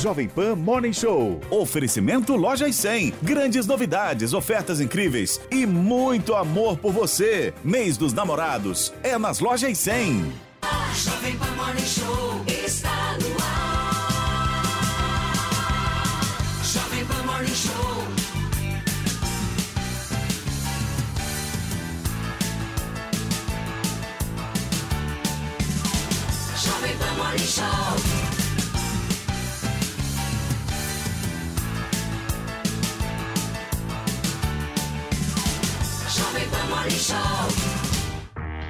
Jovem Pan Morning Show. Oferecimento Lojas 100. Grandes novidades, ofertas incríveis e muito amor por você. Mês dos namorados é nas Lojas 100.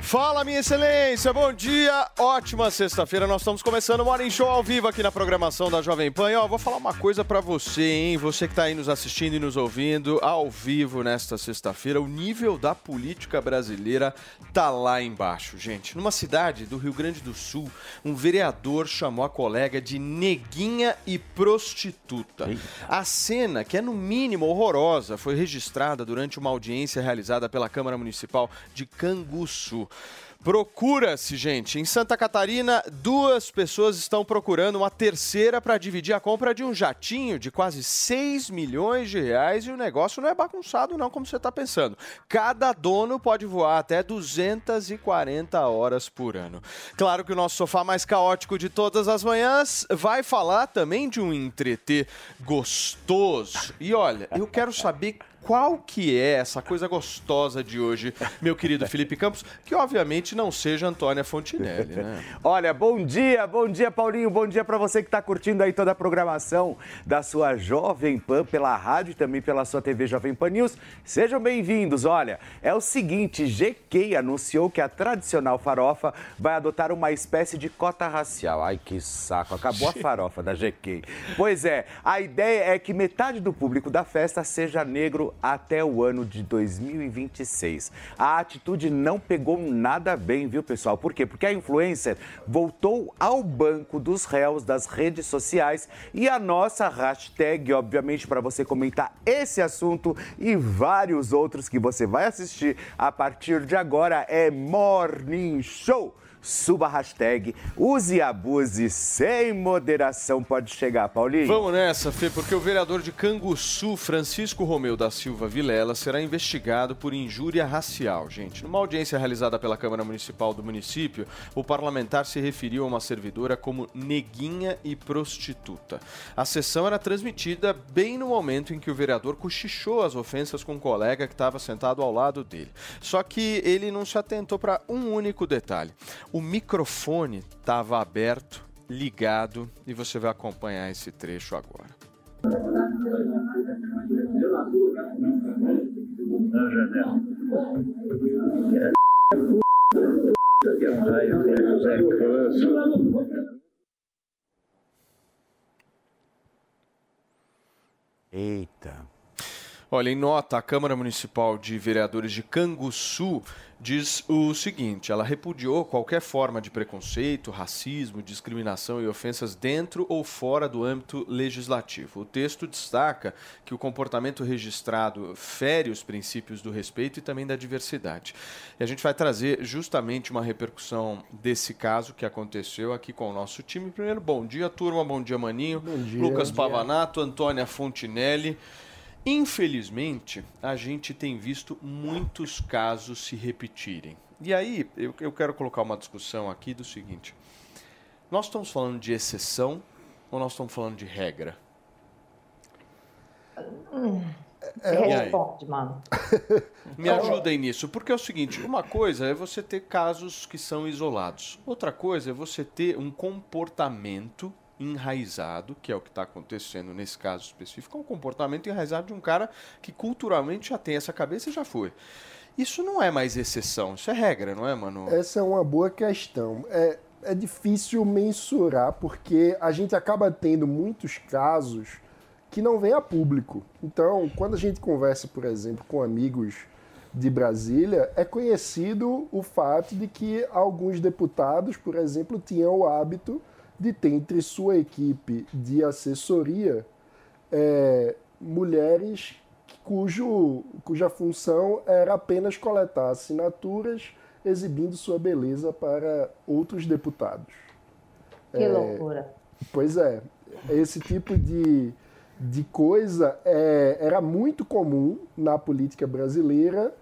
Fala, minha excelência, bom dia, ótima sexta-feira. Nós estamos começando o Morning Show ao vivo aqui na programação da Jovem Pan. E, ó, vou falar uma coisa pra você, hein? Você que tá aí nos assistindo e nos ouvindo ao vivo nesta sexta-feira, o nível da política brasileira tá lá embaixo, gente. Numa cidade do Rio Grande do Sul, um vereador chamou a colega de neguinha e prostituta. A cena, que é no mínimo horrorosa, foi registrada durante uma audiência realizada pela Câmara Municipal de Canguçu. Procura-se, gente. Em Santa Catarina, duas pessoas estão procurando uma terceira para dividir a compra de um jatinho de quase 6 milhões de reais e o negócio não é bagunçado não, como você está pensando. Cada dono pode voar até 240 horas por ano. Claro que o nosso sofá mais caótico de todas as manhãs vai falar também de um entreter gostoso. E olha, eu quero saber qual que é essa coisa gostosa de hoje, meu querido Felipe Campos, que obviamente não seja Antônia Fontinelli, né? Olha, bom dia, bom dia, Paulinho, bom dia para você que está curtindo aí toda a programação da sua Jovem Pan pela rádio e também pela sua TV Jovem Pan News. Sejam bem-vindos. Olha, é o seguinte, GQ anunciou que a tradicional farofa vai adotar uma espécie de cota racial. Ai, que saco, acabou a farofa da GQ. Pois é, a ideia é que metade do público da festa seja negro até o ano de 2026. A atitude não pegou nada bem, viu, pessoal? Por quê? Porque a influencer voltou ao banco dos réus das redes sociais e a nossa hashtag, obviamente, para você comentar esse assunto e vários outros que você vai assistir a partir de agora é Morning Show suba a hashtag, use e abuse sem moderação. Pode chegar, Paulinho. Vamos nessa, Fê, porque o vereador de Canguçu, Francisco Romeu da Silva Vilela, será investigado por injúria racial, gente. Numa audiência realizada pela Câmara Municipal do município, o parlamentar se referiu a uma servidora como neguinha e prostituta. A sessão era transmitida bem no momento em que o vereador cochichou as ofensas com um colega que estava sentado ao lado dele. Só que ele não se atentou para um único detalhe. O microfone estava aberto, ligado, e você vai acompanhar esse trecho agora. Eita. Olha, em nota, a Câmara Municipal de Vereadores de Canguçu diz o seguinte: ela repudiou qualquer forma de preconceito, racismo, discriminação e ofensas dentro ou fora do âmbito legislativo. O texto destaca que o comportamento registrado fere os princípios do respeito e também da diversidade. E a gente vai trazer justamente uma repercussão desse caso que aconteceu aqui com o nosso time. Primeiro, bom dia, turma, bom dia, Maninho. Bom dia. Lucas. Pavanato, Antônia Fontinelli. Infelizmente, a gente tem visto muitos casos se repetirem. E aí, eu, eu quero colocar uma discussão aqui do seguinte: nós estamos falando de exceção ou nós estamos falando de regra? Aí? Responde, mano. Me ajudem nisso, porque é o seguinte: uma coisa é você ter casos que são isolados, outra coisa é você ter um comportamento enraizado, que é o que está acontecendo nesse caso específico, é um comportamento enraizado de um cara que culturalmente já tem essa cabeça e já foi. Isso não é mais exceção, isso é regra, não é, mano? Essa é uma boa questão. É, é difícil mensurar porque a gente acaba tendo muitos casos que não vêm a público. Então, quando a gente conversa, por exemplo, com amigos de Brasília, é conhecido o fato de que alguns deputados, por exemplo, tinham o hábito de ter entre sua equipe de assessoria é, mulheres cujo, cuja função era apenas coletar assinaturas exibindo sua beleza para outros deputados. Que É, loucura. Pois é. esse tipo de, de coisa é, era muito comum na política brasileira.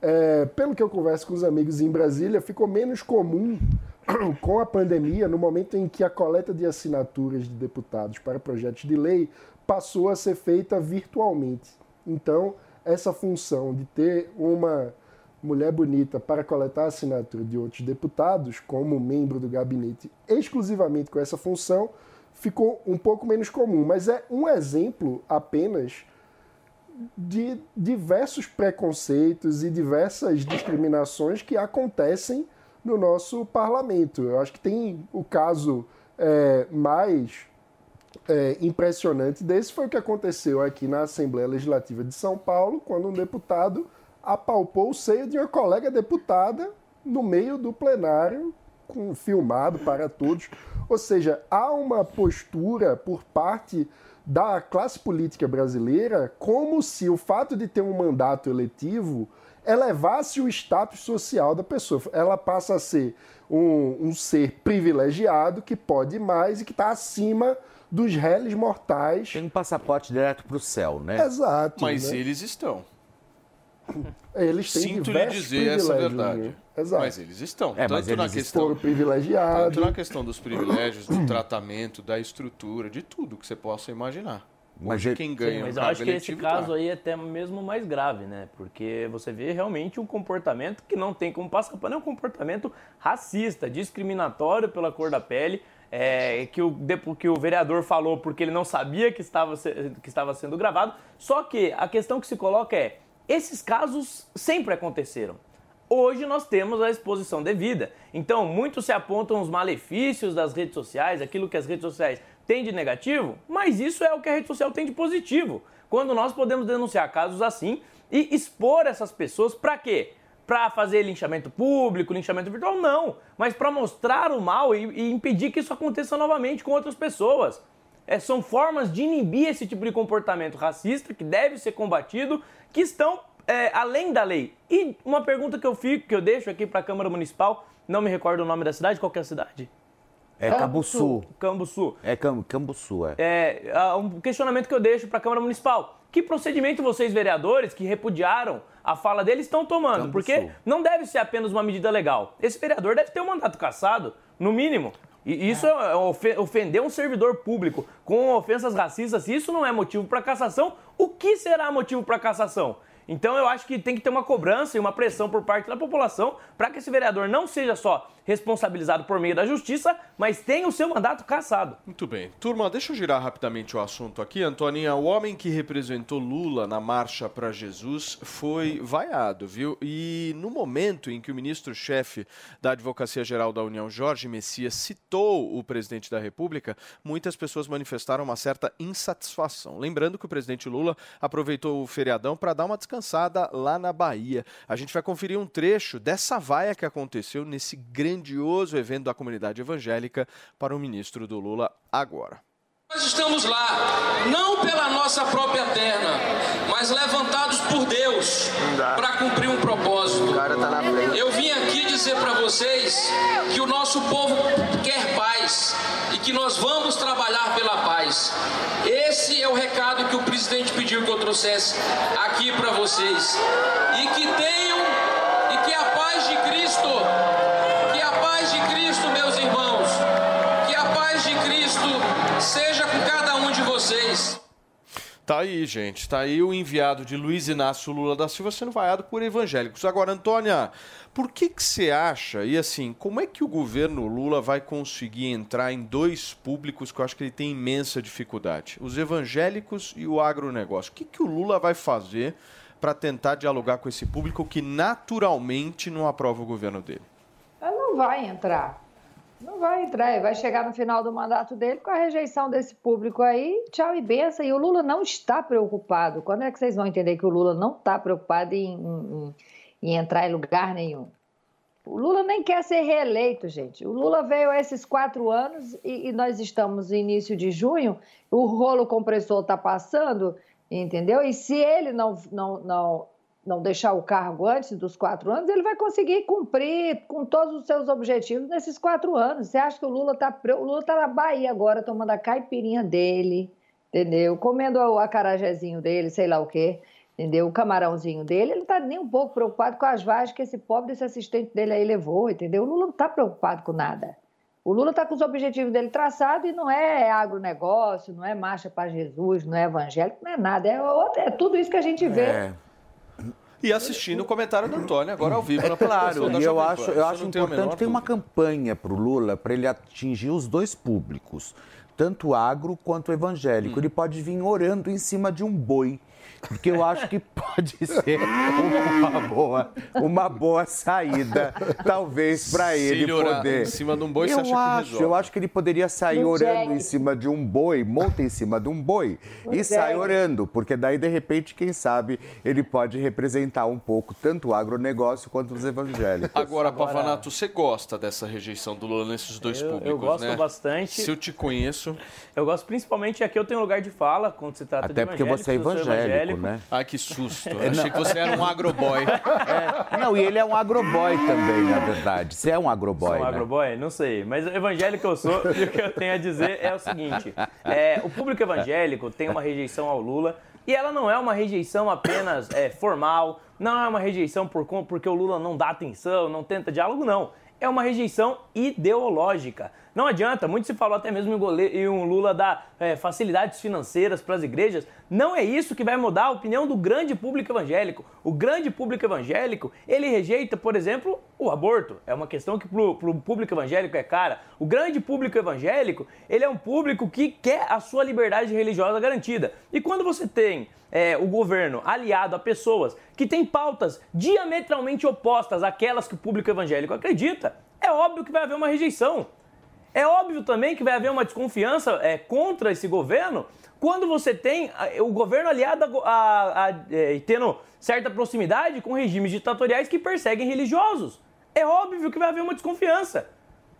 É, pelo que eu converso com os amigos em Brasília, ficou menos comum com a pandemia, no momento em que a coleta de assinaturas de deputados para projetos de lei passou a ser feita virtualmente. Então, essa função de ter uma mulher bonita para coletar a assinatura de outros deputados, como membro do gabinete exclusivamente com essa função, ficou um pouco menos comum. Mas é um exemplo apenas de diversos preconceitos e diversas discriminações que acontecem no nosso parlamento. Eu acho que tem o caso é, mais é, impressionante desse foi o que aconteceu aqui na Assembleia Legislativa de São Paulo, quando um deputado apalpou o seio de uma colega deputada no meio do plenário, com, filmado para todos. Ou seja, há uma postura por parte da classe política brasileira como se o fato de ter um mandato eletivo elevasse o status social da pessoa. Ela passa a ser um, um ser privilegiado que pode mais e que está acima dos réis mortais. Tem um passaporte direto para o céu, né? Exato. Mas né? eles estão. Eles têm Sinto lhe dizer essa privilégios, verdade. né? Exato. Mas eles estão. É, mas tanto na eles questão. Foram privilegiados. Tanto na questão dos privilégios, do tratamento, da estrutura, de tudo que você possa imaginar. Mas ele- quem Sim, ganha mas um eu acho que esse caso tá. aí é até mesmo mais grave, né? Porque você vê realmente um comportamento que não tem como passar pano, é um comportamento racista, discriminatório pela cor da pele, é, que, o, que o vereador falou porque ele não sabia que estava, que estava sendo gravado. Só que a questão que se coloca é, esses casos sempre aconteceram. Hoje nós temos a exposição devida. Então, muito se apontam os malefícios das redes sociais, aquilo que as redes sociais têm de negativo, mas isso é o que a rede social tem de positivo. Quando nós podemos denunciar casos assim e expor essas pessoas para quê? Para fazer linchamento público, linchamento virtual? Não, mas para mostrar o mal e, e impedir que isso aconteça novamente com outras pessoas. É, são formas de inibir esse tipo de comportamento racista que deve ser combatido, que estão é, além da lei. E uma pergunta que eu fico, que eu deixo aqui para a Câmara Municipal, não me recordo o nome da cidade, qual é a cidade? É Cambuçu. Cambuçu. É Cam, Cambuçu, é. É, um questionamento que eu deixo para a Câmara Municipal. Que procedimento vocês, vereadores, que repudiaram a fala dele, estão tomando? Cambuçu. Porque não deve ser apenas uma medida legal. Esse vereador deve ter um mandato cassado, no mínimo. E isso é ofe- ofender um servidor público com ofensas racistas, se isso não é motivo para cassação, o que será motivo para cassação? Então eu acho que tem que ter uma cobrança e uma pressão por parte da população para que esse vereador não seja só responsabilizado por meio da justiça, mas tenha o seu mandato cassado. Muito bem. Turma, deixa eu girar rapidamente o assunto aqui. Antoninha, o homem que representou Lula na Marcha para Jesus foi vaiado, viu? E no momento em que o ministro-chefe da Advocacia Geral da União, Jorge Messias, citou o presidente da República, muitas pessoas manifestaram uma certa insatisfação. Lembrando que o presidente Lula aproveitou o feriadão para dar uma descansada lá na Bahia. A gente vai conferir um trecho dessa vaia que aconteceu nesse grandioso evento da comunidade evangélica para o ministro do Lula agora. Nós estamos lá, não pela nossa própria perna, mas levantados por Deus para cumprir um propósito. Eu vim aqui dizer para vocês que o nosso povo quer paz e que nós vamos trabalhar pela paz. Esse é o recado que o presidente pediu que eu trouxesse aqui para vocês. E que tenham e que a paz de Cristo, paz de Cristo, meus irmãos, que a paz de Cristo seja com cada um de vocês. Tá aí, gente. Tá aí o enviado de Luiz Inácio Lula da Silva sendo vaiado por evangélicos. Agora, Antônia, por que que você acha, e assim, como é que o governo Lula vai conseguir entrar em dois públicos que eu acho que ele tem imensa dificuldade? Os evangélicos e o agronegócio. O que que o Lula vai fazer para tentar dialogar com esse público que naturalmente não aprova o governo dele? Não vai entrar. Não vai entrar. Ele vai chegar no final do mandato dele com a rejeição desse público aí, tchau e benção. E o Lula não está preocupado. Quando é que vocês vão entender que o Lula não está preocupado em, em- em entrar em lugar nenhum? O Lula nem quer ser reeleito, gente. O Lula veio a esses quatro anos e, e nós estamos no início de junho, o rolo compressor está passando, entendeu? E se ele não, não, não não deixar o cargo antes dos quatro anos, ele vai conseguir cumprir com todos os seus objetivos nesses quatro anos. Você acha que o Lula está o Lula tá na Bahia agora tomando a caipirinha dele, entendeu? Comendo o acarajézinho dele, sei lá o quê, entendeu? O camarãozinho dele. Ele não está nem um pouco preocupado com as vagas que esse pobre desse assistente dele aí levou, entendeu? O Lula não está preocupado com nada. O Lula está com os objetivos dele traçados e não é agronegócio, não é marcha para Jesus, não é evangélico, não é nada. É, é tudo isso que a gente vê. É, E assistindo o comentário do Antônio agora ao vivo é na claro, programação da e eu acho, eu acho importante ter uma dúvida. campanha para o Lula para ele atingir os dois públicos, tanto o agro quanto o evangélico. Ele pode vir orando em cima de um boi. Porque eu acho que pode ser uma boa, uma boa saída, talvez, para Se ele ele orar poder. em cima de um boi, você eu acha que acho, resolve? eu acho que ele poderia sair No orando jegue. em cima de um boi, monta em cima de um boi No e sai jegue. orando, porque daí de repente, quem sabe, ele pode representar um pouco tanto o agronegócio quanto os evangélicos. Agora, Pavanato, você gosta dessa rejeição do Lula nesses dois Eu- eu públicos, gosto né? bastante. Se eu te conheço... Eu gosto principalmente aqui eu tenho lugar de fala quando se trata Até de porque evangélicos, você é eu sou evangélico, né? Ai, que susto. Eu achei que você era um agroboy. Não, e ele é um agroboy também, na verdade. Você é um agroboy, Sou um né? agroboy? Não sei. Mas evangélico eu sou e o que eu tenho a dizer é o seguinte: é, o público evangélico tem uma rejeição ao Lula e ela não é uma rejeição apenas é, formal, não é uma rejeição por, porque o Lula não dá atenção, não tenta diálogo, não. É uma rejeição ideológica. Não adianta, muito se falou até mesmo em, um Lula dar é, facilidades financeiras para as igrejas. Não é isso que vai mudar a opinião do grande público evangélico. O grande público evangélico, ele rejeita, por exemplo, o aborto. É uma questão que para o público evangélico é cara. O grande público evangélico, ele é um público que quer a sua liberdade religiosa garantida. E quando você tem é, o governo aliado a pessoas que têm pautas diametralmente opostas àquelas que o público evangélico acredita, é óbvio que vai haver uma rejeição. É óbvio também que vai haver uma desconfiança é, contra esse governo quando você tem o governo aliado a a, a, é, tendo certa proximidade com regimes ditatoriais que perseguem religiosos. É óbvio que vai haver uma desconfiança.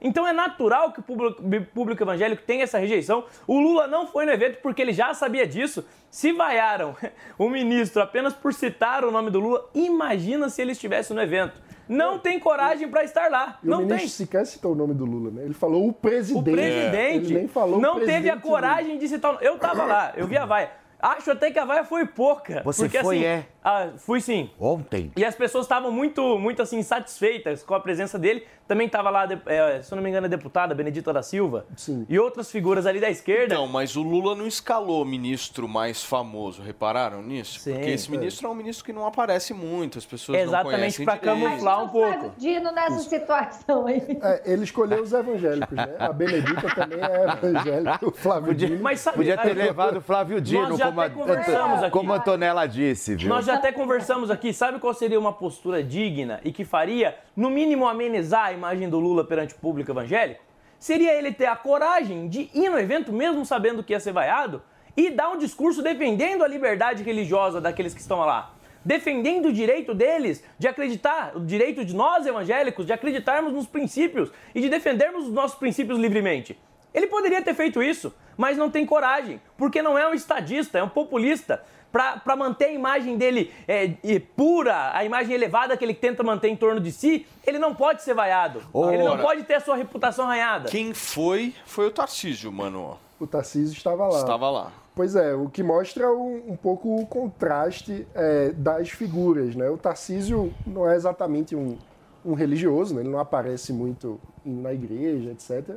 Então é natural que o público, público evangélico tenha essa rejeição. O Lula não foi no evento porque ele já sabia disso. Se vaiaram o ministro apenas por citar o nome do Lula, imagina se ele estivesse no evento. Não tem coragem para estar lá. E o não ministro tem. sequer citou o nome do Lula, né? Ele falou o presidente. O presidente Ele nem falou o não teve a coragem de citar. o nome. Eu tava lá, eu vi a vaia. Acho até que a vaia foi pouca. Você porque, foi, assim, é? ah, fui sim. Ontem. E as pessoas estavam muito, muito assim, satisfeitas com a presença dele. Também estava lá, é, se eu não me engano, a deputada Benedita da Silva. Sim. E outras figuras ali da esquerda. Não, mas o Lula não escalou o ministro mais famoso, repararam nisso? Sim. Porque esse ministro é um ministro que não aparece muito, as pessoas não Exatamente conhecem pra direito. camuflar um pouco. Flávio Dino nessa situação aí. É, ele escolheu os evangélicos, né? A Benedita também é evangélica, o Flávio Dino. Mas sabe, Podia ter aí- levado o Flávio Dino, já como a, até conversamos aqui. como a Antonella disse, viu? Nós já até conversamos aqui, sabe qual seria uma postura digna e que faria, no mínimo, amenizar a imagem do Lula perante o público evangélico? Seria ele ter a coragem de ir no evento, mesmo sabendo que ia ser vaiado, e dar um discurso defendendo a liberdade religiosa daqueles que estão lá. Defendendo o direito deles de acreditar, o direito de nós evangélicos de acreditarmos nos princípios e de defendermos os nossos princípios livremente. Ele poderia ter feito isso, mas não tem coragem, porque não é um estadista, é um populista. Para manter a imagem dele é, e pura, a imagem elevada que ele tenta manter em torno de si, ele não pode ser vaiado. Ele não Ora. pode ter a sua reputação arranhada. Quem foi, foi o Tarcísio, mano. O Tarcísio estava lá. Estava lá. Pois é, o que mostra um, um pouco o contraste é, das figuras, né? O Tarcísio não é exatamente um, um religioso, né? Ele não aparece muito na igreja, etc.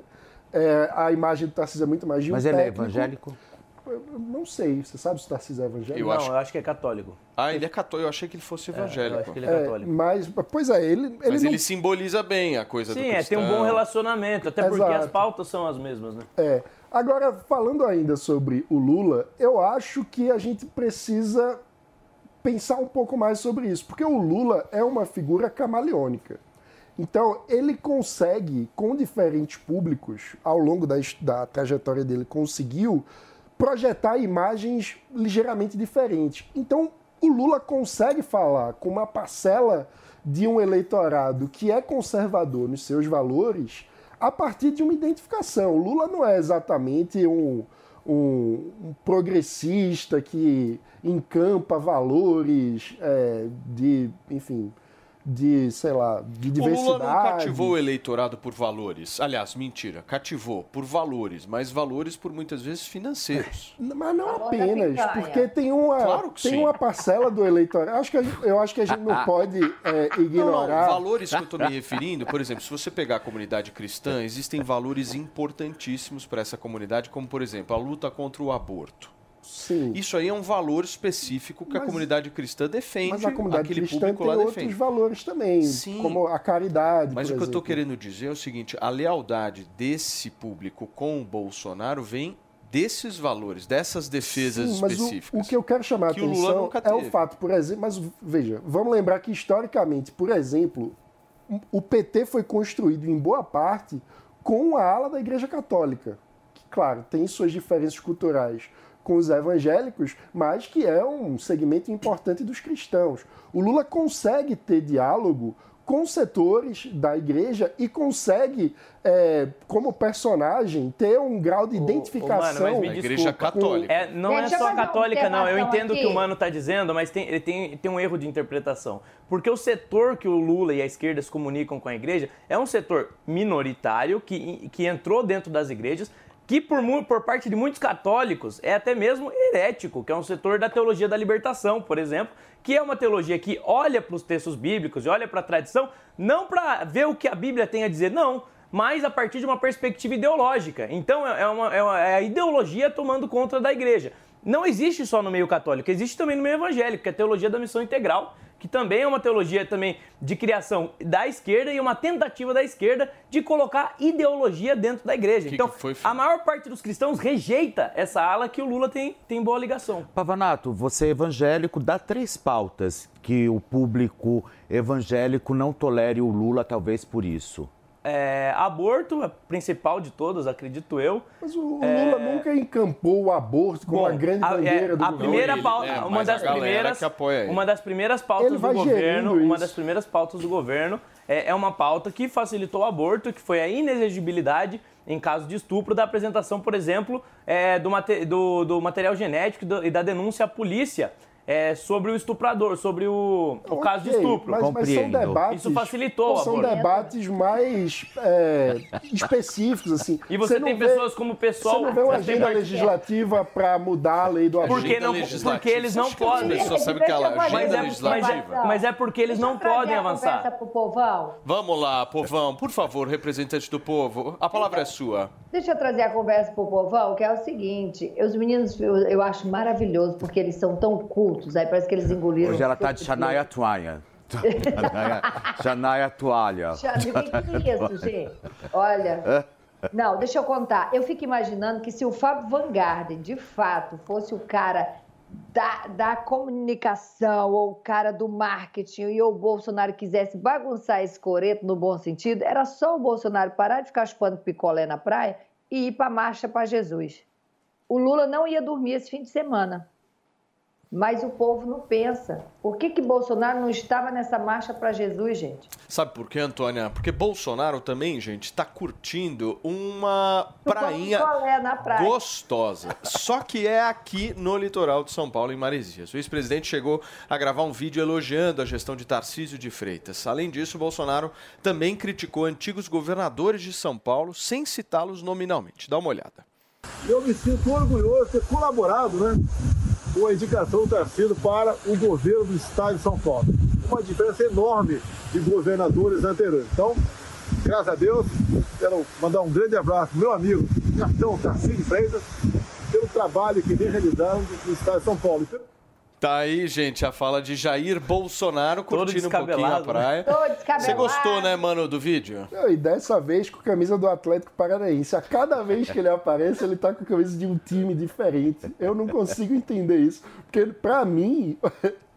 É, a imagem do Tarcísio é muito mais de um Mas ele é técnico. evangélico? Eu não sei, você sabe se o Tarcísio é evangélico? Eu não, acho- eu acho que é católico. Ah, ele é católico. Eu achei que ele fosse Eu evangélico. acho que ele é É, católico. mas, pois é, ele, ele Mas não ele simboliza bem a coisa do Sim, é, cristão. tem um bom relacionamento, até porque Exato. as pautas são as mesmas, né? É. Agora, falando ainda sobre o Lula, eu acho que a gente precisa pensar um pouco mais sobre isso, porque o Lula é uma figura camaleônica. Então, ele consegue, com diferentes públicos, ao longo da, da trajetória dele, conseguiu projetar imagens ligeiramente diferentes. Então, o Lula consegue falar com uma parcela de um eleitorado que é conservador nos seus valores a partir de uma identificação. O Lula não é exatamente um, um, um progressista que encampa valores é, de, enfim, de, sei lá, de O diversidade. Lula não cativou o eleitorado por valores. Aliás, mentira, cativou por valores, mas valores por muitas vezes financeiros. Mas não apenas, porque tem uma, Claro que tem sim. uma parcela do eleitorado. Acho que a gente- eu acho que a gente não pode é, Não, não, ignorar. valores que eu estou me referindo, por exemplo, se você pegar a comunidade cristã, existem valores importantíssimos para essa comunidade, como, por exemplo, a luta contra o aborto. Sim. Isso aí é um valor específico que a Mas- comunidade cristã defende, Mas a comunidade aquele cristã público tem lá outros defende. valores também, Sim. como a caridade, Mas por o que eu estou exemplo. querendo dizer é o seguinte: a lealdade desse público com o Bolsonaro vem desses valores, dessas defesas Sim, mas o, específicas. o que eu quero chamar a o atenção é o fato, por exemplo, mas veja, vamos lembrar que historicamente, por exemplo, o PT foi construído em boa parte com a ala da Igreja Católica, que, claro, tem suas diferenças culturais com os evangélicos, mas que é um segmento importante dos cristãos. O Lula consegue ter diálogo com setores da igreja e consegue, é, como personagem, ter um grau de identificação. ô, mano, mas me A desculpa. igreja católica. É, não Deixa é eu só católica, não. Eu entendo o que o Mano está dizendo, mas tem, ele tem, tem um erro de interpretação. Porque o setor que o Lula e a esquerda se comunicam com a igreja é um setor minoritário que, que entrou dentro das igrejas, que por, por parte de muitos católicos é até mesmo herético, que é um setor da teologia da libertação, por exemplo, que é uma teologia que olha para os textos bíblicos e olha para a tradição, não para ver o que a Bíblia tem a dizer, não, mas a partir de uma perspectiva ideológica. Então é, uma, é, uma- é a ideologia tomando conta da igreja. Não existe só no meio católico, existe também no meio evangélico, que é a teologia da missão integral, que também é uma teologia também de criação da esquerda e uma tentativa da esquerda de colocar ideologia dentro da igreja. Que então, que foi, a maior parte dos cristãos rejeita essa ala que o Lula tem, tem boa ligação. Pavanato, você é evangélico, dá três pautas que o público evangélico não tolere o Lula, talvez por isso. É, aborto, a principal de todas, acredito eu. Mas o Lula nunca encampou o aborto como Bom, a grande a- bandeira é, do a governo. primeira ele, pauta, né? uma das primeiras, que apoia ele. uma das primeiras pautas do governo, gerindo uma isso. das primeiras pautas do governo é, é uma pauta que facilitou o aborto, que foi a inexigibilidade em caso de estupro da apresentação, por exemplo, é, do, mate- do- do material genético e do- e da denúncia à polícia é, sobre o estuprador, sobre o, o caso de estupro. Mas, mas são debates. Isso facilitou o São aborto. debates mais é, específicos, assim. E você, não tem vê- pessoas como o pessoal. Você não vê uma você tem agenda legislativa para mudar a lei do aborto. Porque não- Legislativa. porque eles não Você podem. pessoas sabem que ela agenda Mas é, legislativa. observação. mas é porque eles Deixa não podem a avançar. conversa pro povão. Vamos lá, povão, por favor, representante do povo, a palavra é sua. Deixa eu trazer a conversa pro povão, que é o seguinte: os meninos eu, eu acho maravilhoso, porque eles são tão cultos, aí parece que eles engoliram. Hoje ela tá de. Shania Twain. Shania Toalha. O que é isso, gente? Olha. Não, deixa eu contar. Eu fico imaginando que se o Fábio Van Garden, de fato, fosse o cara da, da comunicação ou o cara do marketing e o Bolsonaro quisesse bagunçar esse coreto no bom sentido, era só o Bolsonaro parar de ficar chupando picolé na praia e ir para marcha para Jesus. O Lula não ia dormir esse fim de semana. Mas o povo não pensa. Por que, que Bolsonaro não estava nessa marcha para Jesus, gente? Sabe por quê, Antônia? Porque Bolsonaro também, gente, tá curtindo uma prainha praia. gostosa. Só que é aqui no litoral de São Paulo, em Maresias. O ex-presidente chegou a gravar um vídeo elogiando a gestão de Tarcísio de Freitas. Além disso, Bolsonaro também criticou antigos governadores de São Paulo, sem citá-los nominalmente. Dá uma olhada. Eu me sinto orgulhoso de ter colaborado né, a indicação do Tarcísio para o governo do Estado de São Paulo. Uma diferença enorme de governadores anteriores. Então, graças a Deus, quero mandar um grande abraço meu amigo, capitão Tarcísio Freitas, pelo trabalho que vem realizando no Estado de São Paulo. Tá aí, gente, a fala de Jair Bolsonaro curtindo um pouquinho a né? praia. Todo descabelado. Você gostou, né, mano, do vídeo? Não, E dessa vez com a camisa do Atlético Paranaense. A cada vez que ele aparece, ele tá com a camisa de um time diferente. Eu não consigo entender isso. Porque, pra mim,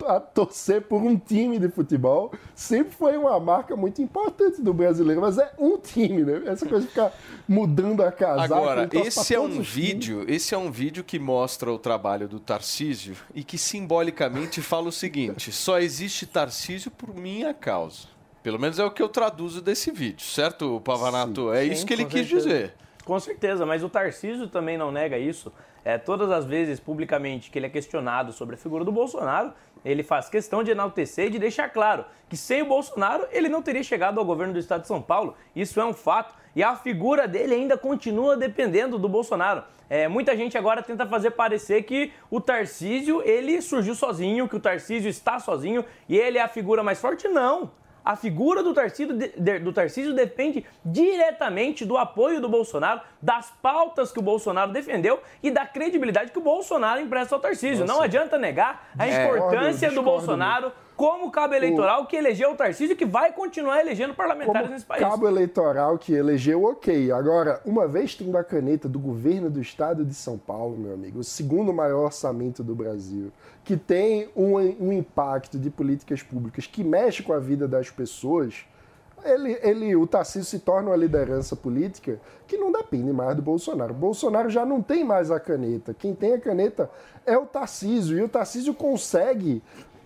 a torcer por um time de futebol sempre foi uma marca muito importante do brasileiro. Mas é um time, né? Essa coisa de ficar mudando a casaca. Agora, esse é um times. vídeo, esse é um vídeo que mostra o trabalho do Tarcísio e que simbolicamente fala o seguinte: só existe Tarcísio por minha causa. Pelo menos é o que eu traduzo desse vídeo, certo, Pavanato? é isso Sim, que ele quis certeza. dizer. Com certeza, mas o Tarcísio também não nega isso. É, todas as vezes, publicamente, que ele é questionado sobre a figura do Bolsonaro, ele faz questão de enaltecer e de deixar claro que sem o Bolsonaro ele não teria chegado ao governo do estado de São Paulo. Isso é um fato. E a figura dele ainda continua dependendo do Bolsonaro. É, muita gente agora tenta fazer parecer que o Tarcísio ele surgiu sozinho, que o Tarcísio está sozinho e ele é a figura mais forte. Não! A figura do Tarcísio, do Tarcísio depende diretamente do apoio do Bolsonaro, das pautas que o Bolsonaro defendeu e da credibilidade que o Bolsonaro empresta ao Tarcísio. Não adianta negar a É. importância Discordo, do Bolsonaro como cabo eleitoral que elegeu o Tarcísio e que vai continuar elegendo parlamentares Como nesse país. cabo eleitoral que elegeu, ok. Agora, uma vez tendo a caneta do governo do estado de São Paulo, meu amigo, o segundo maior orçamento do Brasil, que tem um, um impacto de políticas públicas que mexe com a vida das pessoas, ele, ele, o Tarcísio se torna uma liderança política que não depende mais do Bolsonaro. O Bolsonaro já não tem mais a caneta. Quem tem a caneta é o Tarcísio. E o Tarcísio consegue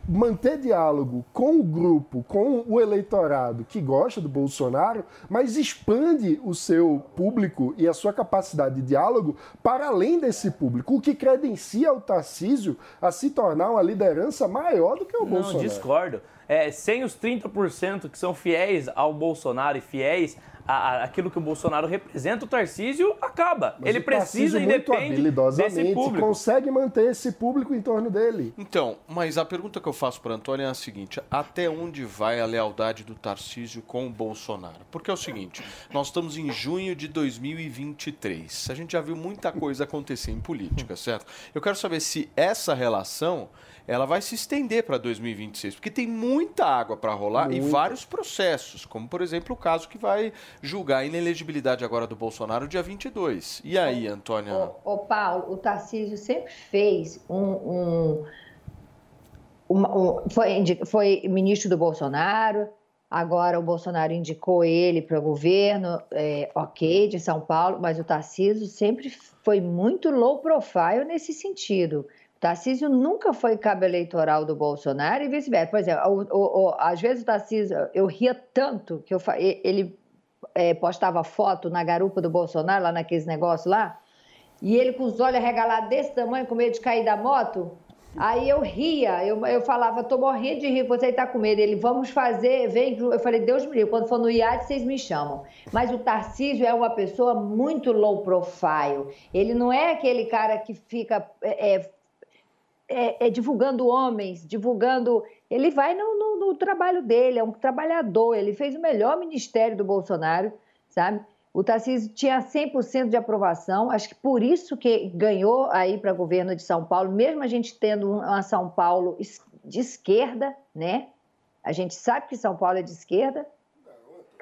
manter diálogo com o grupo, com o eleitorado que gosta do Bolsonaro, mas expande o seu público e a sua capacidade de diálogo para além desse público, o que credencia o Tarcísio a se tornar uma liderança maior do que o Não, Bolsonaro. discordo. É, sem os 30% que são fiéis ao Bolsonaro e fiéis a, a- aquilo que o Bolsonaro representa, o Tarcísio acaba. Mas Ele o precisa e muito depende desse habilidosamente público. consegue manter esse público em torno dele. Então, mas a pergunta que eu faço para Antônio é a seguinte: até onde vai a lealdade do Tarcísio com o Bolsonaro? Porque é o seguinte, nós estamos em junho de 2023. A gente já viu muita coisa acontecer em política, certo? Eu quero saber se essa relação ela vai se estender para 2026, porque tem muita água para rolar e vários processos, como por exemplo o caso que vai julgar a inelegibilidade agora do Bolsonaro dia 22. E aí, Antônia? Ô, ô, Paulo, o Tarcísio sempre fez um. um- uma- um- foi, foi ministro do Bolsonaro, agora o Bolsonaro indicou ele para o governo, é, ok, de São Paulo, mas o Tarcísio sempre foi muito low profile nesse sentido. Tarcísio nunca foi cabo eleitoral do Bolsonaro e vice-versa. Por exemplo, o- o- às vezes o Tarcísio, eu ria tanto que eu, ele é, postava foto na garupa do Bolsonaro, lá naqueles negócios lá, e ele com os olhos arregalados desse tamanho, com medo de cair da moto. Aí eu ria, eu, eu falava, tô morrendo de rir, você tá com medo. Ele, vamos fazer, vem. Eu falei, Deus me livre, quando for no iate, vocês me chamam. Mas o Tarcísio é uma pessoa muito low profile. Ele não é aquele cara que fica é, é, é, divulgando homens, divulgando. Ele vai no, no- no trabalho dele, é um trabalhador. Ele fez o melhor ministério do Bolsonaro, sabe? O Tarcísio tinha 100% de aprovação, acho que por isso que ganhou aí para governo de São Paulo, mesmo a gente tendo uma São Paulo de esquerda, né? A gente sabe que São Paulo é de esquerda,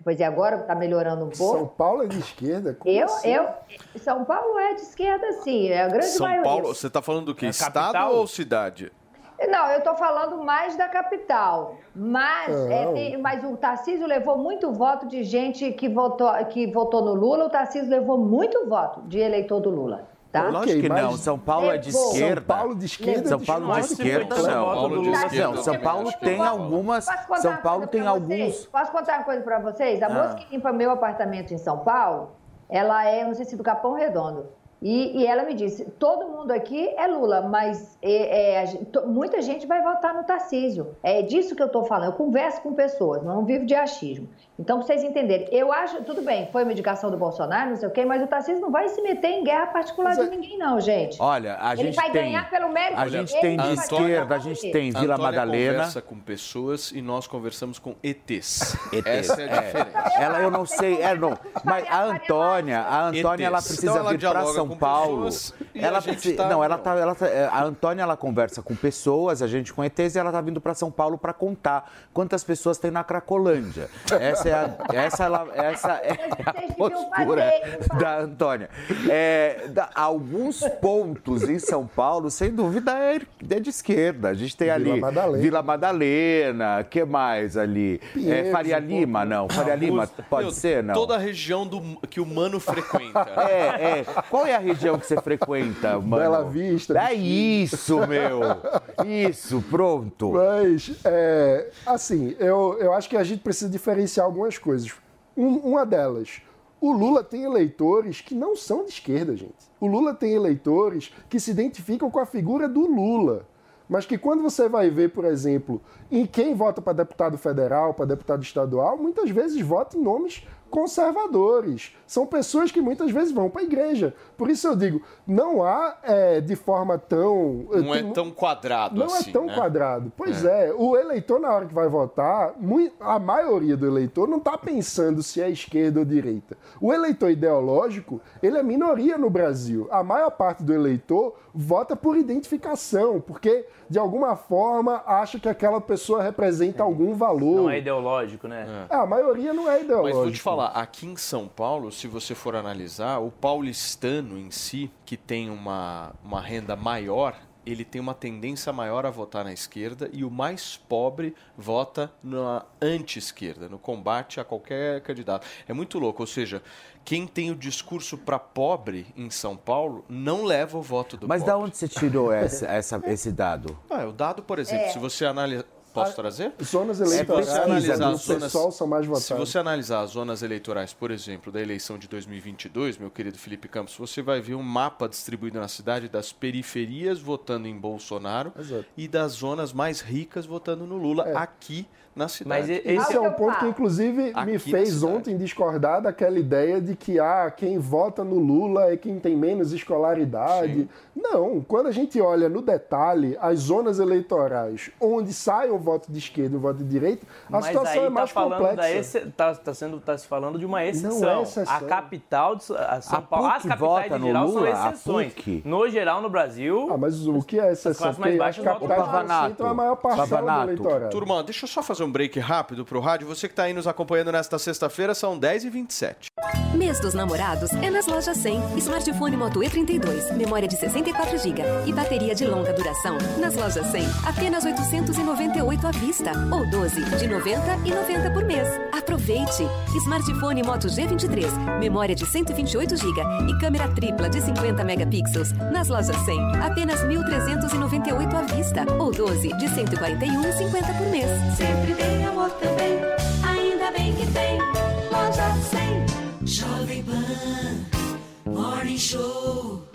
pois é, agora está melhorando um pouco. São Paulo é de esquerda? Como Eu, assim? eu, São Paulo é de esquerda, sim, é a grande São maioria. Paulo, você está falando do quê? É Estado capital? ou cidade? Não, eu estou falando mais da capital. Mas, é, tem- mas o Tarcísio levou muito voto de gente que votou, que votou no Lula. O Tarcísio levou muito voto de eleitor do Lula. Tá? Lógico que mas- não. São Paulo é de Levou. esquerda. São Paulo de esquerda? São Paulo de esquerda, não. do Paulo de esquerda. São Paulo que tem algumas. Posso contar São uma Paulo coisa tem pra vocês? alguns. Posso contar uma coisa para vocês? A Ah. moça que limpa meu apartamento em São Paulo, ela é, não sei se do Capão Redondo. E, e ela me disse: todo mundo aqui é Lula, mas é, é, muita gente vai votar no Tarcísio. É disso que eu estou falando. Eu converso com pessoas, não vivo de achismo. Então, para vocês entenderem, eu acho, tudo bem, foi uma indicação do Bolsonaro, não sei o quê, mas o Tarcísio não vai se meter em guerra particular de é- ninguém, não, gente. Olha, a Ele gente vai tem. ganhar pelo mérito A dele, gente tem de esquerda, a gente tem? Vila Antônia Madalena. conversa com pessoas e nós conversamos com ETs. ETs, Essa é a é. diferença. Ela eu não sei, é não. Mas a Antônia, a Antônia ela precisa Então ela vir para dialoga São com Paulo. Ela gente precisa, tá- não, ela tá, ela tá- é, a Antônia ela conversa com pessoas, a gente com ETs e ela tá vindo para São Paulo para contar quantas pessoas tem na Cracolândia. Essa é a, essa ela, essa é a postura da Antônia. É, da- alguns pontos em São Paulo, sem dúvida, é, é de esquerda. A gente tem Vila ali Madalena. Vila Madalena, que mais ali? É, Pinheiros, Faria um pouco. Lima, não. Faria Lima, pode Meu, ser, não? Toda a região do, que o Mano frequenta. É, é. Qual é a região que você frequenta, mano? Bela Vista, É isso, meu. Isso, pronto. Mas, é, assim, eu, eu acho que a gente precisa diferenciar algumas coisas. Um- uma delas, O Lula tem eleitores que não são de esquerda, gente. O Lula tem eleitores que se identificam com a figura do Lula. Mas que quando você vai ver, por exemplo, em quem vota para deputado federal, para deputado estadual, muitas vezes vota em nomes conservadores. São pessoas que muitas vezes vão para a igreja. Por isso eu digo, não há é, de forma tão. Não é tão quadrado não assim, é tão né? quadrado. Pois é. o eleitor, na hora que vai votar, a maioria do eleitor não está pensando se é esquerda ou direita. O eleitor ideológico, ele é minoria no Brasil. A maior parte do eleitor vota por identificação, porque de alguma forma acha que aquela pessoa representa algum valor. Não é ideológico, né? É, a maioria não é ideológico. Mas vou te falar, aqui em São Paulo, se você for analisar, o paulistano em si, que tem uma, uma renda maior, ele tem uma tendência maior a votar na esquerda e o mais pobre vota na anti-esquerda, no combate a qualquer candidato. É muito louco, ou seja, quem tem o discurso para pobre em São Paulo não leva o voto do Mas pobre. da onde você tirou essa, essa- esse dado? Ah, o dado, por exemplo, É. se você analisa... Posso trazer? Zonas Se você eleitorais, analisar as zonas, pessoal são mais votados. se você analisar as zonas eleitorais, por exemplo, da eleição de 2022, meu querido Felipe Campos, você vai ver um mapa distribuído na cidade das periferias votando em Bolsonaro Exato. e das zonas mais ricas votando no Lula aqui na cidade. Mas Esse esse é um ponto que, inclusive, Aqui me fez ontem discordar daquela ideia de que ah, quem vota no Lula é quem tem menos escolaridade. Não, quando a gente olha no detalhe as zonas eleitorais onde sai o voto de esquerda e o voto de direita, a Mas situação aí é tá mais complexa. ex... tá, sendo tá se falando de uma exceção. Não é exceção. A capital de a São A Paulo, as capitais vota em no geral Lula? São exceções. No geral, no Brasil, Ah, mas o que é exceção? mais Porque as capitais concentram a maior parcela do eleitorado. Turma, deixa eu só fazer um break rápido pro rádio. Você que está aí nos acompanhando nesta sexta-feira, são 10h27. Mês dos namorados é nas lojas 100. Smartphone Moto E32, memória de 64 GB e bateria de longa duração. Nas lojas 100, apenas 898 à vista ou 12 de 90 e 90 por mês. Aproveite! Smartphone Moto G23, memória de 128 GB e câmera tripla de 50 megapixels. Nas lojas 100, apenas 1.398 à vista ou 12 de 141,50 por mês. Sempre tem amor também, ainda bem que tem. Show.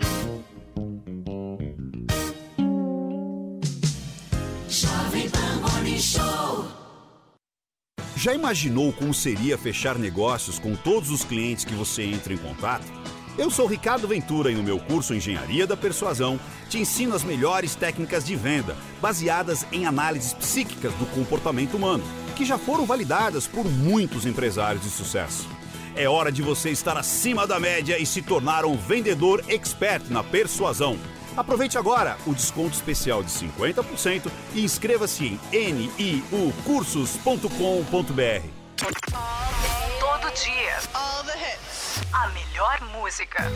Show. Já imaginou como seria fechar negócios com todos os clientes que você entra em contato? Eu sou Ricardo Ventura e no meu curso Engenharia da Persuasão te ensino as melhores técnicas de venda, baseadas em análises psíquicas do comportamento humano, que já foram validadas por muitos empresários de sucesso. É hora de você estar acima da média e se tornar um vendedor expert na persuasão. Aproveite agora o desconto especial de 50% e inscreva-se em niucursos.com.br. Todo dia. All the hits. A melhor música.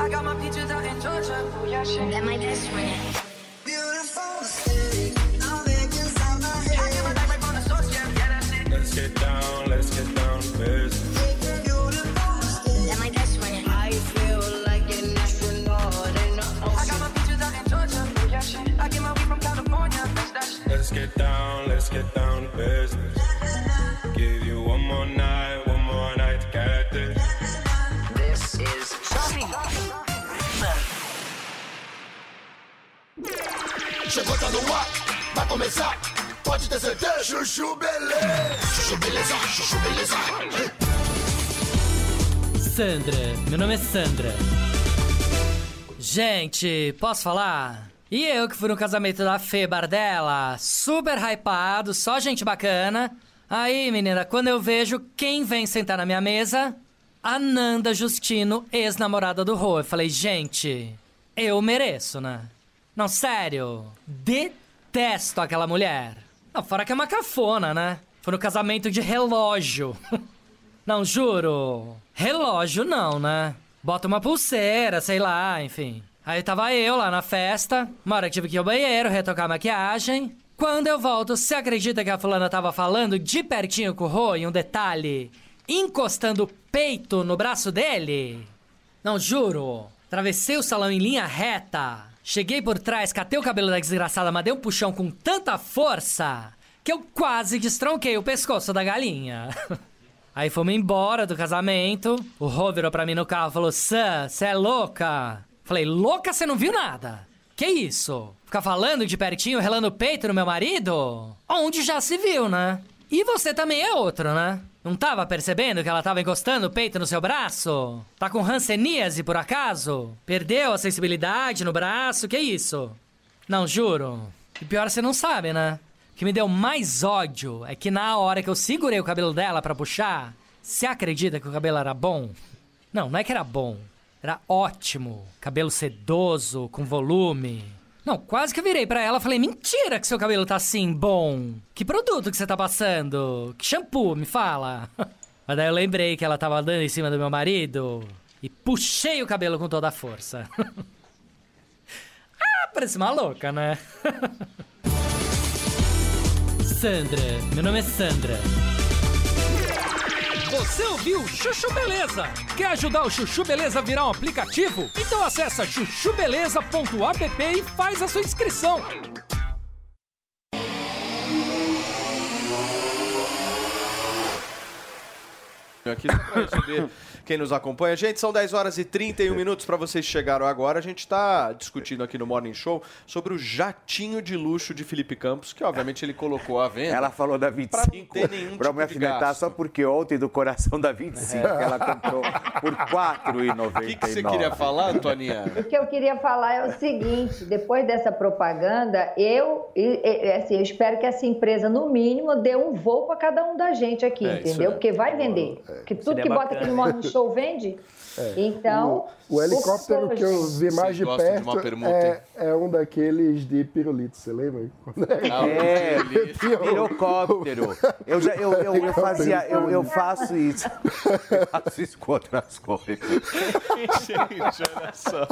I got my peaches out in Georgia. That my best friend. Let's down, let's get down to business. Give you one more night, one more night to get this. This is Pan. Chegou, tá no ar, vai começar. Pode ter certeza. Chuchu beleza. Chuchu beleza, chuchu beleza. Sandra, meu nome é Sandra. Gente, posso falar? E eu que fui no casamento da Fê Bardella, super hypado, só gente bacana. Aí, menina, quando eu vejo quem vem sentar na minha mesa, a Nanda Justino, ex-namorada do Rô. Eu falei, gente, eu mereço, né? Não, sério, detesto aquela mulher. Não, fora que é uma cafona, né? Foi no casamento de relógio. Não, juro. Relógio não, né? Bota uma pulseira, sei lá, enfim. Aí tava eu lá na festa, uma hora que tive que ir ao banheiro, retocar a maquiagem. Quando eu volto, você acredita que a fulana tava falando de pertinho com o Rô e um detalhe? Encostando o peito no braço dele? Não, juro. Travessei o salão em linha reta. Cheguei por trás, catei o cabelo da desgraçada, mas dei um puxão com tanta força que eu quase destronquei o pescoço da galinha. Aí fomos embora do casamento. O Rô virou pra mim no carro e falou: Sam, você é louca? Falei: Louca, você não viu nada? Que isso? Ficar falando de pertinho, relando o peito no meu marido? Onde já se viu, né? E você também é outro, né? Não tava percebendo que ela tava encostando o peito no seu braço? Tá com ranceníase por acaso? Perdeu a sensibilidade no braço? Que isso? Não, juro. E pior você não sabe, né? O que me deu mais ódio é que na hora que eu segurei o cabelo dela pra puxar, você acredita que o cabelo era bom? Não, não é que era bom. Era ótimo. Cabelo sedoso, com volume. Não, quase que eu virei pra ela e falei: mentira que seu cabelo tá assim, bom. Que produto que você tá passando? Que shampoo, me fala. Mas daí eu lembrei que ela tava andando em cima do meu marido e puxei o cabelo com toda a força. ah, parece uma louca, né? Sandra, meu nome é Sandra. Você ouviu Chuchu Beleza? Quer ajudar o Chuchu Beleza a virar um aplicativo? Então acessa chuchubeleza.app e faz a sua inscrição. aqui quem nos acompanha. Gente, são 10 horas e 31 minutos para vocês que chegaram agora. A gente está discutindo aqui no Morning Show sobre o jatinho de luxo de Felipe Campos, que obviamente ele colocou à venda. Ela falou da 25 ter nenhum pra tipo me gasto. só porque ontem do coração da 25 ela comprou por R$ 4,99. O que, que você queria falar, Antoninha? O que eu queria falar é o seguinte: depois dessa propaganda, eu, assim, eu espero que essa empresa, no mínimo, dê um voo para cada um da gente aqui, É, entendeu? é. Porque vai vender. Porque tudo Seria que bota aqui no Morning Show vende. Então. O, o helicóptero que eu vi mais de Vocês de perto uma permuta, é, é um daqueles de pirulito, você lembra? Era- É, pirocóptero. Eu, já, eu, eu, eu fazia, eu, eu faço isso. Eu faço isso com outras coisas. Gente, olha só.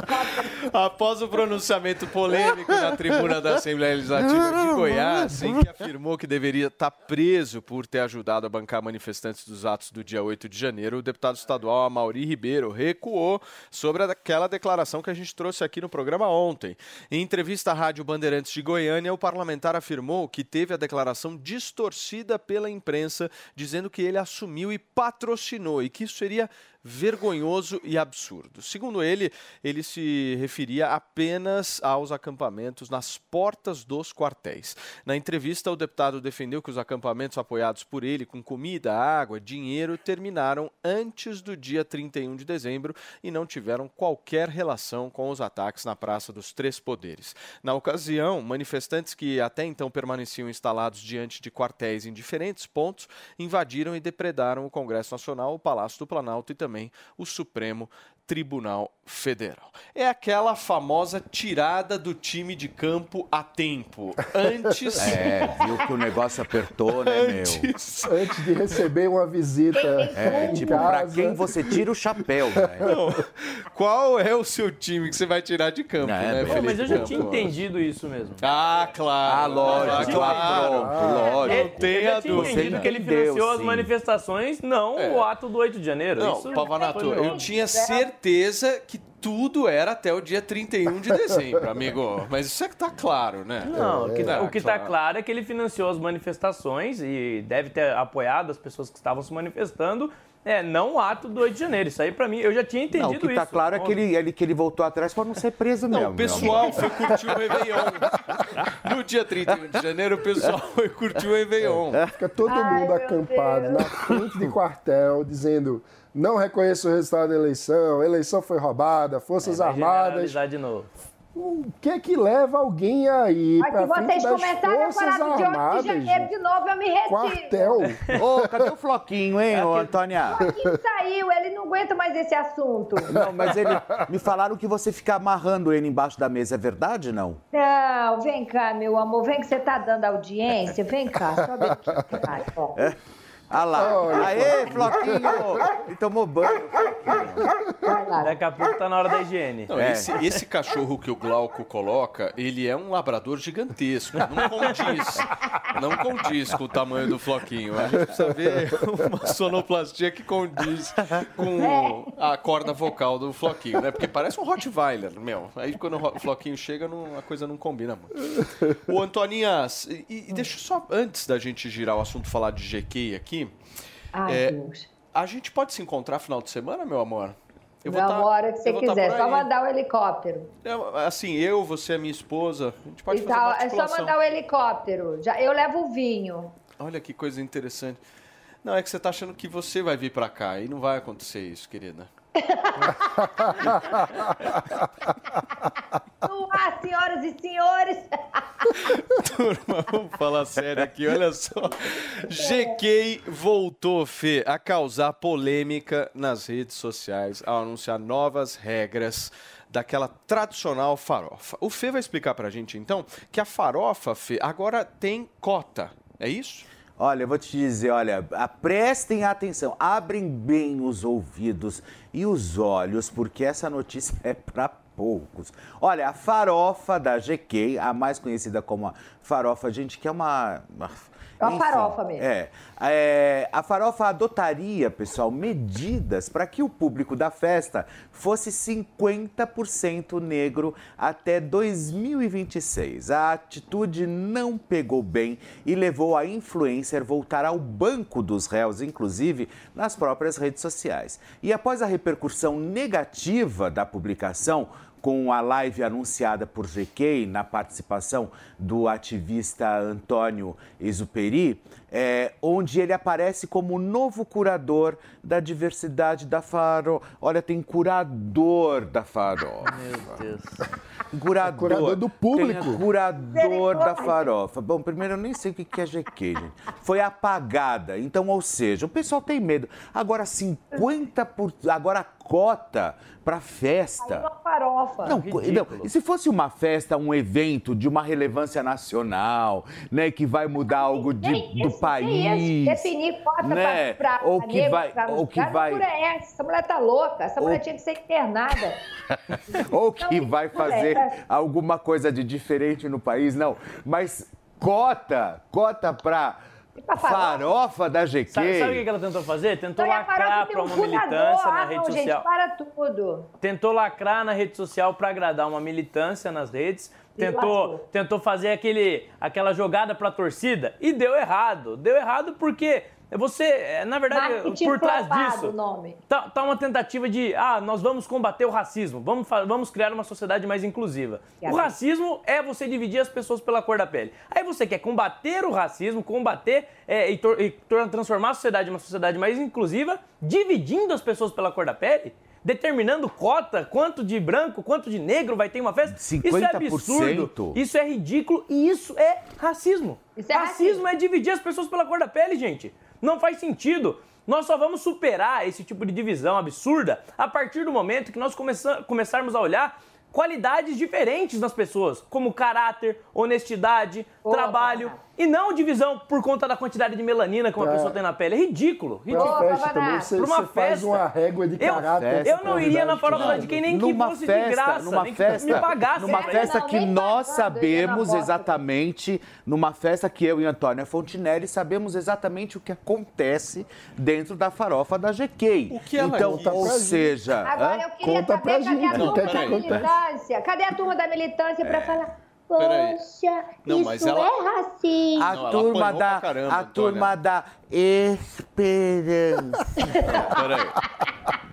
Após o pronunciamento polêmico na tribuna da Assembleia Legislativa de Goiás, em que afirmou que deveria estar preso por ter ajudado a bancar manifestantes dos atos do dia 8 de janeiro, o deputado estadual Amauri Ribeiro recuou sobre aquela declaração que a gente trouxe aqui no programa ontem. Em entrevista à Rádio Bandeirantes de Goiânia, o parlamentar afirmou que teve a declaração distorcida pela imprensa, dizendo que ele assumiu e patrocinou e que isso seria vergonhoso e absurdo. Segundo ele, ele se referia apenas aos acampamentos nas portas dos quartéis. Na entrevista, o deputado defendeu que os acampamentos apoiados por ele com comida, água, dinheiro terminaram antes do dia 31 de dezembro e não tiveram qualquer relação com os ataques na Praça dos Três Poderes. Na ocasião, manifestantes que até então permaneciam instalados diante de quartéis em diferentes pontos invadiram e depredaram o Congresso Nacional, o Palácio do Planalto e também o Supremo Tribunal Federal. É aquela famosa tirada do time de campo a tempo. Antes. É, viu que o negócio apertou, né, meu? Antes, Antes de receber uma visita É, em tipo, casa. pra quem você tira o chapéu, né? Não. Qual é o seu time que você vai tirar de campo, É, né, Pô, mas eu já Felipe tinha entendido isso mesmo. Ah, claro. Ah, lógico, claro. pronto, lógico. Eu Não já tinha dúvida. entendido que ele entendeu, financiou as sim. manifestações, não É. o ato do 8 de janeiro. Não, isso Pavanato, eu tinha certeza que tudo era até o dia 31 de dezembro, amigo. Mas isso é que tá claro, né? Não, o que, É, o que tá claro é que ele financiou as manifestações e deve ter apoiado as pessoas que estavam se manifestando. É, não o ato do 8 de janeiro. Isso aí, pra mim, eu já tinha entendido Não, o que isso. tá claro é que ele, ele, que ele voltou atrás pra não ser preso Não, mesmo. o meu pessoal foi curtir o Réveillon. No dia 31 de janeiro, o pessoal foi curtir o Réveillon. Fica todo Ai, mundo acampado Deus. na frente de quartel, dizendo não reconheço o resultado da eleição, a eleição foi roubada, Forças Vai Armadas. de novo. O que é que leva alguém a ir Aqui para vocês começaram a falar do dia 8 de Armadas, janeiro de novo, eu me retiro. Quartel. Ô, cadê o Floquinho, hein, ô, Antônia? Joaquim saiu, ele não aguenta mais esse assunto. Não, mas ele. Me falaram que você fica amarrando ele embaixo da mesa. É verdade, não? Não, vem cá, meu amor, vem que você tá dando audiência, vem cá, sobe aqui. Ai, ó. É. Ah lá. Olha, Aê, Floquinho! Ele tomou banho. Daqui a pouco tá na hora da higiene. Não, esse, esse cachorro que o Glauco coloca, ele é um labrador gigantesco. Não condiz. Não condiz com o tamanho do floquinho. A gente precisa ver uma sonoplastia que condiz com a corda vocal do floquinho, né? Porque parece um Rottweiler, meu. Aí quando o floquinho chega, não- a coisa não combina muito. Ô, Antoninhas, e, e deixa eu só, antes da gente girar o assunto, falar de GK aqui. Ai, é, Deus. a gente pode se encontrar final de semana, meu amor? Eu vou tá- amor, a hora que você tá quiser. Só mandar o helicóptero. É, Assim, eu, você, minha esposa, a gente pode E fazer tal, é só mandar o helicóptero. Já, eu levo o vinho. Olha que coisa interessante. Não, é que você tá achando que você vai vir pra cá e não vai acontecer isso, querida. Olá, senhoras e senhores. Turma, vamos falar sério aqui, olha só. GK voltou, Fê, a causar polêmica nas redes sociais ao anunciar novas regras daquela tradicional farofa. O Fê vai explicar pra gente, então, que a farofa, Fê, agora tem cota. É isso? Olha, eu vou te dizer, olha, prestem atenção, abrem bem os ouvidos e os olhos, porque essa notícia é para poucos. Olha, a farofa da GK, a mais conhecida como a farofa, gente, que é uma... É uma farofa mesmo. É, é, a farofa adotaria, pessoal, medidas para que o público da festa fosse 50% negro até 2026. A atitude não pegou bem e levou a influencer voltar ao banco dos réus, inclusive nas próprias redes sociais. E após a repercussão negativa da publicação, com a live anunciada por GK na participação do ativista Antônio Exuperi, é, onde ele aparece como novo curador da diversidade da Faro. Olha, tem curador da farofa. Meu Deus. Curador. Curador do público. Tem a curador da farofa. Bom, primeiro eu nem sei o que é GQ, gente. Foi apagada. Então, ou seja, o pessoal tem medo. Agora 50%, por... agora a cota para festa. Uma farofa. Não, não, e se fosse uma festa, um evento de uma relevância nacional, né, que vai mudar algo de- do país, isso? Definir cota né, pra, pra ou que negro, vai, pra ou que lugar, vai, loucura é essa? Essa mulher tá louca. Essa mulher Ou- tinha que ser internada. ou que vai fazer é. alguma coisa de diferente no país, não. Mas cota, cota pra pra farofa? da GQ. Sabe, sabe o que ela tentou fazer? Tentou Então, lacrar um uma militância na rede não, gente, social. para tudo. Tentou lacrar na rede social para agradar uma militância nas redes. E Tentou, tentou fazer aquele, aquela jogada para a torcida e deu errado. Deu errado porque você, é, na verdade, Marketing por trás disso, tá, tá uma tentativa de, ah, nós vamos combater o racismo, vamos, vamos criar uma sociedade mais inclusiva. Que O absurdo. racismo é você dividir as pessoas pela cor da pele. Aí você quer combater o racismo, combater é, e, e transformar a sociedade em uma sociedade mais inclusiva, dividindo as pessoas pela cor da pele? Determinando cota, quanto de branco, quanto de negro vai ter uma festa? Isso é 50%. absurdo, isso é ridículo e isso é racismo. Isso é racismo, racismo. é dividir as pessoas pela cor da pele, gente. Não faz sentido. Nós só vamos superar esse tipo de divisão absurda a partir do momento que nós começa- começarmos a olhar qualidades diferentes nas pessoas, como caráter, honestidade, Boa, trabalho, Bernardo. E não divisão por conta da quantidade de melanina que uma Pra- pessoa tem na pele. É ridículo, Pra ridículo. Ô, festa também, você, pra uma você faz festa. uma régua de Eu- caráter. Eu não iria na farofa de quem nem que numa fosse festa, de graça, numa nem festa, que me pagasse. numa festa Não, que nós sabemos exatamente, numa festa que eu e Antônia Fontinelli sabemos exatamente o que acontece dentro da farofa da GK. O que ela então, ou pra seja, Agora eu queria Conta pra saber cadê gente, a turma da militância? Cadê a turma da militância pra falar? Peraí. Poxa, Não, isso mas ela- é racismo. a Não, turma da caramba, a Antônia. turma da esperança. Peraí.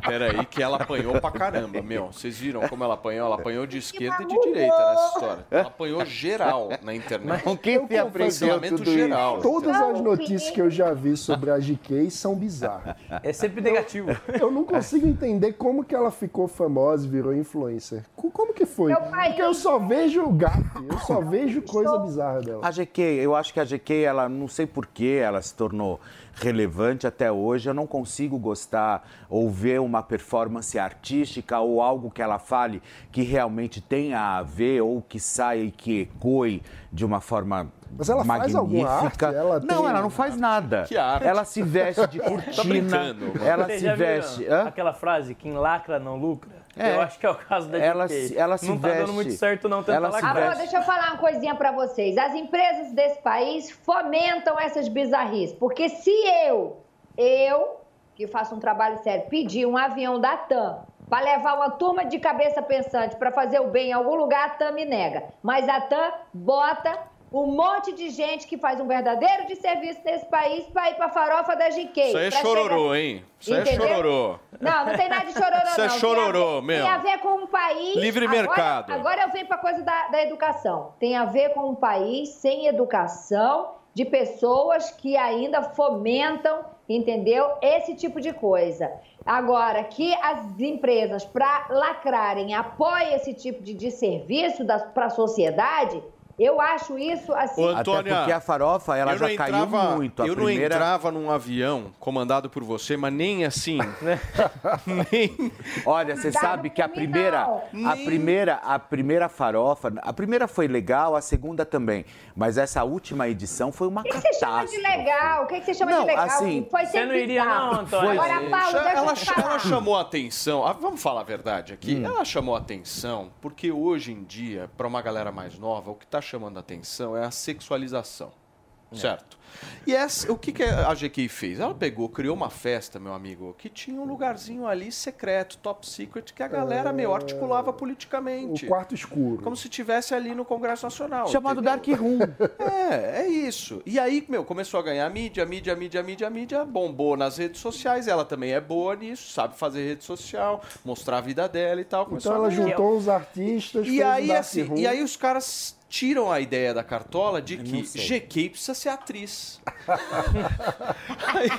Peraí, que ela apanhou pra caramba, meu. Vocês viram como ela apanhou? Ela apanhou de esquerda e de direita nessa história. Ela apanhou geral na internet. Com quem se aprendeu tudo geral. isso? Todas Não, as notícias que eu já vi sobre a GK são bizarras. É sempre negativo. Eu não consigo entender como que ela ficou famosa e virou influencer. Co- Como que foi? Meu pai- Porque eu só vejo gafe, eu só vejo coisa bizarra dela. A GQ, eu acho que a GQ, ela não sei por que ela se tornou relevante até hoje. Eu não consigo gostar ou ver uma performance artística ou algo que ela fale que realmente tenha a ver ou que saia e que ecoe de uma forma Mas ela faz alguma magnífica. arte? Ela não, ela não faz nada. Que arte? Ela se veste de cortina, brincando. ela Vocês se veste. Hã? Aquela frase, quem lacra não lucra? É. Eu acho que é o caso da Ela se- ela se Não tá veste- dando muito certo não tentar ela se. Agora, deixa eu falar uma coisinha pra vocês. As empresas desse país fomentam essas bizarrices. Porque se eu, eu, que faço um trabalho sério, pedir um avião da TAM para levar uma turma de cabeça pensante para fazer o bem em algum lugar, a TAM me nega. Mas a TAM bota um monte de gente que faz um verdadeiro de serviço nesse país para ir para farofa da GK. Isso aí é chororô, chegar- hein? Isso aí é chororô. Não, não tem nada de chororô, Isso não. é Tem a chororô ver- mesmo. Tem a ver com um país... Livre Agora- mercado. Agora eu venho para a coisa da, da educação. Tem a ver com um país sem educação, de pessoas que ainda fomentam, entendeu? Esse tipo de coisa. Agora, que as empresas, para lacrarem, apoiem esse tipo de desserviço para a sociedade, eu acho isso assim. Ô, Até Antônia, porque a farofa, ela já caiu entrava- muito. A eu primeira... não entrava num avião comandado por você, mas nem assim. nem. Olha, você sabe que a primeira, a primeira, a primeira farofa, a primeira foi legal, a segunda também, mas essa última edição foi uma O que, que você chama de legal? O que, que você chama Não, de legal? assim, Foi Você não iria não, Antônio. Agora, Foi. Paulo, Cha- deixa ela, falar. ela chamou a atenção. ah, vamos falar a verdade aqui. Hum. Ela chamou a atenção porque hoje em dia, para uma galera mais nova, o que está chamando a atenção é a sexualização. Certo? E essa, o que, que a GK fez? Ela pegou, criou uma festa, meu amigo, que tinha um lugarzinho ali secreto, top secret, que a galera, meu, articulava politicamente. O quarto escuro. Como se tivesse ali no Congresso Nacional. Chamado entendeu? Dark Room. É, é isso. E aí, meu, começou a ganhar mídia, mídia, mídia, mídia, mídia, bombou nas redes sociais. Ela também é boa nisso, sabe fazer rede social, mostrar a vida dela e tal. Começou Então ela juntou os artistas, E aí, assim, e aí os caras tiram a ideia da cartola de que. GK precisa ser atriz. aí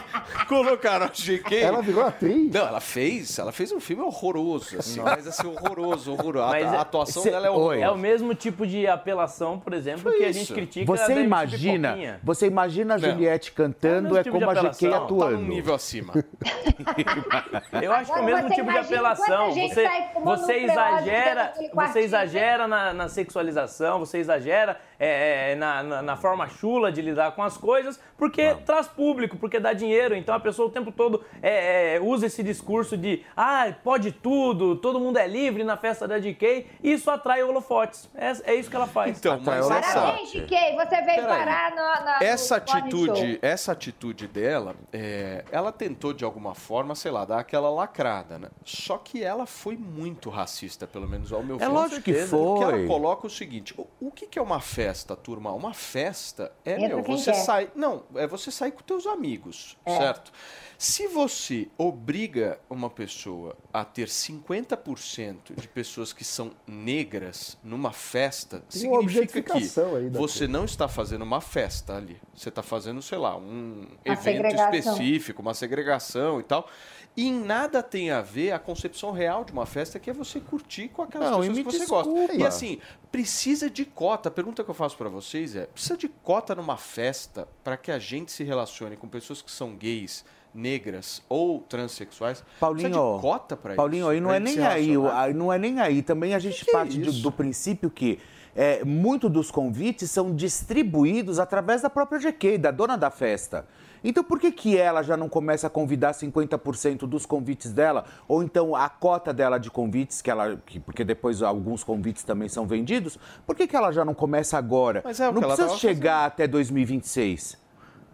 colocaram a GK. Ela virou atriz? Não, ela fez, ela fez um filme horroroso, assim, mas assim, horroroso, horroroso. Mas a, é- a atuação cê- dela é Oi. horrorosa. É o mesmo tipo de apelação, por exemplo, Foi que a isso. gente critica Você imagina, Pipoquinha. você imagina a Não. Juliette cantando, É é tipo como a GK. Tá atuando. num nível acima. Eu acho que é o mesmo tipo de apelação. Você, você um exagera, você exagera na, na sexualização, você exagera é, é, na, na, na forma chula de lidar com as coisas, porque traz público, porque dá dinheiro. Então a pessoa o tempo todo é, é, usa esse discurso de ah, pode tudo, todo mundo é livre na festa da DK, e isso atrai holofotes. É, é isso que ela faz. Então, mas Parabéns, Kay, você veio Peraí. parar na, na, essa no atitude, essa atitude dela, é, ela tentou de alguma forma, sei lá, dar aquela lacrada, né? Só que ela foi muito racista, pelo menos ao meu ver. É lógico que Porque ela foi. coloca o seguinte: o, o que, que é uma festa, turma? Uma festa é Entra meu, quem você quer. sai, não, é você sair com teus amigos, certo? Se você obriga uma pessoa a ter 50% de pessoas que são negras numa festa, Tem significa que você não está fazendo uma festa ali. Você está fazendo, sei lá, um Uma evento específico, uma segregação e tal. E em nada tem a ver a concepção real de uma festa, que é você curtir com aquelas Não, pessoas que você desculpa. gosta. E assim, precisa de cota. A pergunta que eu faço para vocês é: precisa de cota numa festa para que a gente se relacione com pessoas que são gays, negras ou transexuais? Paulinho, cota para isso. Paulinho, aí não é nem aí, não é nem aí. Também a gente que é parte de- isso? do princípio que é, muito dos convites são distribuídos através da própria GK, da dona da festa. Então por que, que ela já não começa a convidar 50% dos convites dela? Ou então a cota dela de convites, que ela. que- porque depois alguns convites também são vendidos, por que, que ela já não começa agora? Mas é o não que ela precisa tava chegar até 2026.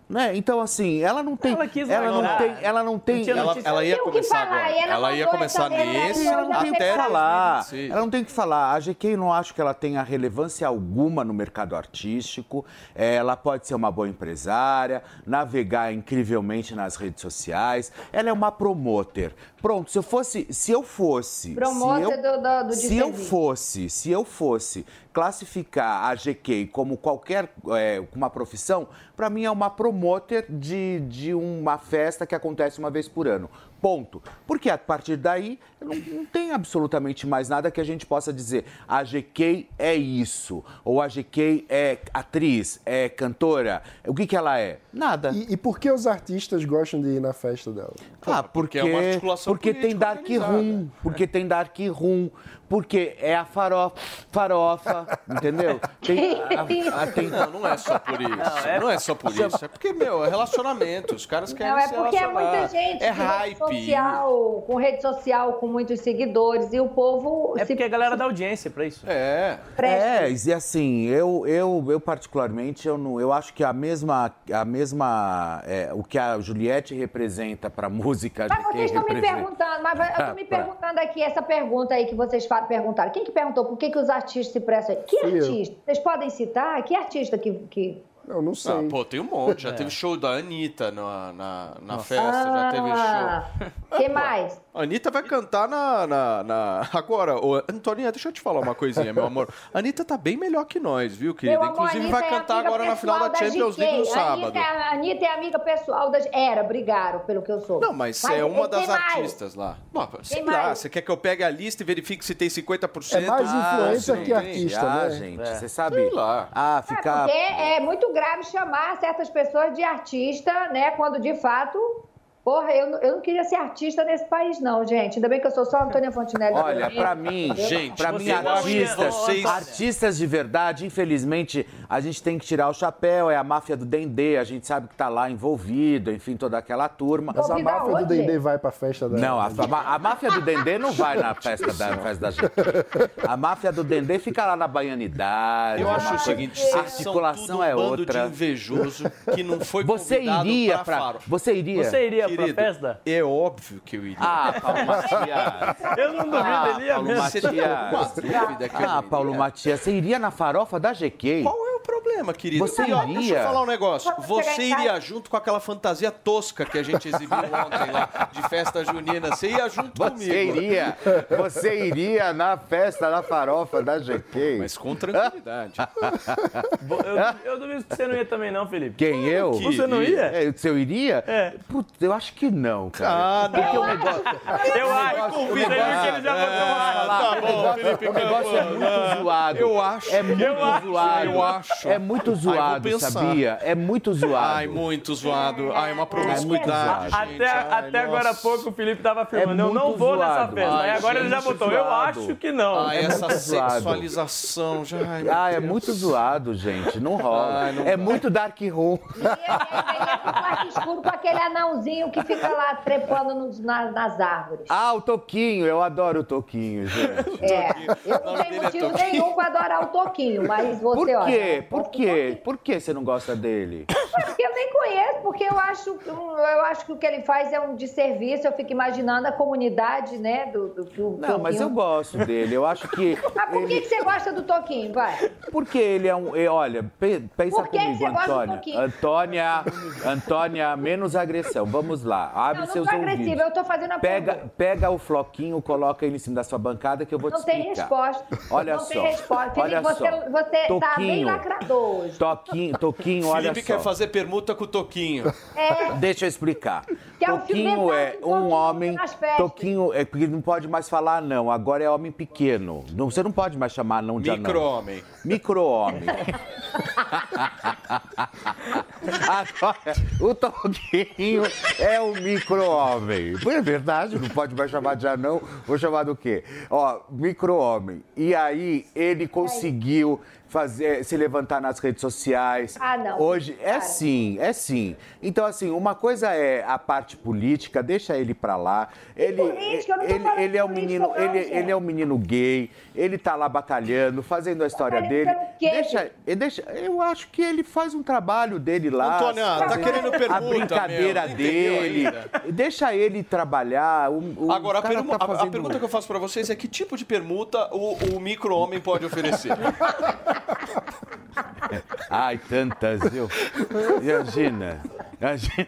Né? Então, assim, ela não tem. Ela quis ela não tem. Ela não tem. Ela, ela ia Tem o que começar falar, agora. ela Ela ia começar nesse Ela não tem o que até falar. 2026. Ela não tem o que falar. A GK eu não acho que ela tenha relevância alguma no mercado artístico. Ela pode ser uma boa empresária, navegar incrivelmente nas redes sociais. Ela é uma promoter. Pronto, se eu fosse, se eu fosse, Promoter se eu, do- do- do se eu fosse, se eu fosse classificar a GK como qualquer é, uma profissão, para mim é uma promoter de, de uma festa que acontece uma vez por ano. Ponto. Porque a partir daí não, não tem absolutamente mais nada que a gente possa dizer. A GK é isso. Ou a GK é atriz, é cantora. O que, que ela é? Nada. E, e por que os artistas gostam de ir na festa dela? Ah, porque, é uma articulação porque tem dark room, porque tem dark room, porque é a farofa, farofa entendeu? Tem, a- a- tem- Não, não é só por isso. Não é, só por isso. É porque, meu, é relacionamento. Os caras querem Não, é se porque é relacionar. muita gente É com rede hype. social, com rede social, com muitos seguidores, e o povo É se porque a galera dá audiência pra isso. É. É, e assim, eu, eu, eu particularmente, eu, não, eu acho que a mesma, a mesma é, o que a Juliette representa para música Mas vocês estão me representa- perguntando, mas eu tô me perguntando aqui, essa pergunta aí que vocês perguntaram. Quem que perguntou por que, que os artistas se prestam? Que eu. artista? Vocês podem citar? Que artista que. que... Eu não sei. Ah, pô, tem um monte. Já É. teve show da Anitta na, na, na festa, já teve show. Ah, Quem mais? A Anitta vai cantar na. na, na- Agora, ô, Antoninha, deixa eu te falar uma coisinha, meu amor. A Anitta tá bem melhor que nós, viu, querida? Meu amor, Inclusive Anitta vai é cantar agora na final da pessoal Champions GK. League no sábado. Anitta, é- a Anitta é amiga pessoal das. Era, brigaram, pelo que eu sou. Não, mas, é uma das mais? artistas lá. Bom, sei lá, mais? você quer que eu pegue a lista e verifique se tem 50%? É mais influência se não que artista, Ah, né? gente, É. você sabe? Sei lá. Ah, É, ficar. porque é muito grave chamar certas pessoas de artista, né? Quando de fato. Porra, eu, não- eu não queria ser artista nesse país, não, gente. Ainda bem que eu sou só Antônia Fontinelli. Olha, pra mim, Gente, pra mim, artistas, vocês- artistas de verdade, infelizmente, a gente tem que tirar o chapéu, é a máfia do Dendê, a gente sabe que tá lá envolvido, enfim, toda aquela turma. Mas a máfia do? Dendê vai pra festa dela. Não, a, a- a máfia do Dendê não vai na festa da, festa da gente. A máfia do Dendê fica lá na baianidade. Eu acho o seguinte, a articulação um é bando outra. de invejoso que não foi Você iria pra pra. Faro. Você iria? Você iria Querido, pra festa? É óbvio que eu iria. Ah, Paulo Matias. Eu não duvido, Ah, ele ia Paulo mesmo. Matias. Ah, Paulo? Matias, você iria na farofa da GK? Qual problema, querido? Você E, ó, Deixa iria? eu falar um negócio. Você iria junto com aquela fantasia tosca que a gente exibiu ontem lá, de festa junina. Você ia junto Você comigo. iria, você iria na festa da farofa da GK? Mas com tranquilidade. Eu, eu duvido que você não ia também, não, Felipe. Quem, eu? que Você não ia? É, se eu iria? É. Putz, eu acho que não, cara. Ah, não. O negócio, Eu acho. Você viu que ele já botou uma Tá bom, Felipe o negócio é muito zoado. Eu acho. É muito Eu acho, zoado. eu acho. É muito zoado, sabia? É muito zoado. Ai, muito zoado. Ai, uma É promiscuidade. Até, gente. Ai, até agora há pouco o Felipe tava afirmando, É eu não vou nessa zoado. festa. Ai, Aí agora ele já gente, botou, eu zoado. acho que não. Ai, essa muito zoado. sexualização. Já, ai, Ah, é muito zoado, gente. Não rola. Ai, não é dá. muito dark room. E ele ia pro quarto escuro com aquele anãozinho que fica lá trepando nos- na- nas árvores. Ah, o Toquinho. Eu adoro o Toquinho, gente. É, eu não tenho é motivo nenhum pra adorar o Toquinho, mas você, Por olha, quê? eu Por quê? Por que você não gosta dele? Porque eu nem conheço, porque eu acho, que- eu acho que o que ele faz é um desserviço. Eu fico imaginando a comunidade, né? Do, do, do Não, mas eu Toquinho. gosto dele. Eu acho que. Mas por que, ele- que você gosta do Toquinho, vai? Porque ele é um. Olha, pe- pensa Por que que comigo, você gosta do Antônia. Toquinho? Antônia, Antônia, menos agressão. Vamos lá. Abre Não, não seus ouvidos. agressiva, eu tô fazendo a Pega, pergunta. pega o floquinho, coloca ele em cima da sua bancada que eu vou Não te tem explicar. resposta. Olha não só. tem resposta. Felipe, Olha você, só. você tá bem Toquinho. Lacrador hoje. Toquinho, Toquinho, olha Felipe só. quer fazer permuta com o Toquinho. É, Deixa eu explicar. Que é Toquinho é um do homem. Toquinho é porque não pode mais falar não. Agora é homem pequeno. Não, você não pode mais chamar não de anão. Micro-homem. Micro-homem. Agora, o Toquinho é o micro-homem. É verdade, não pode mais chamar de anão. Vou chamar do quê? Ó, micro-homem. E aí, ele conseguiu fazer, se levantar nas redes sociais. Ah, não. Hoje, é Para. sim, é sim. Então, assim, uma coisa é a parte política, deixa ele pra lá. Ele, política? Eu não tô ele, ele é um menino, não, ele, gente. ele é um menino gay, ele tá lá batalhando, fazendo a história dele. Deixa, deixa, eu acho que ele faz um trabalho dele lá. Antônia, tá fazendo querendo permuta, A brincadeira meu, dele. Deixa ele trabalhar. O, o Agora, a, cara permu- tá a- a fazendo- pergunta que eu faço pra vocês é que tipo de permuta o, o micro-homem pode oferecer? Ai, tantas, viu? Imagina. Imagina.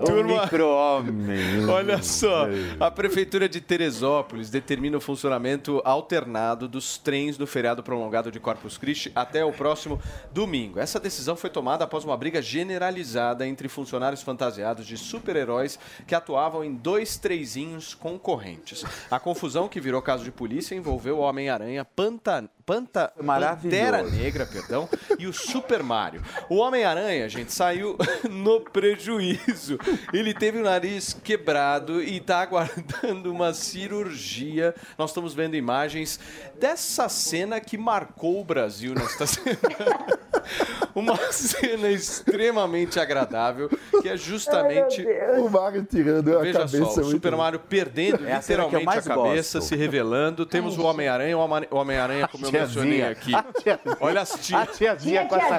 O Turma- micro-homem. Olha só, a Prefeitura de Teresópolis determina o funcionamento alternado dos trens do feriado prolongado de Corpus Christi até o próximo domingo. Essa decisão foi tomada após uma briga generalizada entre funcionários fantasiados de super-heróis que atuavam em dois trezinhos concorrentes. A confusão que virou caso de polícia envolveu o Homem-Aranha Panta... Panta... Pantera Negra, perdão, e o Super Mario. O Homem-Aranha, gente, saiu no prejuízo. Ele teve o nariz quebrado e está aguardando uma cirurgia. Nós estamos vendo imagens dessa cena que marcou o Brasil nesta semana. Uma cena extremamente agradável, que é justamente O Mario tirando a Veja cabeça só, o Super Mario perdendo É a literalmente mais a cabeça, gosto. se revelando. Temos o Homem-Aranha, o Homem- o Homem-Aranha, como eu mencionei tiazinha. aqui. A tiazinha. Olha as A tias. tiazinha com essa...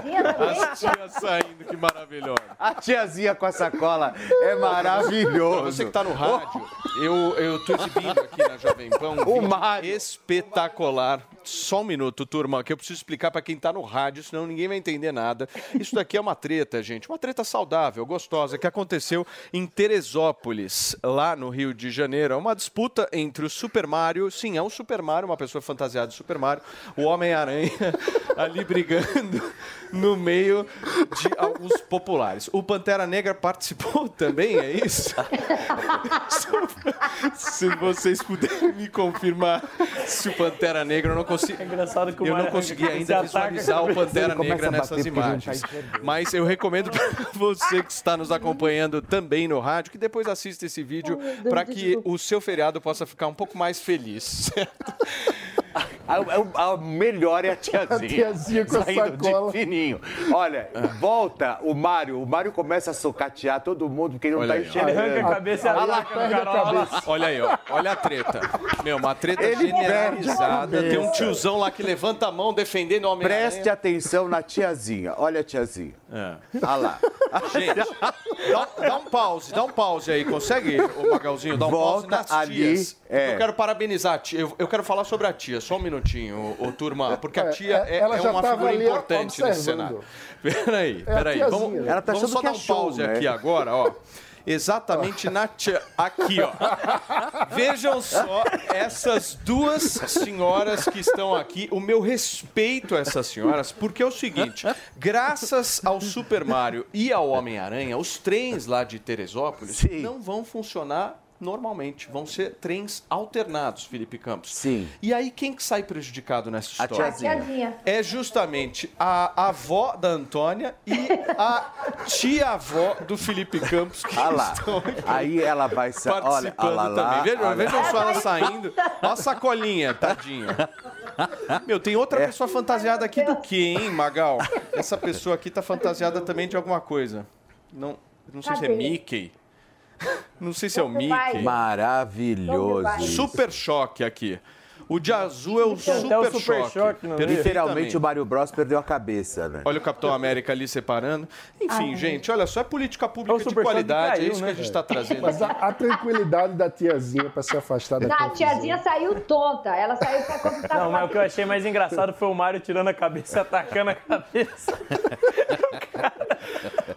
As tias saindo, que maravilhosa. A tiazinha com a sacola é maravilhoso. Você que está no rádio, eu, eu tô exibindo aqui na Jovem Pan um O vídeo Mário. espetacular. Só um minuto, turma, que eu preciso explicar para quem está no rádio, senão ninguém vai entender nada. Isso daqui é uma treta, gente, uma treta saudável, gostosa, que aconteceu em Teresópolis, lá no Rio de Janeiro. É uma disputa entre o Super Mario, sim, é um Super Mario, uma pessoa fantasiada de Super Mario, o Homem-Aranha ali brigando no meio de alguns populares. O Pantera Negra participou também, é isso? Se vocês puderem me confirmar se o Pantera Negra, eu não consigo. É engraçado que o Eu não consegui se ainda ataca visualizar o Pantera Negra nessas tá imagens. enxergando. Mas eu recomendo para você que está nos acompanhando também no rádio que depois assista esse vídeo para que o seu feriado possa ficar um pouco mais feliz. certo? A, a- a melhor é a tiazinha. A tiazinha com a saindo sacola. de fininho. Olha, volta o Mário. O Mário começa a socatear todo mundo porque ele não Olha tá aí, enxergando. Arranca a cabeça e Olha lá, ataca no Carola. Olha aí, ó. Olha a treta. Meu, uma treta Ele generalizada. a Tem um tiozão lá que levanta a mão defendendo o Homem-Aranha. Preste atenção na tiazinha. Olha a tiazinha. É. Olha lá. Gente, dá, dá um pause, dá um pause aí, consegue, ô Magalzinho? Dá um Volta pause nas ali, tias. é. Eu quero parabenizar a tia, eu, eu quero falar sobre a tia, só um minutinho, ô, turma, porque a É, tia é, é, ela é já uma figura ali importante nesse cenário. Peraí, É peraí, tiazinha. vamos, Ela tá vamos só que dar é um show, pause né? aqui agora, ó. Exatamente na tia. Aqui, ó. Vejam só essas duas senhoras que estão aqui. O meu respeito a essas senhoras, porque é o seguinte: graças ao Super Mario e ao Homem-Aranha, os trens lá de Teresópolis Sim. não vão funcionar normalmente. Vão ser trens alternados, Felipe Campos. Sim. E aí, quem que sai prejudicado nessa A história? tiazinha. Tiazinha. é justamente a avó da Antônia e a tia-avó do Felipe Campos que Olha lá. estão aqui Aí ela vai sa... olha, participando olha lá, também. Vejam, olha. vejam só ela saindo. Olha a sacolinha, tadinha. Meu, tem outra É. pessoa fantasiada aqui do que, hein, Magal? Essa pessoa aqui tá fantasiada também de alguma coisa. Não, não sei se é? Mickey. Não sei se é o? Mickey. Maravilhoso. isso. Super choque aqui. O de azul é o Tem super, até o Super choque. Choque meio. Literalmente o Mario Bros perdeu a cabeça, né? Olha o Capitão América ali separando. Enfim, gente, olha só, é política pública O de qualidade, caiu, é isso que né, a gente está trazendo. Mas a, a tranquilidade da tiazinha para se afastar da Não, a tiazinha saiu tonta. Ela saiu pra quando tava Não, mas o que eu achei mais engraçado foi o Mário tirando a cabeça e atacando a cabeça.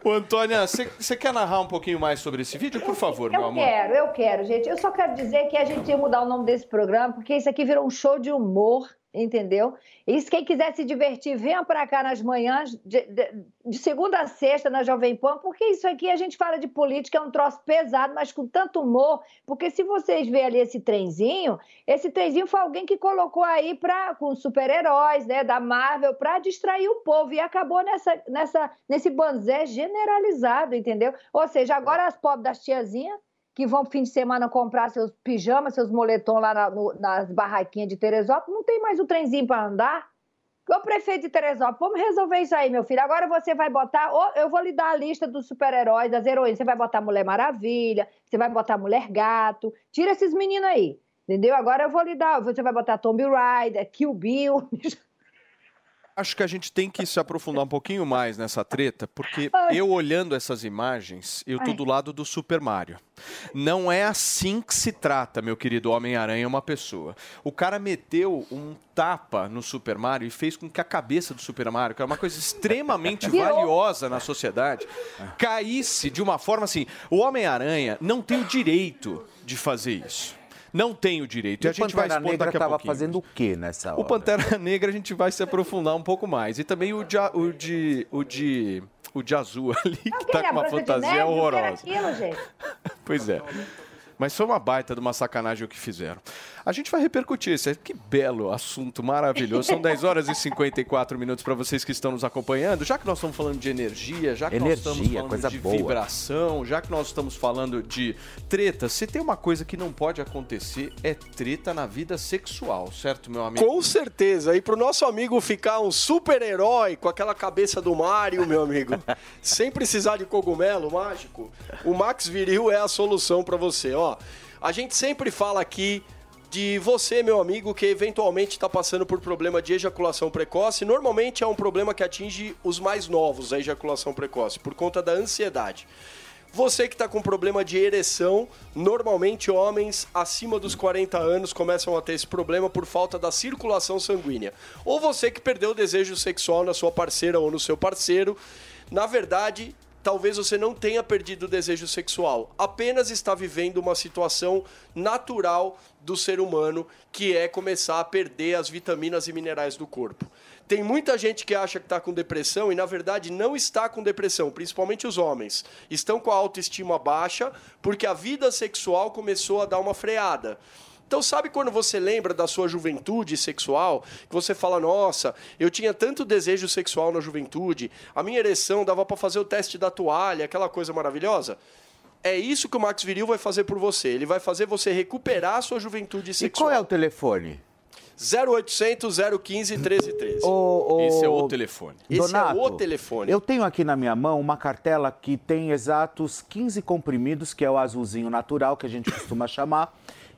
Ô, Antônia, você quer narrar um pouquinho mais sobre esse vídeo, por favor, meu Eu amor? quero, eu quero, gente. Eu só quero dizer que a gente ia mudar o nome desse programa, porque isso aqui virou um show de humor, entendeu? E se quem quiser se divertir, venha para cá nas manhãs, de, de- de segunda a sexta, na Jovem Pan, porque isso aqui a gente fala de política, é um troço pesado, mas com tanto humor. Porque se vocês verem ali esse trenzinho, esse trenzinho foi alguém que colocou aí pra, com super-heróis, né, da Marvel, para distrair o povo. E acabou nessa, nessa, nesse banzé generalizado, entendeu? Ou seja, agora as pobres das tiazinhas que vão fim de semana comprar seus pijamas, seus moletom lá na- no- nas barraquinhas de Teresópolis, não tem mais o trenzinho para andar. Ô prefeito de Teresópolis, vamos resolver isso aí, meu filho. Agora você vai botar, eu vou lhe dar a lista dos super-heróis, das heroínas. Você vai botar Mulher Maravilha, você vai botar Mulher Gato. Tira esses meninos aí, entendeu? Agora eu vou lhe dar, você vai botar Tomb Raider, Kill Bill. Acho que a gente tem que se aprofundar um pouquinho mais nessa treta, porque eu olhando essas imagens, eu tô do lado do Super Mario. Não é assim que se trata, meu querido Homem-Aranha, uma pessoa. O cara meteu um tapa no Super Mario e fez com que a cabeça do Super Mario, que é uma coisa extremamente valiosa na sociedade, caísse de uma forma assim. O Homem-Aranha não tem o direito de fazer isso. Não tem o direito. E, E a o gente vai Pantera expor Negra daqui a tava pouquinho. fazendo o que nessa hora? O Pantera Negra a gente vai se aprofundar um pouco mais. E também o de, o de, o de, o de azul ali, que tá era com uma fantasia Neve? O que era horrorosa. aquilo, gente? Pois é. Mas foi uma baita de uma sacanagem o que fizeram. A gente vai repercutir esse. Que belo assunto maravilhoso. São 10 horas e 54 minutos para vocês que estão nos acompanhando. Já que nós estamos falando de energia, já que nós estamos Energia, falando coisa de boa. vibração, já que nós estamos falando de treta, se tem uma coisa que não pode acontecer é treta na vida sexual, certo, meu amigo? Com certeza. E pro nosso amigo ficar um super-herói com aquela cabeça do Mario, meu amigo, sem precisar de cogumelo mágico, o Max Viril é a solução pra você. Ó, a gente sempre fala aqui de você, meu amigo, que eventualmente está passando por problema de ejaculação precoce. Normalmente é um problema que atinge os mais novos, a ejaculação precoce, por conta da ansiedade. Você que está com problema de ereção, normalmente homens acima dos 40 anos começam a ter esse problema por falta da circulação sanguínea. Ou você que perdeu o desejo sexual na sua parceira ou no seu parceiro, na verdade, talvez você não tenha perdido o desejo sexual, apenas está vivendo uma situação natural do ser humano, que é começar a perder as vitaminas e minerais do corpo. Tem muita gente que acha que está com depressão e, na verdade, não está com depressão, principalmente os homens. Estão com a autoestima baixa porque a vida sexual começou a dar uma freada. Então, sabe quando você lembra da sua juventude sexual, que você fala: Nossa, eu tinha tanto desejo sexual na juventude, a minha ereção dava para fazer o teste da toalha, aquela coisa maravilhosa? É isso que o Max Viril vai fazer por você. Ele vai fazer você recuperar a sua juventude E sexual. qual é o telefone? 0800 015 1313. Ô, ô, Esse é o telefone. Esse é Donato, o telefone. Eu tenho aqui na minha mão uma cartela que tem exatos 15 comprimidos, que é o azulzinho natural, que a gente costuma chamar.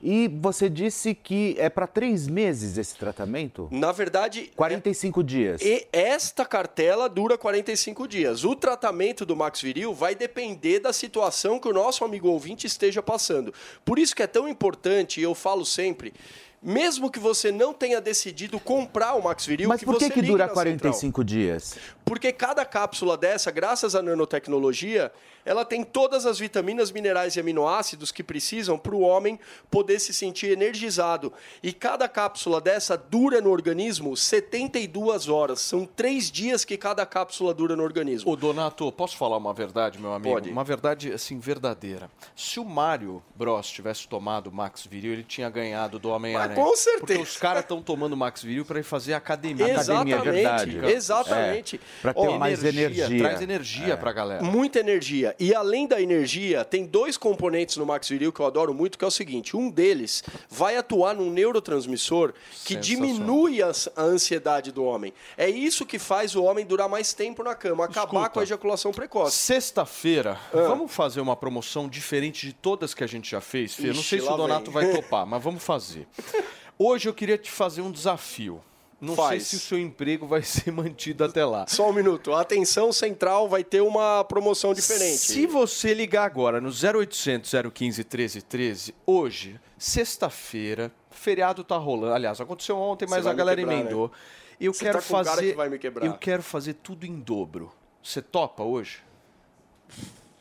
E você disse que é para três meses esse tratamento? Na verdade. 45 dias. E esta cartela dura 45 dias. O tratamento do Max Viril vai depender da situação que o nosso amigo ouvinte esteja passando. Por isso que é tão importante, e eu falo sempre, mesmo que você não tenha decidido comprar o Max Viril, Mas por que, você que dura na 45 dias? Porque cada cápsula dessa, graças à nanotecnologia, ela tem todas as vitaminas, minerais e aminoácidos que precisam para o homem poder se sentir energizado. E cada cápsula dessa dura no organismo 72 horas. São três dias que cada cápsula dura no organismo. Ô, Donato, posso falar uma verdade, meu amigo? Pode. Uma verdade, assim, verdadeira. Se o Mário Bros tivesse tomado o Max Viril, ele tinha ganhado do Homem-Aranha. Com certeza. Porque os caras estão tomando o Max Viril para ir fazer academia. Exatamente, Academia, é verdade. exatamente. pra ter Ó, mais energia. Traz energia É. pra galera. Muita energia. E além da energia, tem dois componentes no Max Viril que eu adoro muito, que é o seguinte: um deles vai atuar num neurotransmissor que diminui a a ansiedade do homem. É isso que faz o homem durar mais tempo na cama, acabar Escuta, com a ejaculação precoce. Sexta-feira, Ah. vamos fazer uma promoção diferente de todas que a gente já fez, Fê? Eu Não sei se o Donato vem. vai topar, mas vamos fazer. Hoje eu queria te fazer um desafio. Não Faz. sei se o seu emprego vai ser mantido até lá. Só um minuto. A atenção central vai ter uma promoção diferente. Se você ligar agora no 0800 015 1313, hoje, sexta-feira, feriado tá rolando. Aliás, aconteceu ontem, mas a galera quebrar, né? emendou. Eu Você quero tá fazer. que vai me quebrar. Eu quero fazer tudo em dobro. Você topa hoje?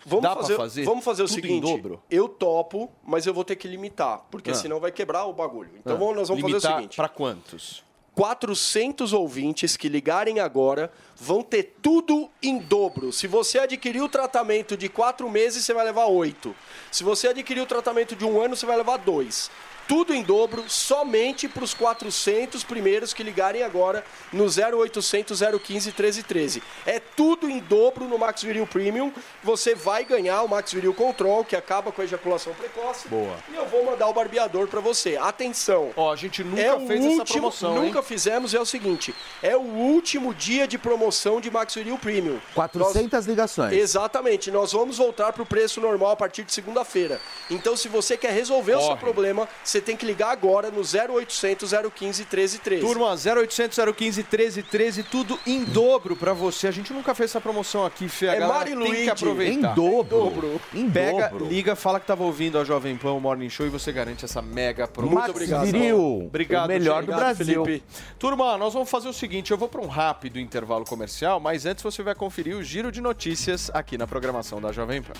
Vamos Dá fazer, fazer Vamos fazer o seguinte. Eu topo, mas eu vou ter que limitar, porque Ah. senão vai quebrar o bagulho. Então Ah, vamos- nós vamos fazer limitar o seguinte. Pra quantos? 400 ouvintes que ligarem agora vão ter tudo em dobro. Se você adquirir o tratamento de quatro meses, você vai levar oito. Se você adquirir o tratamento de um ano, você vai levar dois. Tudo em dobro, somente para os 400 primeiros que ligarem agora no 0800 015 1313. É tudo em dobro no Max Viril Premium. Você vai ganhar o Max Viril Control, que acaba com a ejaculação precoce. Boa. E eu vou mandar o barbeador para você. Atenção. Ó, a gente nunca é fez essa último, promoção, Nunca hein? fizemos, é o seguinte: é o último dia de promoção de Max Viril Premium. 400 ligações. Exatamente, nós vamos voltar para o preço normal a partir de segunda-feira. Então, se você quer resolver o seu Corre. problema você tem que ligar agora no 0800 015 1313. Turma, 0800 015 1313, tudo em dobro pra você. A gente nunca fez essa promoção aqui, Fê. A É galera Mari tem Luigi. que aproveitar. Em dobro. Em Pega, dobro. liga, fala que tava ouvindo a Jovem Pan, o Morning Show, e você garante essa mega promoção. Max Viril, Obrigado, o melhor do obrigado, Brasil. Felipe. Turma, nós vamos fazer o seguinte, eu vou para um rápido intervalo comercial, mas antes você vai conferir o giro de notícias aqui na programação da Jovem Pan.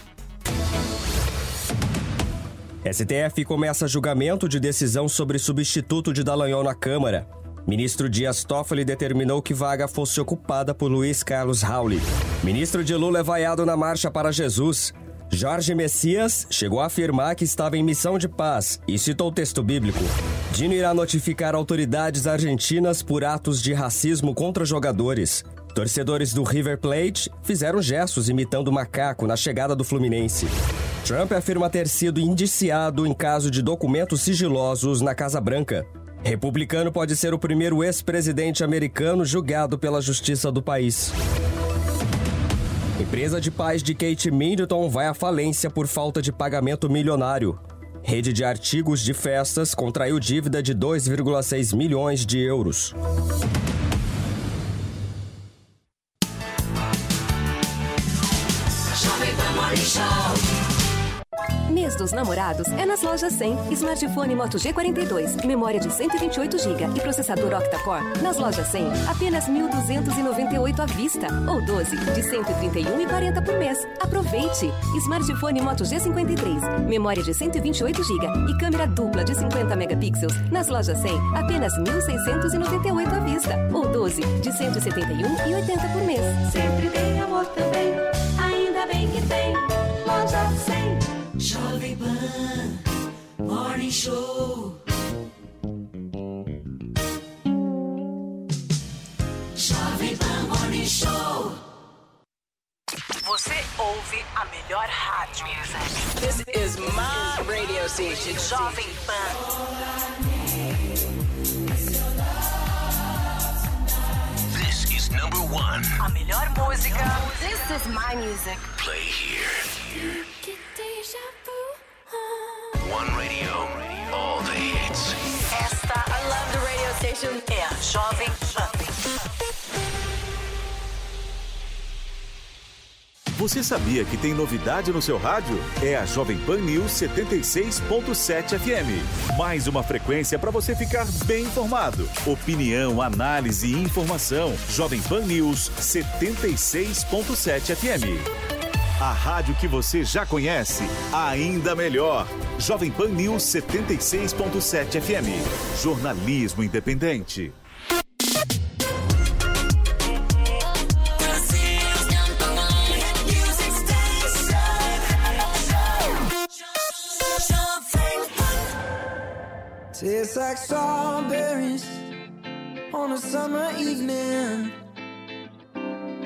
STF começa julgamento de decisão sobre substituto de Dallagnol na Câmara. Ministro Dias Toffoli determinou que vaga fosse ocupada por Luiz Carlos Rauli. Ministro de Lula é vaiado na Marcha para Jesus. Jorge Messias chegou a afirmar que estava em missão de paz e citou o texto bíblico. Dino irá notificar autoridades argentinas por atos de racismo contra jogadores. Torcedores do River Plate fizeram gestos imitando o macaco na chegada do Fluminense. Trump afirma ter sido indiciado em caso de documentos sigilosos na Casa Branca. Republicano pode ser o primeiro ex-presidente americano julgado pela justiça do país. Empresa de pais de Kate Middleton vai à falência por falta de pagamento milionário. Rede de artigos de festas contraiu dívida de 2,6 milhões de euros. Mês dos namorados é nas lojas 100. Smartphone Moto G42, memória de 128 GB e processador octa-core. Nas lojas 100, apenas 1.298 à vista ou 12 de 131,40 por mês. Aproveite! Smartphone Moto G53, memória de 128 GB e câmera dupla de 50 megapixels. Nas lojas 100, apenas 1.698 à vista ou 12 de 171,80 por mês. Sempre tem amor também, Jovem Pan, Morning Show. Jovem Pan Morning Show. Você ouve a melhor rádio. This is my radio station, Jovem Pan. This is number one. A melhor música. This is my music. Play here. One radio. All the hits. Esta, I love the radio station, é a Jovem Pan. Você sabia que tem novidade no seu rádio? É a Jovem Pan News 76.7 FM. Mais uma frequência para você ficar bem informado. Opinião, análise e informação. Jovem Pan News 76.7 FM. A rádio que você já conhece, ainda melhor. Jovem Pan News 76.7 FM. Jornalismo independente. Tastes like strawberries on a summer evening,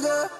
sugar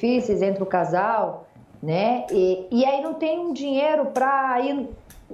difíceis entre o casal, né? E, e aí não tem um dinheiro para ir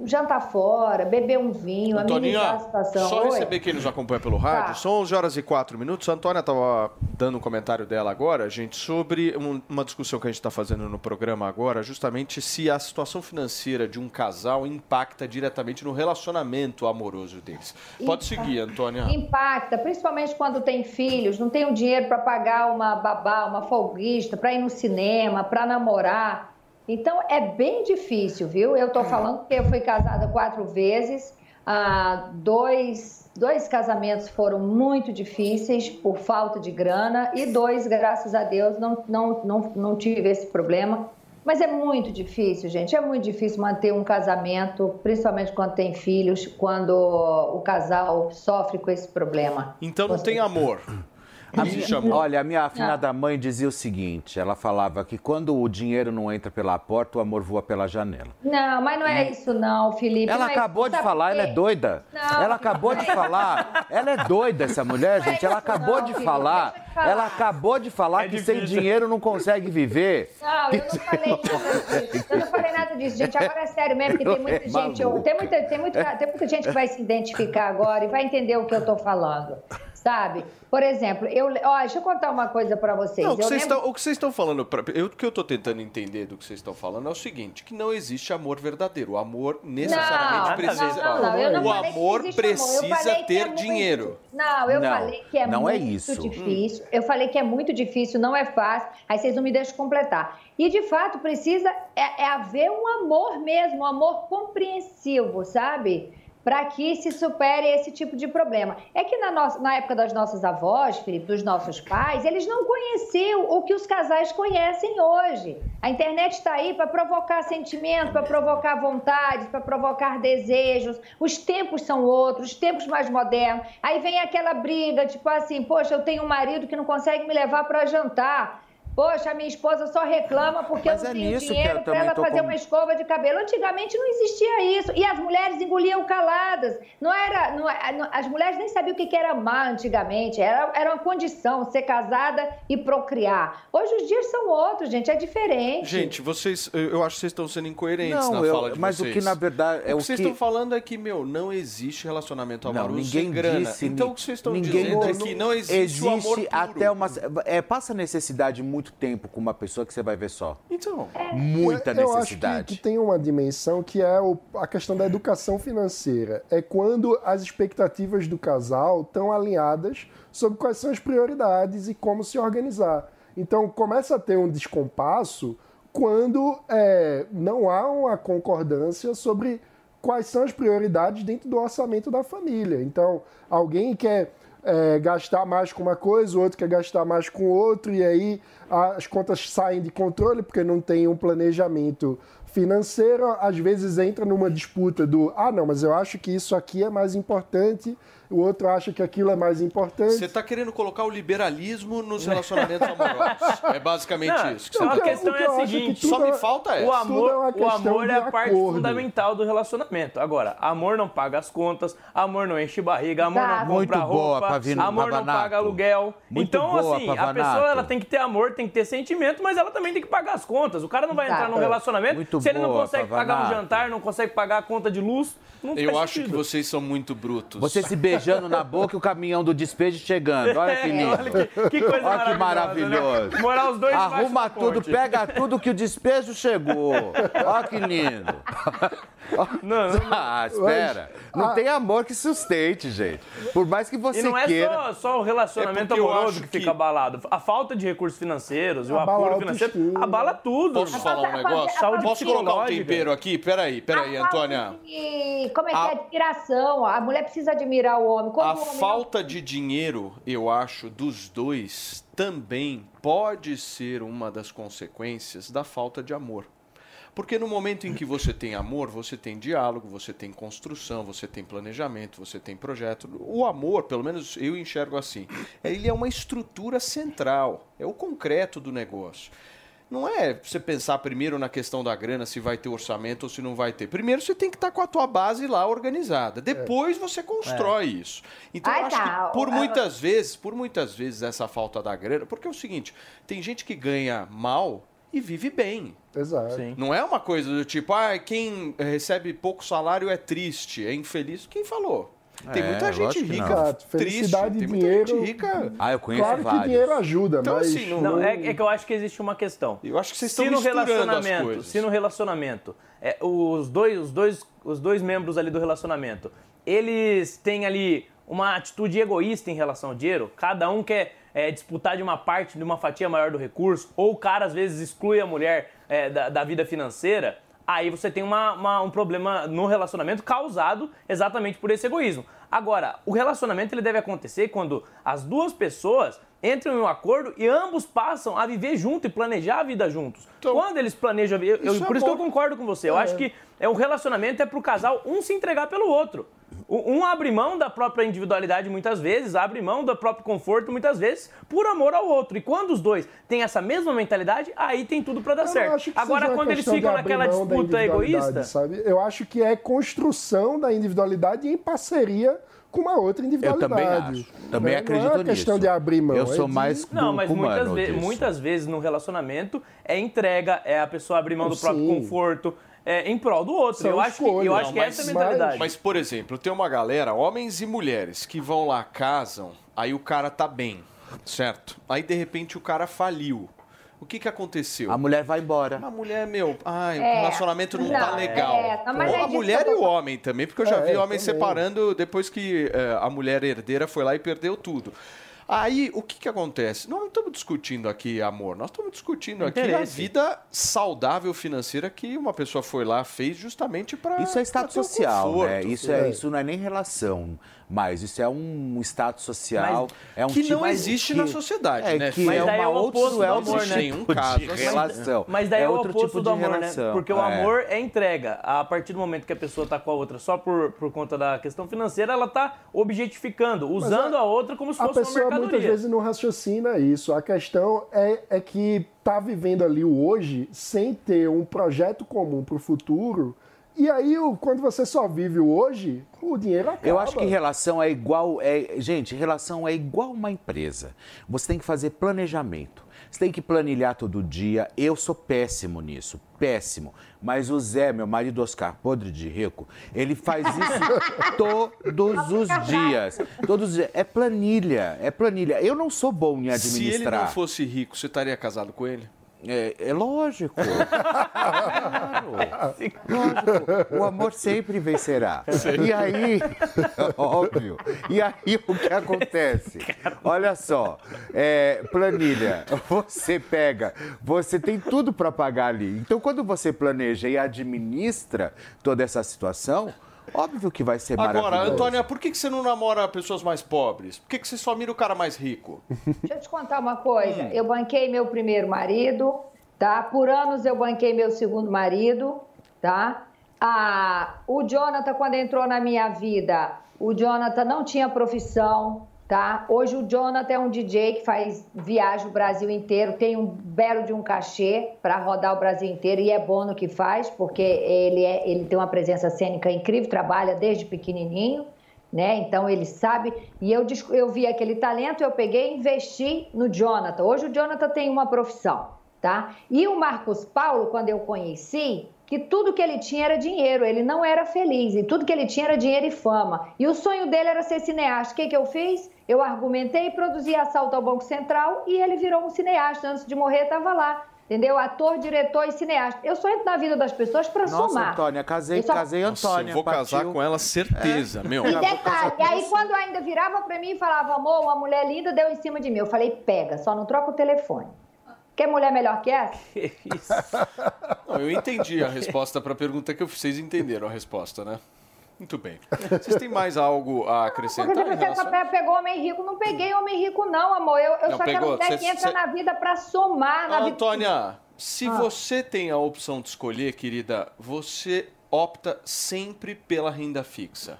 jantar fora, beber um vinho, Toninho, amenizar a situação. só Oi? receber quem nos acompanha pelo rádio. Tá. São 11 horas e 4 minutos. A Antônia estava dando um comentário dela agora, gente, sobre um- uma discussão que a gente está fazendo no programa agora, justamente se a situação financeira de um casal impacta diretamente no relacionamento amoroso deles. Pode Impacta. seguir, Antônia. Impacta, principalmente quando tem filhos, não tem o dinheiro para pagar uma babá, uma folguista, para ir no cinema, para namorar. Então é bem difícil, viu? Eu tô falando porque eu fui casada quatro vezes, ah, dois, dois casamentos foram muito difíceis por falta de grana e dois, graças a Deus, não, não, não, não tive esse problema. Mas é muito difícil, gente. É muito difícil manter um casamento, principalmente quando tem filhos, quando o casal sofre com esse problema. Então não tem amor. A minha- olha, a minha afinada mãe dizia o seguinte: ela falava que quando o dinheiro não entra pela porta, o amor voa pela janela. Não, mas não é isso não, Felipe. Ela Não é acabou de falar, ela é doida. Não, ela acabou de falar. Ela é doida, essa mulher, gente. Ela acabou de falar. Ela acabou de falar que sem dinheiro não consegue viver. Não, eu não falei nada disso. Eu não falei nada disso, gente. Agora é sério mesmo, que tem muita É gente. Tem muita, tem, muita, tem muita gente que vai se identificar agora e vai entender o que eu tô falando. Sabe? Por exemplo, eu. Ó, deixa eu contar uma coisa pra vocês. Não, o, que eu vocês lembro- estão, o que vocês estão falando, pra, eu, o que eu estou tentando entender do que vocês estão falando é o seguinte, que não existe amor verdadeiro. O amor necessariamente Não, precisa... não, não, eu não o falei que amor amor, precisa falei que ter é muito- dinheiro. Não, eu Não, falei que é não é muito isso. difícil. Eu falei que é muito difícil, não é fácil. Aí vocês não me deixam completar. E de fato precisa é, é haver um amor mesmo, um amor compreensivo, sabe? Para que se supere esse tipo de problema. É que na, nossa, na época das nossas avós, Felipe, dos nossos pais, eles não conheciam o que os casais conhecem hoje. A internet está aí para provocar sentimentos, para provocar vontades, para provocar desejos. Os tempos são outros, os tempos mais modernos. Aí vem aquela briga, tipo assim, poxa, eu tenho um marido que não consegue me levar para jantar. Poxa, a minha esposa só reclama porque Mas eu é não tenho nisso que dinheiro para ela fazer com- uma escova de cabelo. Antigamente não existia isso. E as mulheres engoliam caladas. Não era, não é- não- as mulheres nem sabiam o que que era amar antigamente. Era, era uma condição ser casada e procriar. Hoje os dias são outros, gente. É diferente. Gente, vocês, eu acho que vocês estão sendo incoerentes Não, na eu- fala de mas o vocês. que, na verdade, é o o que vocês que- estão falando é que, meu, não existe relacionamento Não, amoroso ninguém sem grana. disse. então o que vocês estão ninguém dizendo é que não existe, o amor puro. até uma. É, passa necessidade muito tempo com uma pessoa que você vai ver só. Então. Muita eu acho necessidade. que, que tem uma dimensão que é o- a questão da educação financeira. É quando as expectativas do casal estão alinhadas sobre quais são as prioridades e como se organizar. Então começa a ter um descompasso quando é, não há uma concordância sobre quais são as prioridades dentro do orçamento da família. Então, alguém quer é, gastar mais com uma coisa, o outro quer gastar mais com outro, e aí as contas saem de controle porque não tem um planejamento financeiro. Às vezes entra numa disputa do ah, não, mas eu acho que isso aqui é mais importante, o outro acha que aquilo é mais importante. Você está querendo colocar o liberalismo nos relacionamentos amorosos. É basicamente Não, isso. Que você a tá questão querendo. é a seguinte: Só me falta essa. O amor, é o questão amor é a parte acordo. fundamental do relacionamento. Agora, amor não paga as contas, amor não enche barriga, amor Exato. não compra Muito boa, roupa, Pavino- amor não paga aluguel. Muito então, boa, assim, a Pavanato. pessoa ela tem que ter amor, tem que ter sentimento, mas ela também tem que pagar as contas. O cara não vai entrar num relacionamento Muito se ele não boa, consegue pagar um jantar, não consegue pagar a conta de luz. Não Eu acho que sentido. vocês são muito brutos. Você se beijando na boca e o caminhão do despejo chegando. Olha que É, lindo. olha que- que coisa Olha que maravilhosa, maravilhoso. né? Morar os dois Arruma tudo, ponte. pega tudo que o despejo chegou. Olha que lindo. Não, Ah, espera. Não Ah. tem amor que sustente, gente. Por mais que você E não é queira. só, só o relacionamento É amoroso que, que- fica abalado. A falta de recursos financeiros, o Abala a apuro financeiro, autoestima. abala tudo. Posso irmão. falar um negócio? saúde Posso colocar um tempero aqui? Peraí, peraí, A Antônia. de- como é que A- é? Admiração. A mulher precisa admirar o homem. Quando A o homem não falta de dinheiro, eu acho, dos dois também pode ser uma das consequências da falta de amor. Porque no momento em que você tem amor, você tem diálogo, você tem construção, você tem planejamento, você tem projeto. O amor, pelo menos eu enxergo assim, ele é uma estrutura central, é o concreto do negócio. não é você pensar primeiro na questão da grana, se vai ter orçamento ou se não vai ter. Primeiro você tem que estar com a tua base lá organizada. Depois você constrói isso. Então eu Ah, acho tá. que por muitas vezes, por muitas vezes essa falta da grana, porque é o seguinte, tem gente que ganha mal e vive bem. Exato. Não é uma coisa do tipo, ah, quem recebe pouco salário é triste, é infeliz. Quem falou? Tem É, muita gente que rica, triste, Felicidade tem e muita dinheiro- gente rica. Ah, eu conheço Claro que vários. dinheiro ajuda, Então, mas... assim, não- Não, é, é que eu acho que existe uma questão. Eu acho que vocês se estão no relacionamento, se no relacionamento, é, os dois, os dois, os dois membros ali do relacionamento, eles têm ali uma atitude egoísta em relação ao dinheiro. Cada um quer é, disputar de uma parte, de uma fatia maior do recurso, ou o cara às vezes exclui a mulher é, da, da vida financeira. Aí você tem uma- uma- um problema no relacionamento causado exatamente por esse egoísmo. Agora, o relacionamento ele deve acontecer quando as duas pessoas entram em um acordo e ambos passam a viver junto e planejar a vida juntos. Quando eles planejam a vida, Isso é por isso que eu concordo com você. Eu É. acho que é um relacionamento é pro casal um se entregar pelo outro. Um abre mão da própria individualidade muitas vezes, abre mão do próprio conforto muitas vezes, por amor ao outro. E quando os dois têm essa mesma mentalidade, aí tem tudo pra dar Eu certo. acho que Agora, quando eles ficam naquela disputa egoísta, Sabe? Eu acho que é construção da individualidade em parceria com uma outra individualidade. também acho. Também Né? acredito Não é uma questão nisso. de abrir mão. Eu é sou de- mais Não, mas muitas, humano ve- disso. muitas vezes no relacionamento é entrega, é a pessoa abrir mão do próprio Sim. conforto, é, em prol do outro. São eu acho que, eu escolhas. acho que Não, essa é a mas- mentalidade. Mas, por exemplo, tem uma galera, homens e mulheres, que vão lá, casam, aí o cara tá bem, certo? Aí, de repente, o cara faliu. O que que aconteceu? A mulher vai embora. A mulher, meu, ai, É, o relacionamento não, tá não, legal. é, não, mas Ou é a mulher eu e tô o homem também, porque eu já É, vi homens também. separando depois que eh, a mulher herdeira foi lá e perdeu tudo. Aí, o que que acontece? Nós não estamos discutindo aqui amor, nós estamos discutindo aqui a vida saudável financeira que uma pessoa foi lá, fez justamente para Isso é status social, conforto. né? Isso, é, isso não é nem relação, mas isso é um status social. é um que tipo não existe que- na sociedade, é, né? Que Mas é daí uma é o oposto é amor, né? tipo Nenhum caso, de assim. relação. Mas daí é, é o outro oposto tipo do de amor, relação. né? Porque o É. amor é entrega. A partir do momento que a pessoa tá com a outra só por, por conta da questão financeira, ela tá objetificando, usando a, outra como se A fosse uma pessoa muitas mercadoria. vezes não raciocina isso. A questão é, é que tá vivendo ali o hoje sem ter um projeto comum para o futuro. E aí, quando você só vive o hoje, o dinheiro acaba. Eu acho que relação é igual. É, gente, relação é igual uma empresa. Você tem que fazer planejamento. Você tem que planilhar todo dia. Eu sou péssimo nisso, péssimo. Mas o Zé, meu marido Oscar, podre de rico, ele faz isso todos os dias. Todos os dias. É planilha, é planilha. Eu não sou bom em Se ele administrar. não fosse rico, você estaria casado com ele? É, é lógico. Claro. Lógico. O amor sempre vencerá. E aí, óbvio. E aí o que acontece? Olha só, é, planilha, você pega, você tem tudo para pagar ali. Então, quando você planeja e administra toda essa situação, óbvio que vai ser Agora, maravilhoso. Antônia, por que que você não namora pessoas mais pobres? Por que que você só mira o cara mais rico? Deixa eu te contar uma coisa. Hum. Eu banquei meu primeiro marido, tá? Por anos eu banquei meu segundo marido, tá? Ah, o Jonathan, quando entrou na minha vida, o Jonathan não tinha profissão, tá? Hoje o Jonathan é um DJ que faz viagem o Brasil inteiro, tem um belo de um cachê para rodar o Brasil inteiro e é bom no que faz, porque ele, é, ele tem uma presença cênica incrível, trabalha desde pequenininho né? Então ele sabe. E eu, eu vi aquele talento, eu peguei e investi no Jonathan. Hoje o Jonathan tem uma profissão, tá? E o Marcos Paulo, quando eu conheci, que tudo que ele tinha era dinheiro, ele não era feliz, e tudo que ele tinha era dinheiro e fama. E o sonho dele era ser cineasta. O que, que eu fiz? Eu argumentei, produzi Assalto ao Banco Central e ele virou um cineasta. Antes de morrer, estava lá. Entendeu? Ator, diretor e cineasta. Eu só entro na vida das pessoas para Nossa, somar. Antônia, casei, só- casei Nossa, Antônia. eu vou casar partiu. com ela, certeza, meu. E detalhe, e aí quando ainda virava pra mim e falava, amor, uma mulher linda deu em cima de mim. Eu falei, pega, só não troca o telefone. Quer mulher melhor que essa? Não, eu entendi a resposta para a pergunta que eu fiz. Vocês entenderam a resposta, né? Muito bem. Vocês têm mais algo a Porque acrescentar em você relação... só pegou homem rico. Não peguei homem rico, não, amor. Eu, eu Não, só quero pegou. mulher Cê- que entra cê- na vida pra somar. Na vida... Antônia, se Ah. você tem a opção de escolher, querida, você opta sempre pela renda fixa.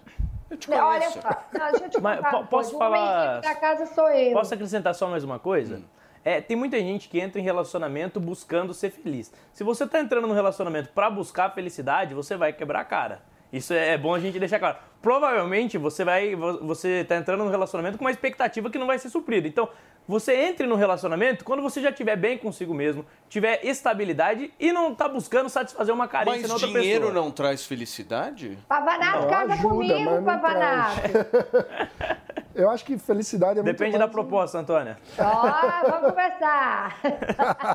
Eu te Olha conheço. só, não, deixa eu te Mas contar po- uma posso coisa. Falar- da casa sou eu. Posso acrescentar só mais uma coisa? Hum. é, tem muita gente que entra em relacionamento buscando ser feliz. Se você está entrando no relacionamento para buscar felicidade, você vai quebrar a cara. Isso é bom a gente deixar claro. Provavelmente você vai, vo- você está entrando no relacionamento com uma expectativa que não vai ser suprida. Então, você entre no relacionamento quando você já estiver bem consigo mesmo, tiver estabilidade e não está buscando satisfazer uma carência Mas na outra dinheiro pessoa. não traz felicidade? Pavanato, casa ajuda, comigo, Pavanato. Eu acho que felicidade é muito Depende mais da proposta, Antônia. Ó, vamos conversar.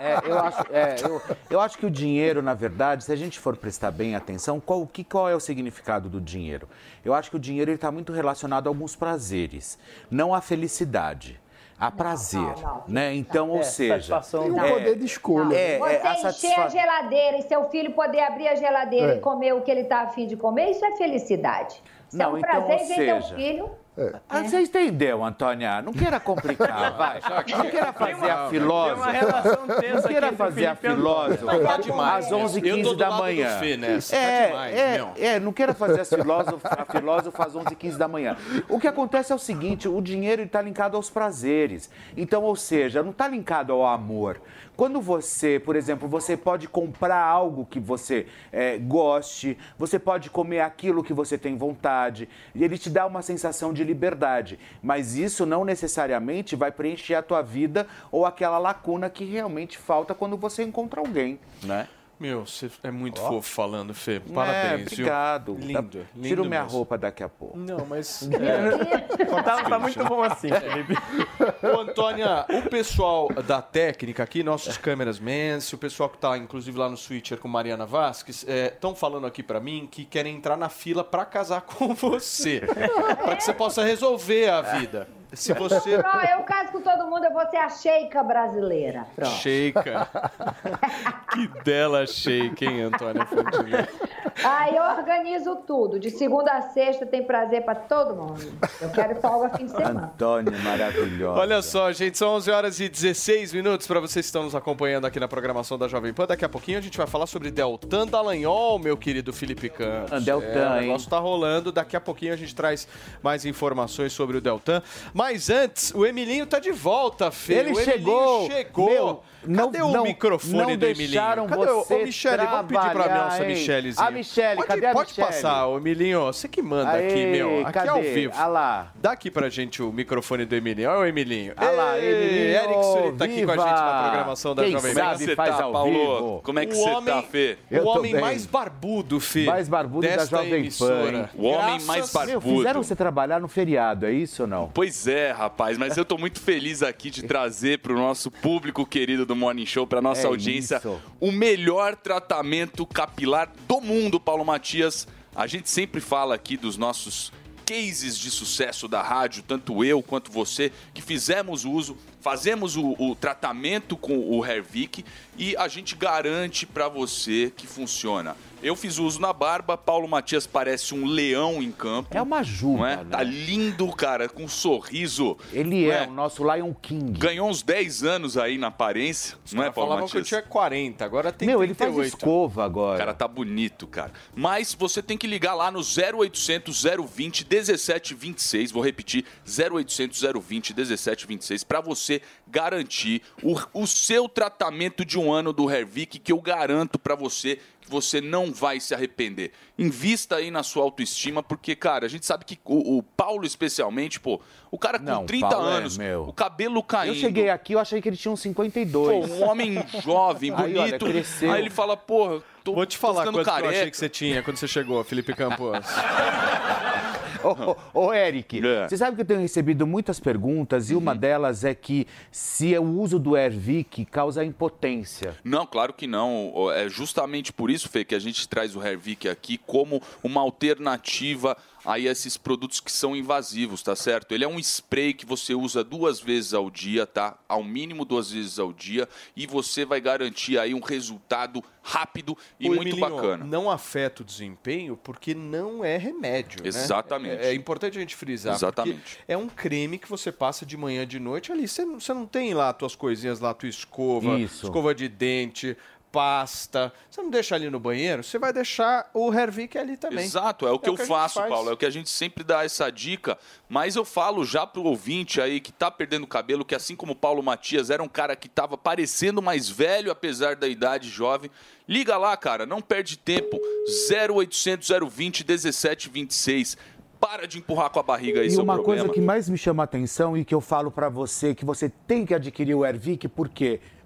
É, eu, acho, é, eu, eu acho que o dinheiro, na verdade, se a gente for prestar bem atenção, qual, que, qual é o significado do dinheiro? Eu acho que o dinheiro está muito relacionado a alguns prazeres, não à felicidade. A prazer, né? Então, ou É, seja. Tem o Não. poder de escolha. É, Você é, a encher a geladeira e seu filho poder abrir a geladeira É. e comer o que ele está afim de comer, isso é felicidade. Isso é Não, um então, prazer ver teu seja, filho. Ah, Você entendeu, Antônia? Não queira complicar, vai. Não queira fazer a filósofa. Tem uma relação tensa Não queira fazer a filósofa Tá às meu. 11 Eu tô 15 do da lado do manhã. Fê nessa, tá É, demais, é, é, não queira fazer as filósofas, a filósofa às 11 15 da manhã. O que acontece é o seguinte, o dinheiro está linkado aos prazeres. Então, ou seja, não está linkado ao amor. Quando você, por exemplo, você pode comprar algo que você é, goste, você pode comer aquilo que você tem vontade, e ele te dá uma sensação de liberdade. Mas isso não necessariamente vai preencher a tua vida ou aquela lacuna que realmente falta quando você encontra alguém, né? Meu, você é muito Ó. fofo falando, Fê. Parabéns, é, viu? obrigado. Lindo, Tá- lindo Tiro minha mesmo. roupa daqui a pouco. Não, mas... Tá, tá muito bom assim, Felipe. Ô, Antônia, o pessoal da técnica aqui, nossos cameramans, o pessoal que tá, inclusive, lá no Switcher com Mariana Vasques, estão falando aqui pra mim que querem entrar na fila pra casar com você. pra que você possa resolver a vida. Se você... Ó, eu caso com todo mundo, eu vou ser a sheika brasileira. Pronto. Sheika. que dela sheika, hein, Antônia Fontinha? Aí eu organizo tudo. De segunda a sexta tem prazer pra todo mundo. Eu quero folga fim de semana. Antônia, maravilhosa. Olha só, gente, são 11 horas e 16 minutos para vocês que estão nos acompanhando aqui na programação da Jovem Pan. Daqui a pouquinho a gente vai falar sobre Deltan Dallagnol, meu querido Felipe Campos. Deltan, é, o hein? negócio tá rolando. Daqui a pouquinho a gente traz mais informações sobre o Deltan. Mas antes, o Emilinho tá de volta, Fê. Ele o Emilinho chegou. chegou. Meu, não- cadê o não- microfone não do Emilinho? Cadê o- você Ô, Michele, vamos pedir pra hein? Michelezinha. A Michele, pode, cadê a Pode Michele? passar, ô Emilinho. Você que manda aqui, meu. Aqui cadê? ao vivo. Ah lá. Dá aqui pra gente o microfone do Emilinho. Olha o Emilinho. Ah lá, Emilinho, Eric Suri tá aqui com a gente na programação da Quem Jovem Pan. Como é que você tá, Paulo? vivo. Como é que o você tá, Fê? O homem mais barbudo, Fê. Mais barbudo da Jovem Pan? O homem mais barbudo. fizeram você trabalhar no feriado, é isso ou não? Pois é, rapaz, mas eu tô muito feliz aqui de trazer pro nosso público querido do Morning Show, pra nossa É audiência, isso. o melhor tratamento capilar do mundo, Paulo Matias. A gente sempre fala aqui dos nossos cases de sucesso da rádio, tanto eu quanto você, que fizemos o uso, fazemos o, o tratamento com o Hervik e a gente garante pra você que funciona. Eu fiz uso na barba, Paulo Matias parece um leão em campo. É uma juba, é? né? Tá lindo, cara, com um sorriso. Ele Não é, o nosso Lion King. Ganhou uns 10 anos aí na aparência, não é, Paulo Falavam que eu Matias? tinha 40, agora tem Meu, ele faz 38. escova agora. O cara tá bonito, cara. Mas você tem que ligar lá no 0800 020 1726. Vou repetir: 0800 020 1726 para você garantir o, o seu tratamento de um ano do Hervik, que eu garanto para você você não vai se arrepender. Invista aí na sua autoestima, porque, cara, a gente sabe que o, o Paulo, especialmente, pô, o cara com Não, 30 Paulo é anos, meu. o cabelo caindo. Eu cheguei aqui, eu achei que ele tinha uns Pô, 52. um homem jovem, Aí, olha, bonito. Aí ele fala, porra, tô, Vou te tô falar ficando quanto que eu careca. achei que você tinha quando você chegou, Felipe Campos. Ô, Eric, É. você sabe que eu tenho recebido muitas perguntas e Uhum. uma delas é que se o uso do Hervik causa impotência. Não, claro que não. É justamente por isso, Fê, que a gente traz o Hervik aqui como uma alternativa a esses produtos que são invasivos, tá certo? Ele é um spray que você usa duas vezes ao dia, tá? Ao mínimo duas vezes ao dia e você vai garantir aí um resultado rápido e Ô, muito Emilinho, bacana. Não afeta o desempenho porque não é remédio. né? Exatamente. É, é importante a gente frisar. Exatamente. É um creme que você passa de manhã de noite ali. Você não, você não tem lá tuas coisinhas lá, tua escova, Isso. escova de dente, pasta, você não deixa ali no banheiro, você vai deixar o Hervik ali também. Exato, é o que eu a gente faço, faz. Paulo. É o que a gente sempre dá essa dica. Mas eu falo já pro ouvinte aí que tá perdendo cabelo, que assim como o Paulo Matias era um cara que tava parecendo mais velho, apesar da idade jovem. Liga lá, cara, não perde tempo. 0800 020 1726. Para de empurrar com a barriga aí E seu uma coisa que mais me chama a atenção e que eu falo pra você que você tem que adquirir o Ervic, por quê? Porque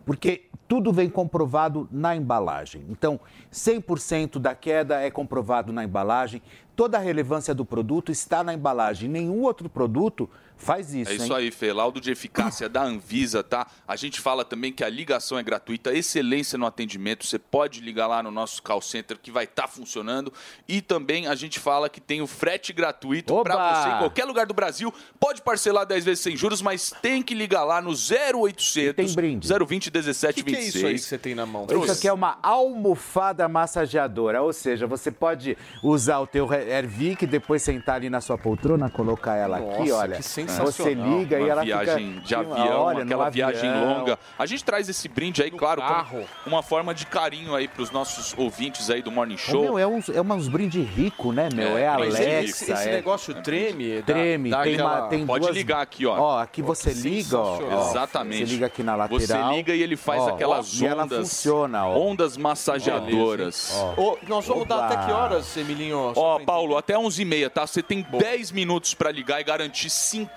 tudo vem comprovado na embalagem. Então, 100% da queda é comprovado na embalagem. Toda a relevância do produto está na embalagem. Nenhum outro produto faz isso, É isso hein? aí, Fê. Laudo de eficácia da Anvisa, tá? A gente fala também que a ligação é gratuita, excelência no atendimento. Você pode ligar lá no nosso call center que vai estar funcionando. E também a gente fala que tem o frete gratuito para você em qualquer lugar do Brasil. Pode parcelar 10 vezes sem juros, mas tem que ligar lá no 0800 tem brinde. 020 17 O que, que é 26. isso aí que você tem na mão? Isso aqui é uma almofada massageadora, ou seja, você pode usar o teu Ervic, depois sentar ali na sua poltrona, colocar ela aqui, Nossa, olha. que sensacional. Você liga uma e ela viagem fica... de avião, Olha, no aquela viagem avião. longa. A gente traz esse brinde aí, claro, carro. como uma forma de carinho aí para os nossos ouvintes aí do Morning Show. meu, é uns, é uns brinde rico, né, meu? É, É, Alexa, Esse, esse é... negócio treme? dá- Treme, dá tem, aquela- uma, tem Pode duas... ligar aqui, ó. Ó, aqui Pô, você liga, ó. Exatamente. Você liga aqui na lateral. Você liga e ele faz Ó, aquelas ó, e ela ondas. funciona, ó. Ondas massageadoras. Ó. Ô, nós vamos dar Oba. até que horas, Emilinho? Ó, Paulo, até 11h30, tá? Você tem 10 minutos pra ligar e garantir 50%,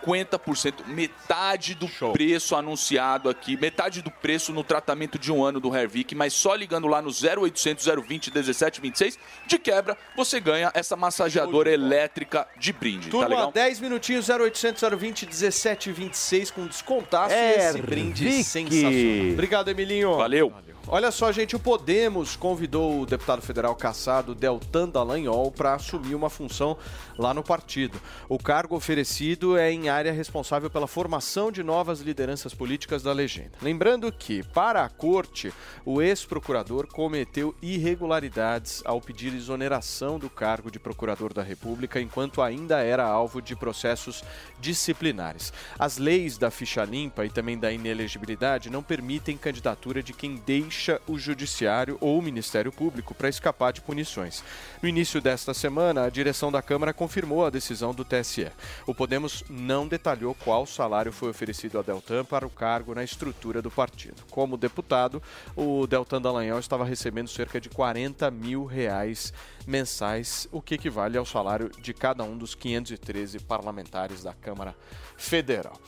metade do preço anunciado aqui, metade do preço no tratamento de um ano do Hervik, mas só ligando lá no 0800 020 1726, de quebra, você ganha essa massageadora elétrica de brinde, Turma, tá legal? 10 minutinhos, 0800 020 1726 com descontaço É, e esse brinde Vicky. sensacional. Obrigado, Emilinho. Valeu. Olha só, gente, o Podemos convidou o deputado federal caçado Deltan Dallagnol para assumir uma função lá no partido. O cargo oferecido é em área responsável pela formação de novas lideranças políticas da legenda. Lembrando que, para a corte, o ex-procurador cometeu irregularidades ao pedir exoneração do cargo de procurador da República enquanto ainda era alvo de processos disciplinares. As leis da ficha limpa e também da inelegibilidade não permitem candidatura de quem deixa o Judiciário ou o Ministério Público para escapar de punições. No início desta semana, a direção da Câmara confirmou a decisão do TSE. O Podemos não detalhou qual salário foi oferecido a Deltan para o cargo na estrutura do partido. Como deputado, o Deltan Dallagnol estava recebendo cerca de 40 mil reais mensais, o que equivale ao salário de cada um dos 513 parlamentares da Câmara Federal.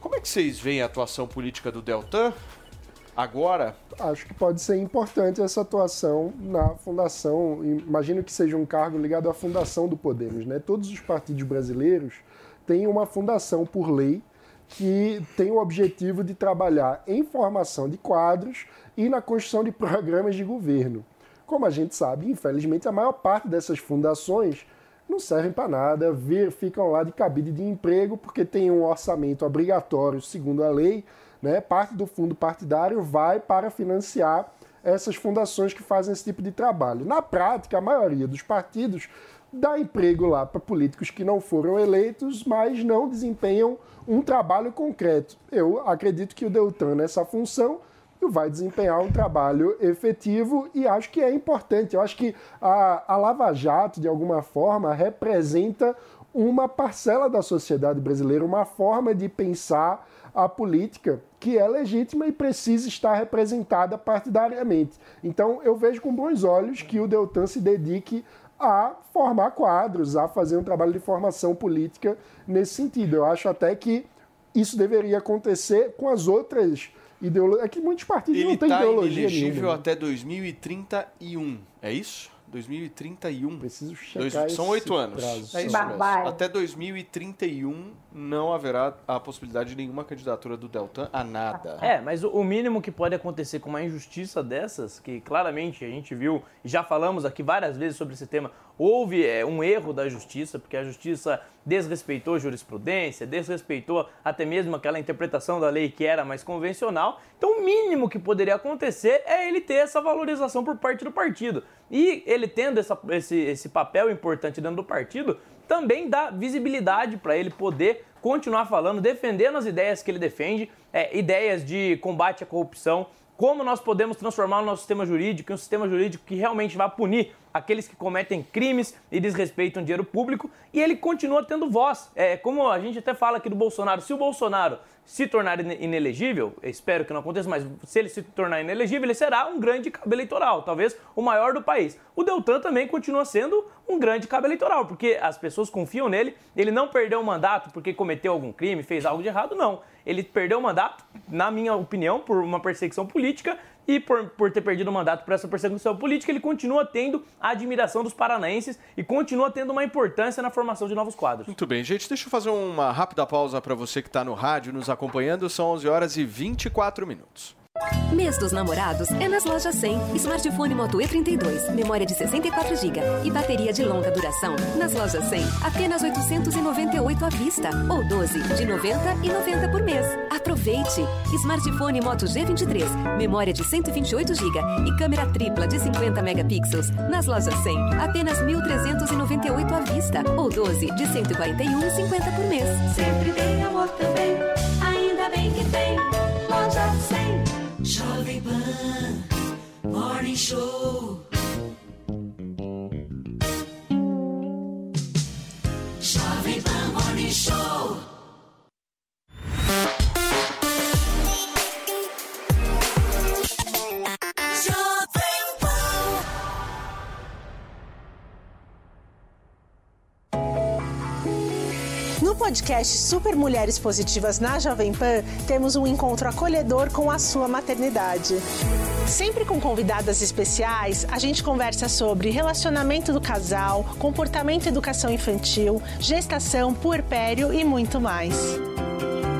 Como é que vocês veem a atuação política do Deltan agora? Acho que pode ser importante essa atuação na fundação. Imagino que seja um cargo ligado à fundação do Podemos, né? Todos os partidos brasileiros têm uma fundação por lei que tem o objetivo de trabalhar em formação de quadros e na construção de programas de governo. Como a gente sabe, infelizmente, a maior parte dessas fundações não servem para nada, vir, ficam lá de cabide de emprego porque tem um orçamento obrigatório, segundo a lei, né? Parte do fundo partidário vai para financiar essas fundações que fazem esse tipo de trabalho. Na prática, a maioria dos partidos dá emprego lá para políticos que não foram eleitos, mas não desempenham um trabalho concreto. Eu acredito que o Deltan, nessa função, vai desempenhar um trabalho efetivo e acho que é importante. Eu acho que a, a Lava Jato, de alguma forma, representa uma parcela da sociedade brasileira, uma forma de pensar a política que é legítima e precisa estar representada partidariamente. Então, eu vejo com bons olhos que o Deltan se dedique a formar quadros, a fazer um trabalho de formação política nesse sentido. Eu acho até que isso deveria acontecer com as outras ideologias. É que muitos partidos Ele não têm está ideologia inelegível nenhuma. né? até 2031, é isso? 2031. Preciso Dois- checar são esse oito anos. prazo. É isso Barbárie. mesmo. Até 2031 não haverá a possibilidade de nenhuma candidatura do Deltan a nada. É, mas o- o mínimo que pode acontecer com uma injustiça dessas, que claramente a gente viu e já falamos aqui várias vezes sobre esse tema, houve é, um erro da justiça, porque a justiça desrespeitou jurisprudência, desrespeitou até mesmo aquela interpretação da lei que era mais convencional. Então, o mínimo que poderia acontecer é ele ter essa valorização por parte do partido. E ele tendo essa- esse, esse papel importante dentro do partido, também dá visibilidade para ele poder continuar falando, defendendo as ideias que ele defende, é, ideias de combate à corrupção, como nós podemos transformar o nosso sistema jurídico em um sistema jurídico que realmente vai punir aqueles que cometem crimes e desrespeitam dinheiro público, e ele continua tendo voz. É como a gente até fala aqui do Bolsonaro, se o Bolsonaro se tornar ine- inelegível, espero que não aconteça, mas se ele se tornar inelegível, ele será um grande cabo eleitoral, talvez o maior do país. O Deltan também continua sendo um grande cabo eleitoral, porque as pessoas confiam nele, ele não perdeu o mandato porque cometeu algum crime, fez algo de errado, não. Ele perdeu o mandato, na minha opinião, por uma perseguição política e por, por ter perdido o mandato por essa perseguição política, ele continua tendo a admiração dos paranaenses e continua tendo uma importância na formação de novos quadros. Muito bem, gente, deixa eu fazer uma rápida pausa para você que está no rádio nos acompanhando. São 11 horas e 24 minutos. Mês dos namorados é nas lojas 100. Smartphone Moto E32, memória de 64 GB e bateria de longa duração. Nas lojas 100, apenas 898 à vista ou 12 de 90 e 90 por mês. Aproveite! Smartphone Moto G23, memória de 128 GB e câmera tripla de 50 megapixels. Nas lojas 100, apenas 1.398 à vista ou 12 de 141,50 por mês. Sempre tem amor também, ainda bem que tem Morning Show. Jovem Pan Morning Show. Podcast Super Mulheres Positivas na Jovem Pan, temos um encontro acolhedor com a sua maternidade. Sempre com convidadas especiais, a gente conversa sobre relacionamento do casal, comportamento e educação infantil, gestação, puerpério e muito mais.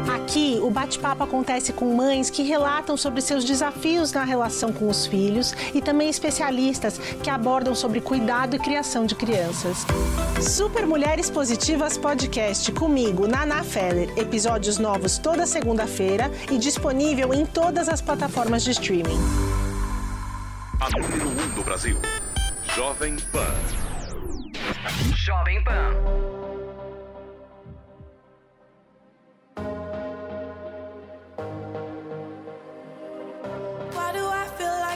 Aqui, o bate-papo acontece com mães que relatam sobre seus desafios na relação com os filhos e também especialistas que abordam sobre cuidado e criação de crianças. Super Mulheres Positivas Podcast comigo, Naná Feller. Episódios novos toda segunda-feira e disponível em todas as plataformas de streaming. A número 1 um do Brasil. Jovem Pan. Jovem Pan.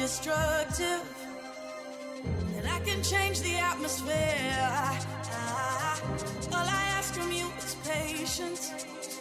Destructive. And I can change the atmosphere. Ah, all I ask from you is patience.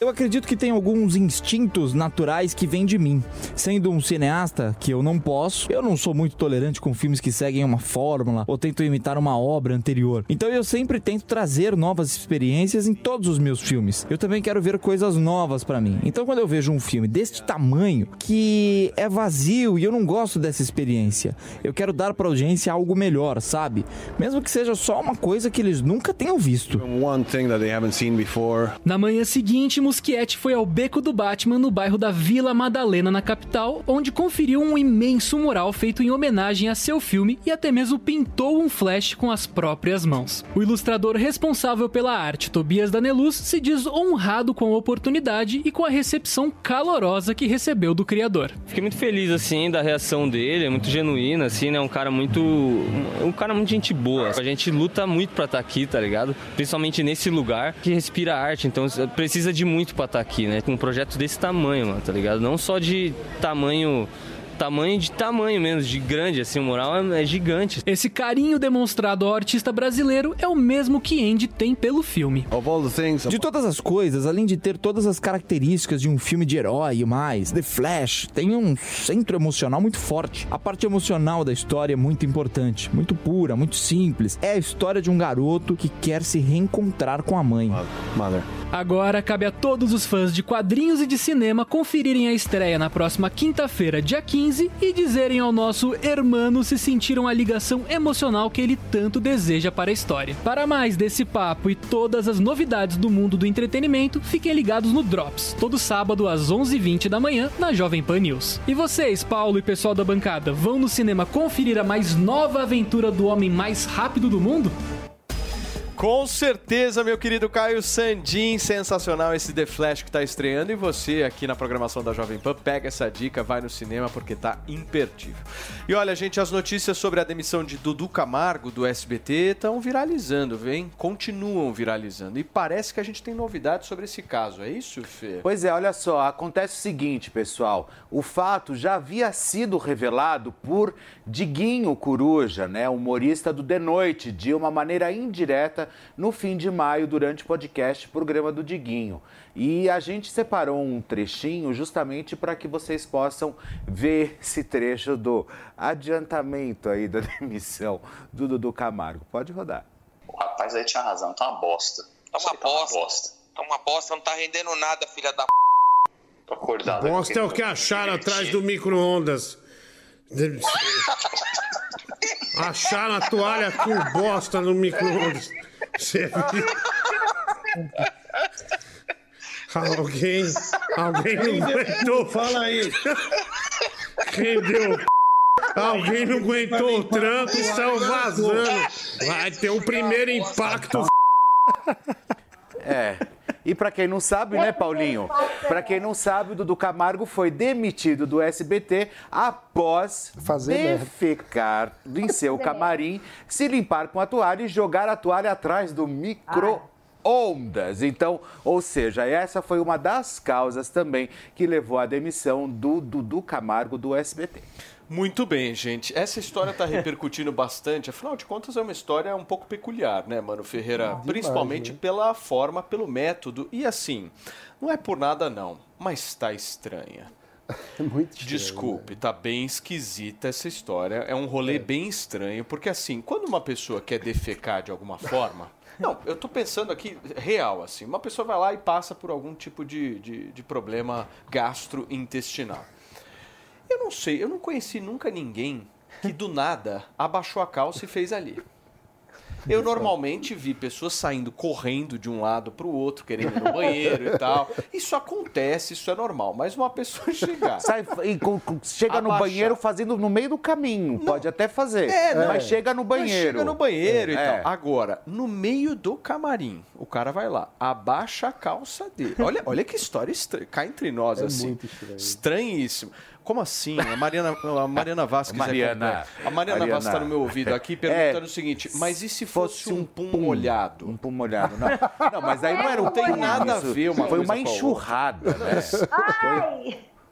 Eu acredito que tem alguns instintos naturais que vêm de mim. Sendo um cineasta, que eu não posso, eu não sou muito tolerante com filmes que seguem uma fórmula ou tentam imitar uma obra anterior. Então eu sempre tento trazer novas experiências em todos os meus filmes. Eu também quero ver coisas novas para mim. Então quando eu vejo um filme deste tamanho que é vazio e eu não gosto dessa experiência, eu quero dar para audiência algo melhor, sabe? Mesmo que seja só uma coisa que eles nunca tenham visto. One thing that they haven't seen before. Na manhã seguinte, Muschietti foi ao Beco do Batman no bairro da Vila Madalena, na capital, onde conferiu um imenso mural feito em homenagem a seu filme e até mesmo pintou um flash com as próprias mãos. O ilustrador responsável pela arte, Tobias Daneluz, se diz honrado com a oportunidade e com a recepção calorosa que recebeu do criador. Fiquei muito feliz assim da reação dele, é muito genuína assim, né? Um cara muito um cara muito gente boa. A gente luta muito para estar aqui, tá ligado? Principalmente nesse lugar que respira arte, então precisa de muito para estar aqui, né? Com um projeto desse tamanho, mano, tá ligado? Não só de tamanho tamanho de tamanho mesmo, de grande, assim, o mural é, é, gigante. Esse carinho demonstrado ao artista brasileiro é o mesmo que Andy tem pelo filme. De todas as coisas, além de ter todas as características de um filme de herói e mais, The Flash tem um centro emocional muito forte. A parte emocional da história é muito importante, muito pura, muito simples. É a história de um garoto que quer se reencontrar com a mãe. Mother. Agora cabe a todos os fãs de quadrinhos e de cinema conferirem a estreia na próxima quinta-feira, dia 15, e dizerem ao nosso hermano se sentiram a ligação emocional que ele tanto deseja para a história. Para mais desse papo e todas as novidades do mundo do entretenimento, fiquem ligados no Drops, todo sábado às 11h20 da manhã na Jovem Pan News. E vocês, Paulo e pessoal da bancada, vão no cinema conferir a mais nova aventura do homem mais rápido do mundo? Com certeza, meu querido Caio Sandin, sensacional esse The Flash que está estreando. E você, aqui na programação da Jovem Pan, pega essa dica, vai no cinema porque tá imperdível. E olha, gente, as notícias sobre a demissão de Dudu Camargo do SBT estão viralizando, vem? Continuam viralizando. E parece que a gente tem novidades sobre esse caso, é isso, Fê? Pois é, olha só, acontece o seguinte, pessoal. O fato já havia sido revelado por Diguinho Coruja, né, humorista do The Noite, de uma maneira indireta no fim de maio durante o podcast Programa do Diguinho. E a gente separou um trechinho justamente para que vocês possam ver esse trecho do adiantamento aí da demissão do Dudu Camargo. Pode rodar. O rapaz aí tinha razão, tá uma bosta. Tá uma bosta. Tá uma bosta, não tá rendendo nada, filha da p. Tô acordado. Bosta é o que acharam atrás do micro-ondas. Acharam a toalha com bosta no micro-ondas. Você viu? Alguém. Alguém não aguentou. Fala aí. Quem deu? Alguém não aguentou o tranco e saiu vazando. Vai ter um primeiro impacto. É. E para quem não sabe, né, Paulinho? Para quem não sabe, o Dudu Camargo foi demitido do SBT após Fazer defecar em seu camarim, se limpar com a toalha e jogar a toalha atrás do micro ondas. Então, ou seja, essa foi uma das causas também que levou à demissão do Dudu Camargo do SBT. Muito bem, gente. Essa história está repercutindo bastante. Afinal de contas, é uma história um pouco peculiar, né, Mano Ferreira? Principalmente né? pela forma, pelo método. E assim, não é por nada não, mas está estranha. Muito estranho, Desculpe, tá bem esquisita essa história. É um rolê bem estranho, porque assim, quando uma pessoa quer defecar de alguma forma. Não, eu tô pensando aqui, real, assim. Uma pessoa vai lá e passa por algum tipo de, de, de problema gastrointestinal. Eu não sei, eu não conheci nunca ninguém que do nada abaixou a calça e fez ali. Eu normalmente vi pessoas saindo correndo de um lado para o outro, querendo ir no banheiro e tal. Isso acontece, isso é normal. Mas uma pessoa chegar. Sai e chega no banheiro fazendo no meio do caminho. Pode até fazer. É, não. Mas chega no Mas banheiro. chega no banheiro e É. tal. Agora, no meio do camarim, o cara vai lá, abaixa a calça dele. Olha, olha que história estranha. Cá entre nós, É assim. muito estranho. Estranhíssimo. Como assim? A Mariana, a Mariana Vasquez. é Mariana. completa. a Mariana, Mariana. Vasquez está no meu ouvido aqui perguntando o seguinte: mas e se fosse, um pum, molhado? Um pum molhado. Não, não mas aí não era um Não tem pum, nada a isso ver uma Foi uma a enxurrada, né?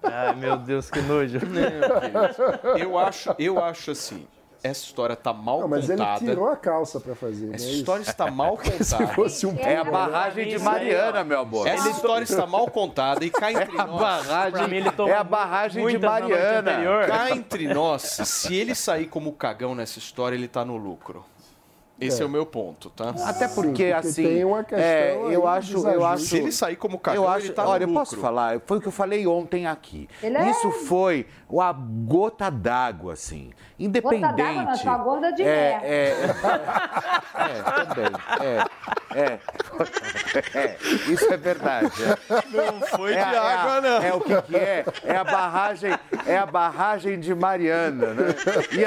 Ai, meu Deus, que nojo. Não, eu acho, eu acho assim. Essa história tá mal Não, mas ele contada. tirou a calça pra fazer. Essa é isso? história está mal contada. Se fosse um É a barragem de Mariana, meu amor. Essa história está mal contada e cá entre É a nós. barragem- ele tomou é a barragem de Mariana. Cá entre nós, se ele sair como cagão nessa história, ele tá no lucro. Esse é, É. o meu ponto, tá? Até porque, assim, é, eu acho, eu acho. Se ele sair como cagão, eu acho, ele tá no olha, eu posso falar, foi o que eu falei ontem aqui. Ele é- Isso foi a gota d'água, assim. Independente. Gota d'água sua gorda de é, merda. é, é, também. É, é, é, isso é verdade. é. Não foi É, de a- é a- água, não. É o que, que é? É a barragem, é a barragem de Mariana, né? E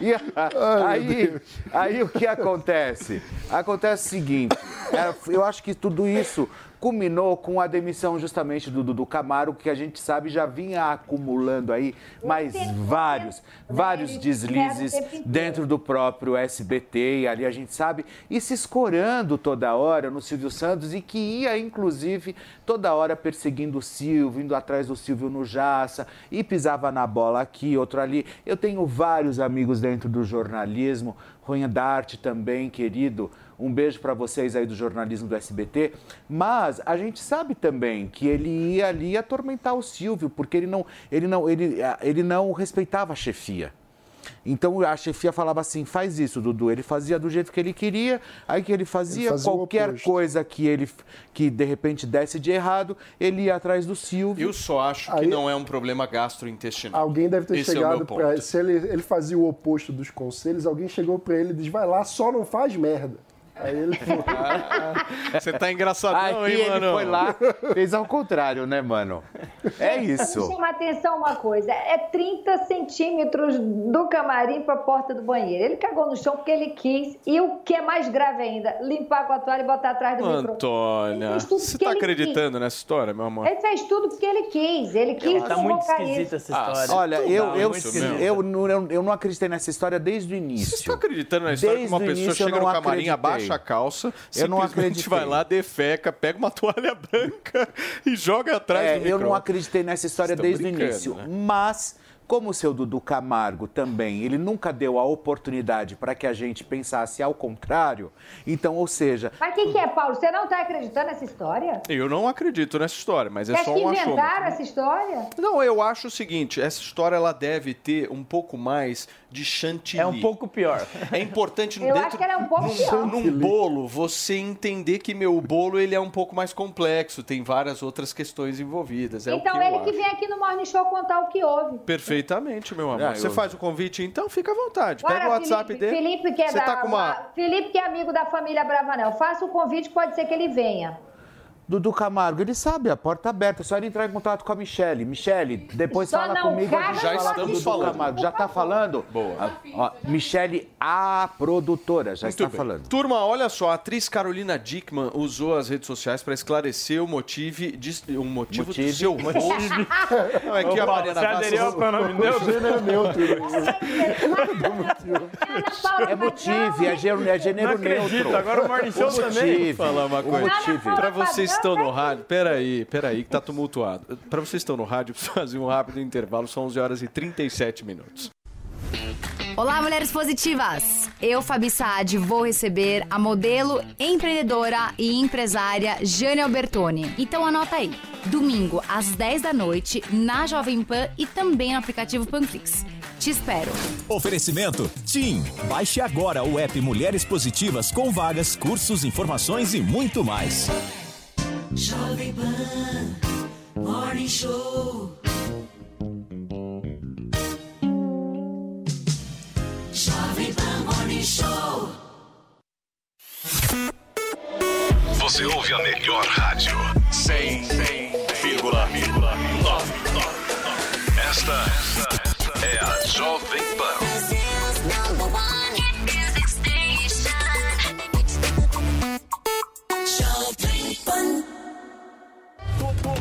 E a- aí, aí o que acontece? Acontece o seguinte, é, eu acho que tudo isso culminou com a demissão justamente do Dudu Camargo, que a gente sabe já vinha acumulando aí mais vários, vários deslizes dentro do próprio SBT, e ali a gente sabe, e se escorando toda hora no Silvio Santos, e que ia, inclusive, toda hora perseguindo o Silvio, indo atrás do Silvio no Jaça, e pisava na bola aqui, outro ali. Eu tenho vários amigos dentro do jornalismo, Ronha Darte também, querido. Um beijo para vocês aí do jornalismo do SBT. Mas a gente sabe também que ele ia ali atormentar o Silvio, porque ele não, ele não, ele, ele não respeitava a chefia. Então a chefia falava assim: faz isso, Dudu. Ele fazia do jeito que ele queria, aí que ele fazia, Ele fazia qualquer coisa que ele que de repente desse de errado, ele ia atrás do Silvio. Eu só acho que não é um problema gastrointestinal. Alguém deve ter Esse é chegado ponto. pra. Se ele, ele fazia o oposto dos conselhos, alguém chegou pra ele e disse: vai lá, só não faz merda. Aí ele falou. Você tá engraçadão, Aí hein, ele mano? foi lá, fez ao contrário, né, mano? É Me isso. chama a atenção uma coisa, é 30 centímetros do camarim para a porta do banheiro. Ele cagou no chão porque ele quis, e o que é mais grave ainda, limpar com a toalha e botar atrás do microfone. Antônia, você tá ele acreditando nessa história, meu amor? Ele fez tudo porque ele quis, ele quis Tá muito esquisita isso. essa história. Olha, eu, Não, eu, eu, não- eu, eu não acreditei nessa história desde o início. Você tá acreditando na história Desde que uma pessoa início chega no camarim, acreditei. Abaixa a calça, Eu não acreditei. vai lá, defeca, pega uma toalha branca e joga atrás É, do eu não acreditei nessa história Vocês desde o início. né? Mas, como o seu Dudu Camargo também, ele nunca deu a oportunidade para que a gente pensasse ao contrário. Então, ou seja, Mas o que, que é, Paulo? Você não está acreditando nessa história? Eu não acredito nessa história, mas é Quer só um achômetro. inventaram essa história? Não, eu acho o seguinte, essa história ela deve ter um pouco mais de chantilly. É um pouco pior. É importante Eu dentro, acho que ela é um pouco num, pior. num bolo você entender que meu bolo ele é um pouco mais complexo, tem várias outras questões envolvidas. É então o que ele eu que acho. vem aqui no Morning Show contar o que houve. Perfeitamente, meu amor. Ah, Você eu- faz o convite, então fica à vontade. Bora, Pega o WhatsApp Felipe, dele. Felipe que é Você da, tá com uma Felipe que é amigo da família Bravanel. Faça o convite, pode ser que ele venha. Dudu Camargo, ele sabe, a porta aberta, é só ele entrar em contato com a Michelle. Michelle, depois Só fala não comigo, a gente Já fala com Dudu falando. Camargo. Já tá falando? Boa. Ah, ó, Michelle, a produtora, já Muito está bem. falando. Turma, olha só, a atriz Carolina Dickman usou as redes sociais para esclarecer o motivo, de, o motivo do Motive. seu post. Não, é que a Mariana você Vaz- aderiu ao nome neutro? Gênero neutro. É motive, é gênero, é gênero Não acredito, neutro. agora o Morning Show também. falar uma o coisa. Pra vocês estão no rádio, peraí, peraí, que tá tumultuado. Pra vocês que estão no rádio, preciso fazer um rápido intervalo, são 11 horas e 37 minutos. Olá, mulheres positivas! Eu, Fabi Saad, vou receber a modelo, empreendedora e empresária Jane Albertoni. Então anota aí. Domingo, às 10 da noite, na Jovem Pan e também no aplicativo Panflix. Te espero. Oferecimento TIM. Baixe agora o app Mulheres Positivas com vagas, cursos, informações e muito mais. Jovem Pan Morning Show. Jovem Pan Morning Show. Você ouve a melhor rádio. 100,9. Esta é a Jovem Pan.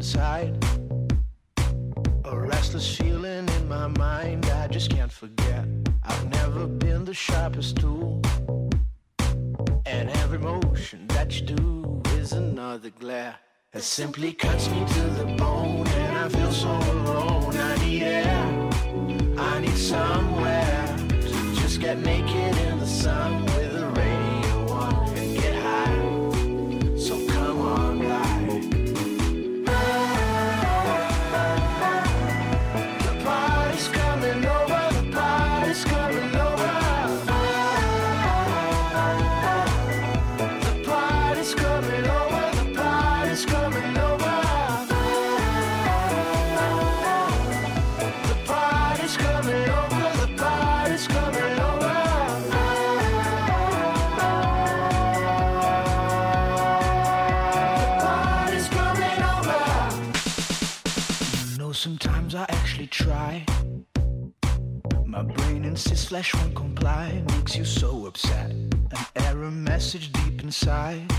Inside. A restless feeling in my mind I just can't forget. I've never been the sharpest tool. And every motion that you do is another glare. It simply cuts me to the bone and I feel so alone. I need air. I need somewhere to just get naked in the sun with insists flesh won't comply, makes you so upset. An error message deep inside.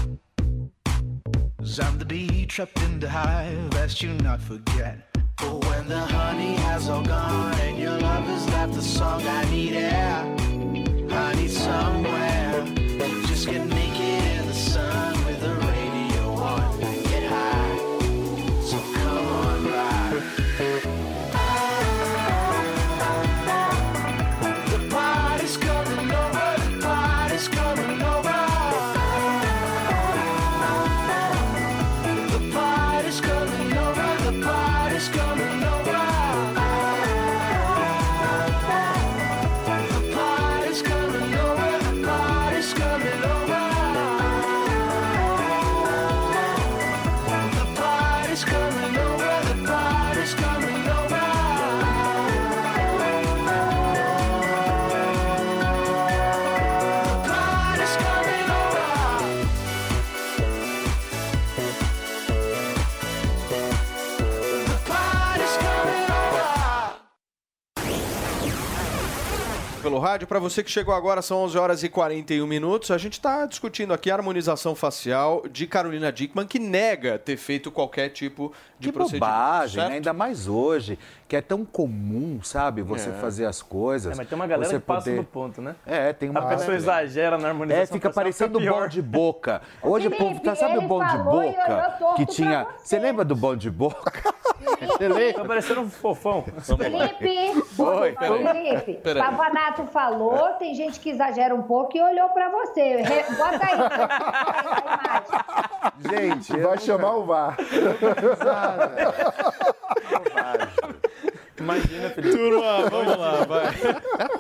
Cause I'm the bee trapped in the hive, lest you not forget. But when the honey has all gone and your love has left the song, I need air. I need somewhere just get naked rádio, para você que chegou agora, são 11 horas e 41 minutos. A gente está discutindo aqui a harmonização facial de Carolina Dickman, que nega ter feito qualquer tipo Que procedimento. bobagem, né? ainda mais hoje, que é tão comum, sabe? Você É. fazer as coisas. É, mas tem uma galera você que passa poder- do ponto, né? É, tem uma A pessoa exagera na harmonização É, fica parecendo pior. bom de boca. Hoje o povo tá, sabe o bom de boca que tinha. Você lembra do bom de boca? Você lembra? Tá parecendo um fofão. Felipe, Oi, peraí. Felipe, Peraí. Pavanato falou, tem gente que exagera um pouco e olhou pra você. Re- Bota aí. Gente, vai chamar o VAR. Bobagem. Bobagem. Imagina, Felipe. Turma, vamos lá, vai.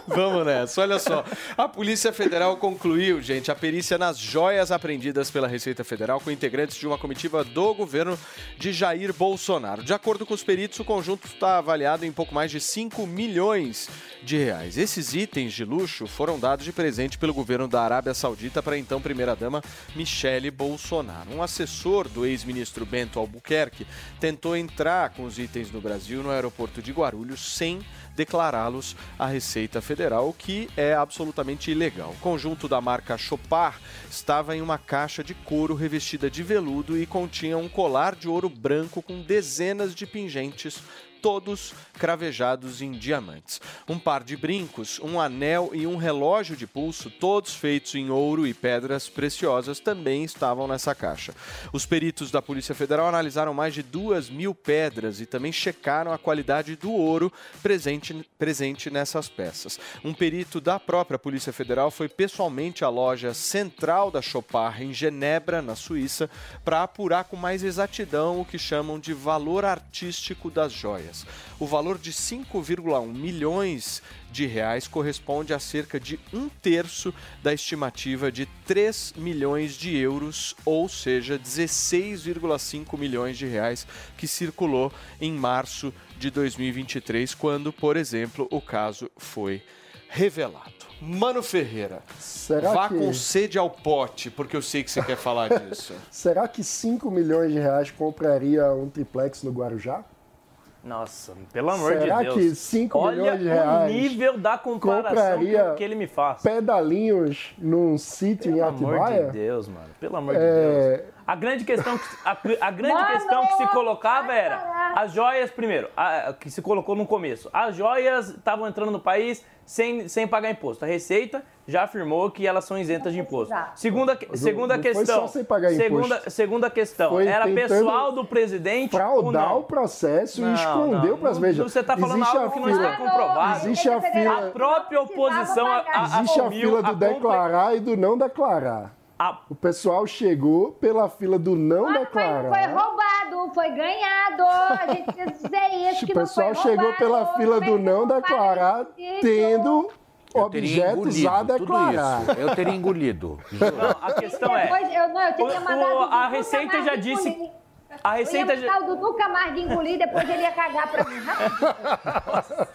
Vamos nessa. Olha só. A Polícia Federal concluiu, gente, a perícia nas joias apreendidas pela Receita Federal com integrantes de uma comitiva do governo de Jair Bolsonaro. De acordo com os peritos, o conjunto está avaliado em pouco mais de 5 milhões de reais. Esses itens de luxo foram dados de presente pelo governo da Arábia Saudita para a então primeira-dama Michele Bolsonaro. Um assessor do ex-ministro Bento Albuquerque tentou entrar com os itens no Brasil no aeroporto de Guarulhos sem declará-los à Receita Federal, o que é absolutamente ilegal. O conjunto da marca Chopar estava em uma caixa de couro revestida de veludo e continha um colar de ouro branco com dezenas de pingentes todos cravejados em diamantes. Um par de brincos, um anel e um relógio de pulso, todos feitos em ouro e pedras preciosas, também estavam nessa caixa. Os peritos da Polícia Federal analisaram mais de duas mil pedras e também checaram a qualidade do ouro presente, presente nessas peças. Um perito da própria Polícia Federal foi pessoalmente à loja central da Chopard, em Genebra, na Suíça, para apurar com mais exatidão o que chamam de valor artístico das joias. O valor de 5,1 milhões de reais corresponde a cerca de um terço da estimativa de 3 milhões de euros, ou seja, 16,5 milhões de reais que circulou em março de 2023, quando, por exemplo, o caso foi revelado. Mano Ferreira, Será vá que- com sede ao pote, porque eu sei que você quer falar disso. Será que 5 milhões de reais compraria um triplex no Guarujá? Nossa, pelo amor Será de Deus. que 5 Olha milhões de o reais nível da comparação que, que ele me faz. pedalinhos num sítio em Pelo amor Atibaia? de Deus, mano. Pelo amor de É, Deus. A grande questão que, a, a grande Mano, questão que se colocava era as joias, primeiro, a- que se colocou no começo. As joias estavam entrando no país sem, sem pagar imposto. A Receita já afirmou que elas são isentas de imposto. Segunda, segunda não foi questão. só sem pagar segunda, imposto. segunda questão. Foi era pessoal do presidente fraudar o processo Não, e escondeu não, para as vejas. Você está falando Existe algo a que não está comprovado. Existe a A fila, própria oposição a- a- existe a fila do a declarar e do não declarar. O pessoal chegou pela fila do não Foi declarar. roubado, foi ganhado. A gente precisa dizer isso. O que não pessoal foi chegou roubado, pela fila do não declarar, tendo Eu teria objetos a declarar. Eu teria engolido. Não, a questão é. Depois, eu, não, eu teria O- mandado o- a Receita já disse- engolir. A Receita eu ia já- o Dudu Camargo engolir, depois ele ia cagar pra mim.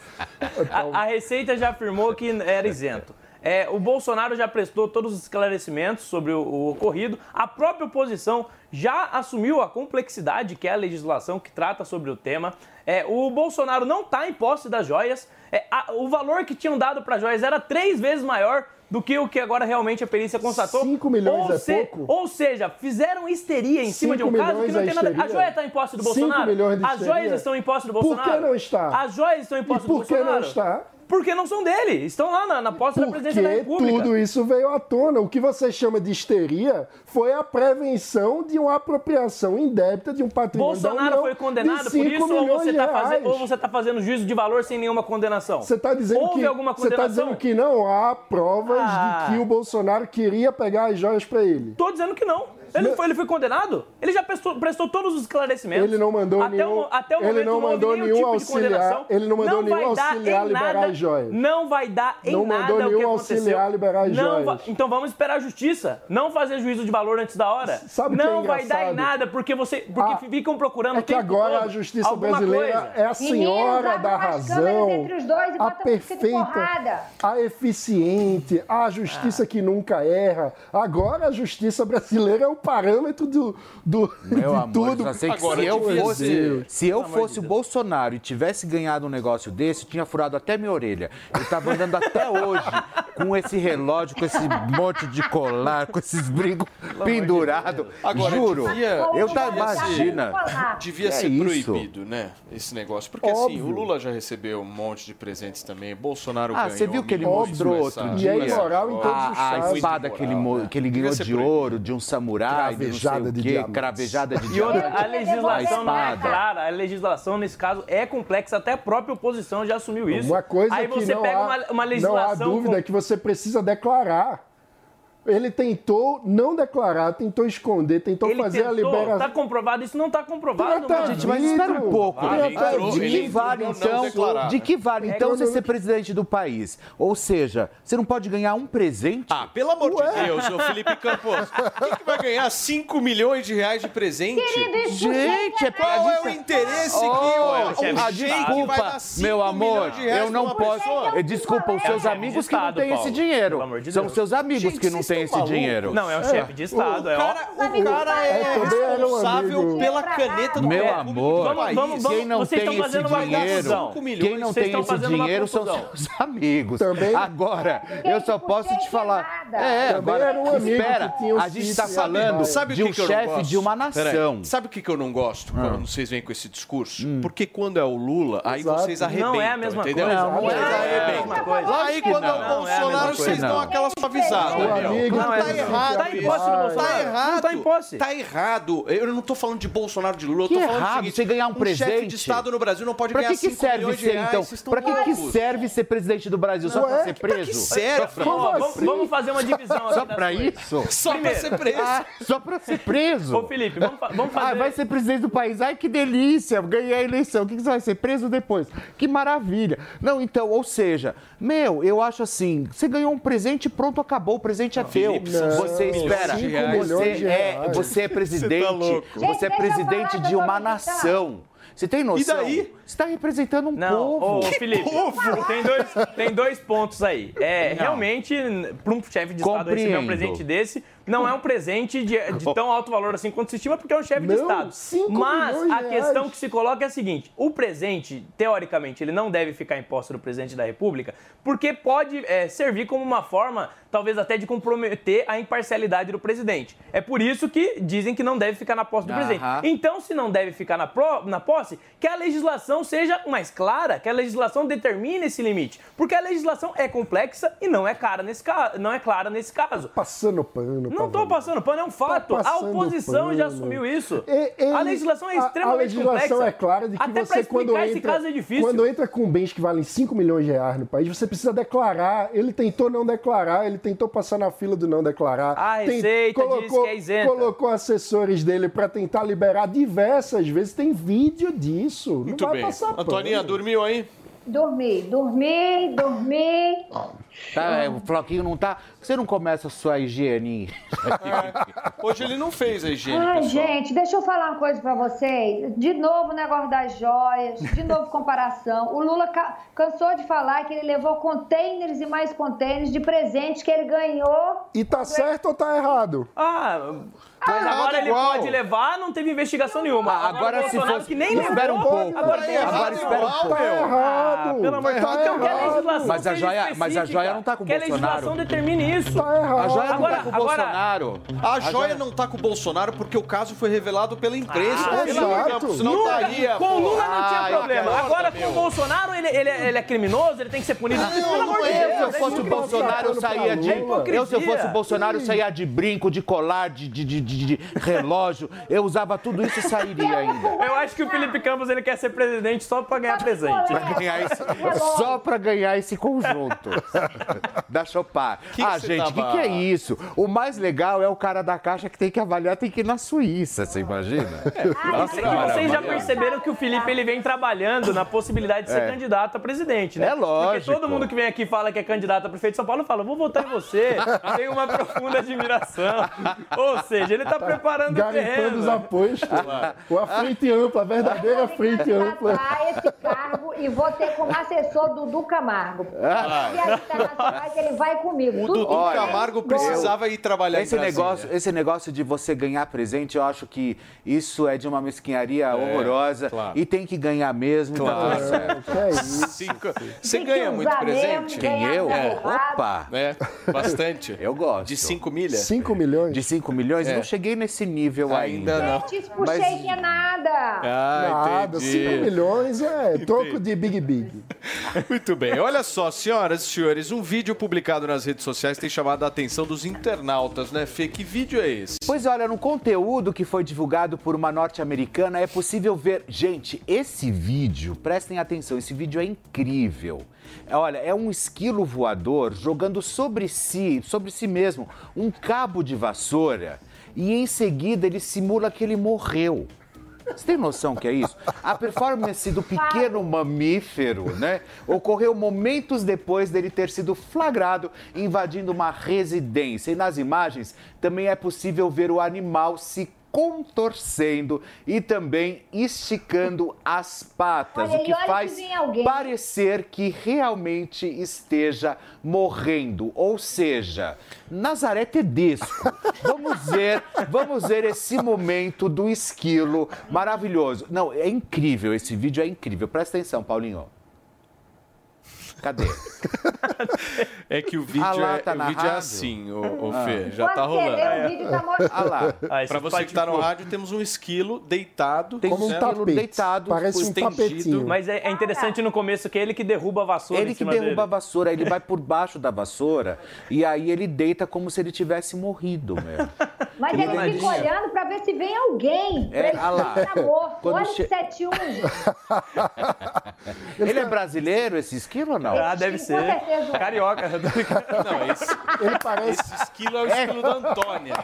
A, a Receita já afirmou que era isento. É, o Bolsonaro já prestou todos os esclarecimentos sobre o, o ocorrido. A própria oposição já assumiu a complexidade que é a legislação que trata sobre o tema. É, o Bolsonaro não está em posse das joias. É, a- o valor que tinham dado para joias era três vezes maior do que o que agora realmente a perícia constatou. 5 milhões ou é pouco? Ou seja, fizeram histeria em cima de um caso que não é tem nada. A joia está em posse do Bolsonaro? milhões de As histeria? joias estão em posse do Por Bolsonaro? que não está? As joias estão em posse do por que Bolsonaro? não está? Porque não são dele. Estão lá na, na posse da presidência da República. tudo isso veio à tona. O que você chama de histeria foi a prevenção de uma apropriação indébita de um patrimônio Bolsonaro foi condenado de por 5 isso ou você, tá reais. fazendo, ou você tá fazendo juízo de valor sem nenhuma condenação? Você está dizendo, Houve que, alguma tá dizendo que não há provas Ah. de que o Bolsonaro queria pegar as joias para ele. Tô dizendo que não. Ele, não foi, ele foi condenado? Ele já prestou, prestou todos os esclarecimentos. Ele não mandou até nenhum- O, até o ele momento não mandou nenhum nenhum tipo de auxiliar- condenação. ele não mandou vai nenhum auxiliar liberar nada, as joias. Não vai dar em Não nada mandou o que nenhum auxiliar liberar as Não joias. então vamos esperar a justiça. Não fazer juízo de valor antes da hora. Sabe o que é não vai dar em nada porque você porque ficam procurando É que agora todo a justiça brasileira coisa. é a senhora da razão, a perfeita, a eficiente, a justiça Ah. que nunca erra. Agora a justiça brasileira é o parâmetro do, do Meu de amor, tudo. eu só sei que Agora, se eu fosse, Deus. se eu fosse o. Bolsonaro e tivesse ganhado um negócio desse, eu tinha furado até minha orelha. Ele tava andando até hoje com esse relógio, com esse monte de colar, com esses brincos pendurados. Agora, Juro. devia- eu tá, imagina. Devia Que ser é isso? proibido, né? Esse negócio. Porque assim, Óbvio. o Lula já recebeu um monte de presentes também. Bolsonaro Ah, ganhou. você viu que ele mostrou outro E dia? é imoral em todos os a, a espada que ele, né? que ele ganhou de ouro, de um samurai, de sei Cravejada de quê, diamantes. cravejada de E outra, diamante. a legislação não é clara. A legislação, nesse caso, é complexa. Até a própria oposição já assumiu isso. Uma coisa Aí que você não, pega há, uma, uma não há legislação. dúvida com- é que você precisa declarar. Ele tentou não declarar, tentou esconder, tentou Ele fazer a tentou, liberação. Tá comprovado, isso não tá comprovado, Tá, mano. Gente, mas espera um pouco. De- ele entrou, de que vale, não então, de que vale, É então, que você eu não- ser presidente do país? Ou seja, você não pode ganhar um presente? Ah, pelo amor de Deus, ô Felipe Campos. Quem que vai ganhar 5 milhões de reais de presente? Querido, isso Gente, é Qual é o interesse que Oh, o, o ah, vai desculpa, dar 5 meu amor, milhões de reais eu não posso. Desculpa os É o seus amigos de que não têm esse dinheiro. De São Deus. seus amigos que não têm estão esse dinheiro. Não, é o chefe de Estado. O é cara, o cara é, É, responsável amigo. pela caneta do Meu amor, vamos- vamos- quem não vocês tem estão esse fazendo uma dinheiro, confusão. Cinco milhões, quem não tem esse dinheiro são seus amigos. Também- Agora, eu só posso te falar. É, agora, era um amigo espera, a gente está falando Atibaia. Sabe o de que um não chefe gosto? de uma nação. Sabe o que, eu não gosto Ah. quando vocês vêm com esse discurso? Porque quando é o Lula, aí vocês arrebentam, Não é a mesma coisa. Não, não Vocês é a mesma coisa. Aí quando é o não. Não é Bolsonaro, vocês não. dão aquela suavizada. Meu meu. Amigo, Não, tá tá errado. Tá em posse do Tá Bolsonaro. errado. Não tá em posse. Tá errado. Eu não tô falando de Bolsonaro de Lula, eu Que tô falando errado, do seguinte, você ganhar um chefe presente. de Estado no Brasil não pode Pra ganhar que, que 5 serve milhões de ser, reais. então? Vocês Pra que, que serve ser presidente do Brasil? Só Ué, pra ser pra que preso? serve? Só pra, Ó, vamos, assim? vamos fazer uma divisão só pra isso? Só pra ser preso. Ah, só pra ser preso? Ô, Felipe, vamos, vamos fazer... Ah, vai ser presidente do país. Ai, que delícia, ganhei a eleição. O que, que você vai ser? Preso depois. Que maravilha. Não, então, ou seja, meu, eu acho assim, você ganhou um presente, pronto, acabou. O presente é teu. Felipe, são você espera. reais. Você é, você é presidente. Você tá louco. Você é presidente de uma nação. Você tem noção? daí? Você está representando um Não, povo. ô Felipe, tem dois, tem dois pontos aí. É, realmente, para um chefe de Estado receber um presente desse, não é um presente de, de tão alto valor assim quanto se estima, porque é um chefe de Não, Estado. cinco Mas de a reais. questão que se coloca é a seguinte: o presente, teoricamente, ele não deve ficar em posse do presidente da República, porque pode é, servir como uma forma, talvez até de comprometer a imparcialidade do presidente. É por isso que dizem que não deve ficar na posse do Aham. presidente. Então, se não deve ficar na, pro- na posse, que a legislação seja mais clara, que a legislação determine esse limite. Porque a legislação é complexa e não é, cara nesse ca... não é clara nesse caso. Passando pano. Não estou passando pano, é um fato. a passando oposição já pano. assumiu isso. E- ele- a legislação é a- extremamente A legislação complexa. é clara de que Até você, quando explicar esse entra, caso é difícil. quando entra com bens que valem 5 milhões de reais no país, você precisa declarar. Ele tentou não declarar, ele tentou passar na fila do não declarar. A Receita diz que é isenta. Colocou assessores dele para tentar liberar diversas vezes. Tem vídeo disso. Muito não vai bem. passar Antoninha, pano. dormiu aí? Dormi, dormi, dormi. Tá, é, o Floquinho não tá. Você não começa a sua higiene? Hoje ele não fez a higiene, Ai, pessoal. gente, deixa eu falar uma coisa pra vocês. De novo o negócio das joias, de novo comparação. O Lula ca- cansou de falar que ele levou containers e mais containers de presentes que ele ganhou. E tá certo ou tá errado? Ah, mas errado agora ele igual. pode levar, não teve investigação nenhuma. Ah, agora se Bolsonaro fosse- que nem espera levou, um pouco. Agora Tá tem errado agora espera um igual, pouco. Tá errado. Ah, pelo amor de Tá Deus. Então legislação Mas a joia- mas a joia não tá com o Que a Bolsonaro. legislação determine isso. Tá errado. A joia Agora- não tá com o agora- Bolsonaro. A joia não tá com o Bolsonaro porque o caso foi revelado pela imprensa. Ah, exato. Senão Nunca- estaria, com o Lula não tinha Ai, problema. Agora com o Bolsonaro, ele, ele, é- ele é criminoso, ele tem que ser punido. Pelo amor de Eu, Deus. se eu é fosse o isso. Bolsonaro, eu saía de. É. Eu, se eu fosse o Bolsonaro, eu saía de brinco, de colar, de, de, de, de- de relógio. Eu usava tudo isso e sairia ainda. Eu acho que o Felipe Campos ele quer ser presidente só pra ganhar presente. Pra ganhar esse- só pra ganhar esse conjunto da Chopar. Que ah, gente, o tava- que, que é isso? O mais legal é o cara da caixa que tem que avaliar, tem que ir na Suíça, você imagina? Nossa, que vocês já perceberam que o Felipe ele vem trabalhando na possibilidade de ser É. candidato a presidente, né? É lógico. Porque todo mundo que vem aqui e fala que é candidato a prefeito de São Paulo fala, vou votar em você. Tenho uma profunda admiração. Ou seja, ele tá preparando o Garimpando terreno. os apostos. Ou a frente ampla, a verdadeira frente ampla. Tratar esse cargo e vou ter como assessor Dudu Camargo. Ah. E ele vai comigo. O Dudu bem. Camargo precisava ir trabalhar Esse em Brasília. negócio, esse negócio de você ganhar presente, eu acho que isso é de uma mesquinharia horrorosa. claro. E tem que ganhar mesmo. Claro. Tá tudo certo. Que é isso? Cinco- Você ganha muito presente? Quem eu? porrada. Opa! É, bastante. Eu gosto. De 5 milha? 5 milhões? De 5 milhões? É. Não cheguei nesse nível Ainda ainda. não. Gente, pro shake é nada. Ah, Nada, 5 entendi. milhões é troco de Big Big. Muito bem. Olha só, senhoras e senhores, um vídeo publicado nas redes sociais tem chamado a atenção dos internautas, né, Fê? Que vídeo é esse? Pois olha, no conteúdo que foi divulgado por uma norte-americana é possível ver. Gente, esse vídeo, prestem atenção, esse vídeo é incrível. É, Olha, é um esquilo voador jogando sobre si, sobre si mesmo, um cabo de vassoura e em seguida ele simula que ele morreu. Você tem noção que é isso? A performance do pequeno mamífero, né? Ocorreu momentos depois dele ter sido flagrado invadindo uma residência. E nas imagens também é possível ver o animal se contorcendo e também esticando as patas, Olha, o que faz parecer que realmente esteja morrendo. Ou seja, Nazaré Tedesco. Vamos ver, vamos ver esse momento do esquilo maravilhoso. Não, é incrível, esse vídeo é incrível. Presta atenção, Paulinho. Cadê? É que o vídeo, Ah lá, é, tá o na vídeo é assim, ô, ô Ah. Fê, já tá Pode querer, rolando. o vídeo tá mostrando. Ah lá. Ah, Pra você que tá no rádio, temos um esquilo deitado. Tem um certo? esquilo deitado, Parece um estendido. tapetinho. Mas é, é interessante no começo que é ele que derruba a vassoura Ele em que cima derruba a dele. vassoura, ele vai por baixo da vassoura e aí ele deita como se ele tivesse morrido, meu. Mas Ele ele fica olhando pra ver se vem alguém. É, pra ah lá. ele tá morto. Quando Olha che- o 71, gente. Ele é brasileiro, esse esquilo ou não? Ah, deve ser. Carioca. Não, esse, Ele parece. esse esquilo é o esquilo da Antônia.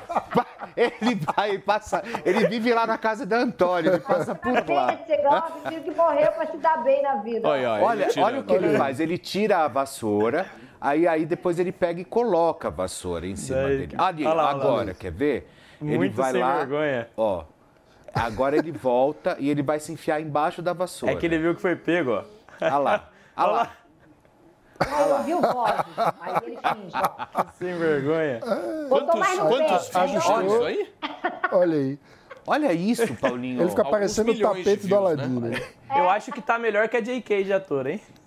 Ele vai, passa, ele vive lá na casa da Antônia, ele passa por lá. Filho que morreu pra se dar bem na vida. Olha, olha, Olha, ele tirando. olha o que ele faz, ele tira a vassoura, aí, aí depois ele pega e coloca a vassoura em cima Daí- dele. Ali, Olha lá, olha lá. agora, quer ver? ele Muito vai sem lá, vergonha. ó, agora ele volta e ele vai se enfiar embaixo da vassoura. É que ele viu que foi pego, ó. Olha lá, olha lá. Aí eu vi o vozes, mas ele finge, ó. Sem vergonha. Botou mais no Quantos isso aí? Olha aí. Olha isso, Paulinho. Ele fica parecendo o tapete do views, né? Aladino. Eu acho que tá melhor que a JK de ator, hein?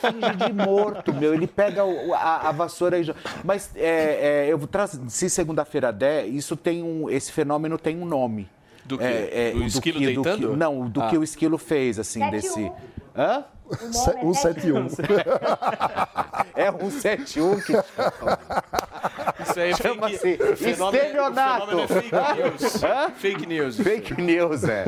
finge de morto, meu. Ele pega o- a, a vassoura e joga. Mas é, é, eu vou trazer. Se segunda-feira der, isso tem um. Esse fenômeno tem um nome. Do quê? É, é, Do esquilo que- do deitando? que- não, do Ah. que o esquilo fez, assim, Sete desse. um. Hã? Se- 171. É um 71 que chama. Isso aí é Chama-se fake, o fenômeno- estelionato. É fake news. Hã? Fake news. Fake news, é.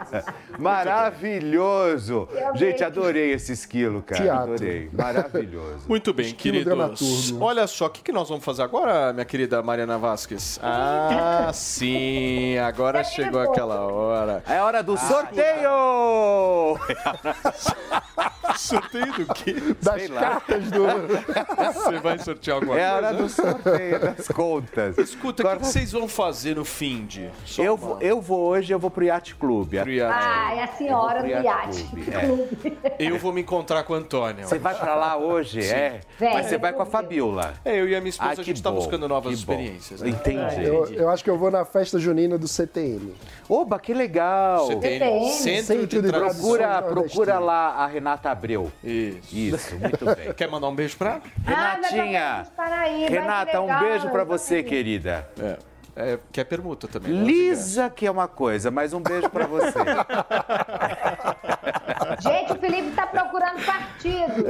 Maravilhoso! Gente, adorei esse esquilo, cara. Teatro. Adorei. Maravilhoso. Muito bem, Esquilo queridos. dramaturgo. Olha só, o que, que nós vamos fazer agora, minha querida Mariana Vasquez? Ah, sim, agora chegou aquela hora. É hora do sorteio! Sorteio do quê? Das Sei lá. cartas do. Você vai sortear alguma É coisa? hora do sorteio das contas. Escuta, o que, que vocês vão fazer no fim de? Só Eu vou, eu vou hoje, eu vou pro Yacht Club. Pro iate. Ah, é a senhora do Eu vou pro iate. Clube, é. Eu vou me encontrar com a Antônia. Você vai pra lá hoje, é? Vem. Mas você vai com a Fabiola. É, eu e a minha esposa, Ah, a gente tá bom, buscando novas experiências. Né? Entendi. Eu, eu acho que eu vou na festa junina do CTM. Oba, que legal! CTN, CTN, Centro, Centro de de. Procura, procura lá a Renata Abreu. Isso. Isso, muito bem. Quer mandar um beijo pra ela? Renatinha, Renata, um beijo pra você, querida. É. É, quer permuta também. né? Lisa, que é uma coisa, mas um beijo pra você. Gente, o Felipe tá procurando partido.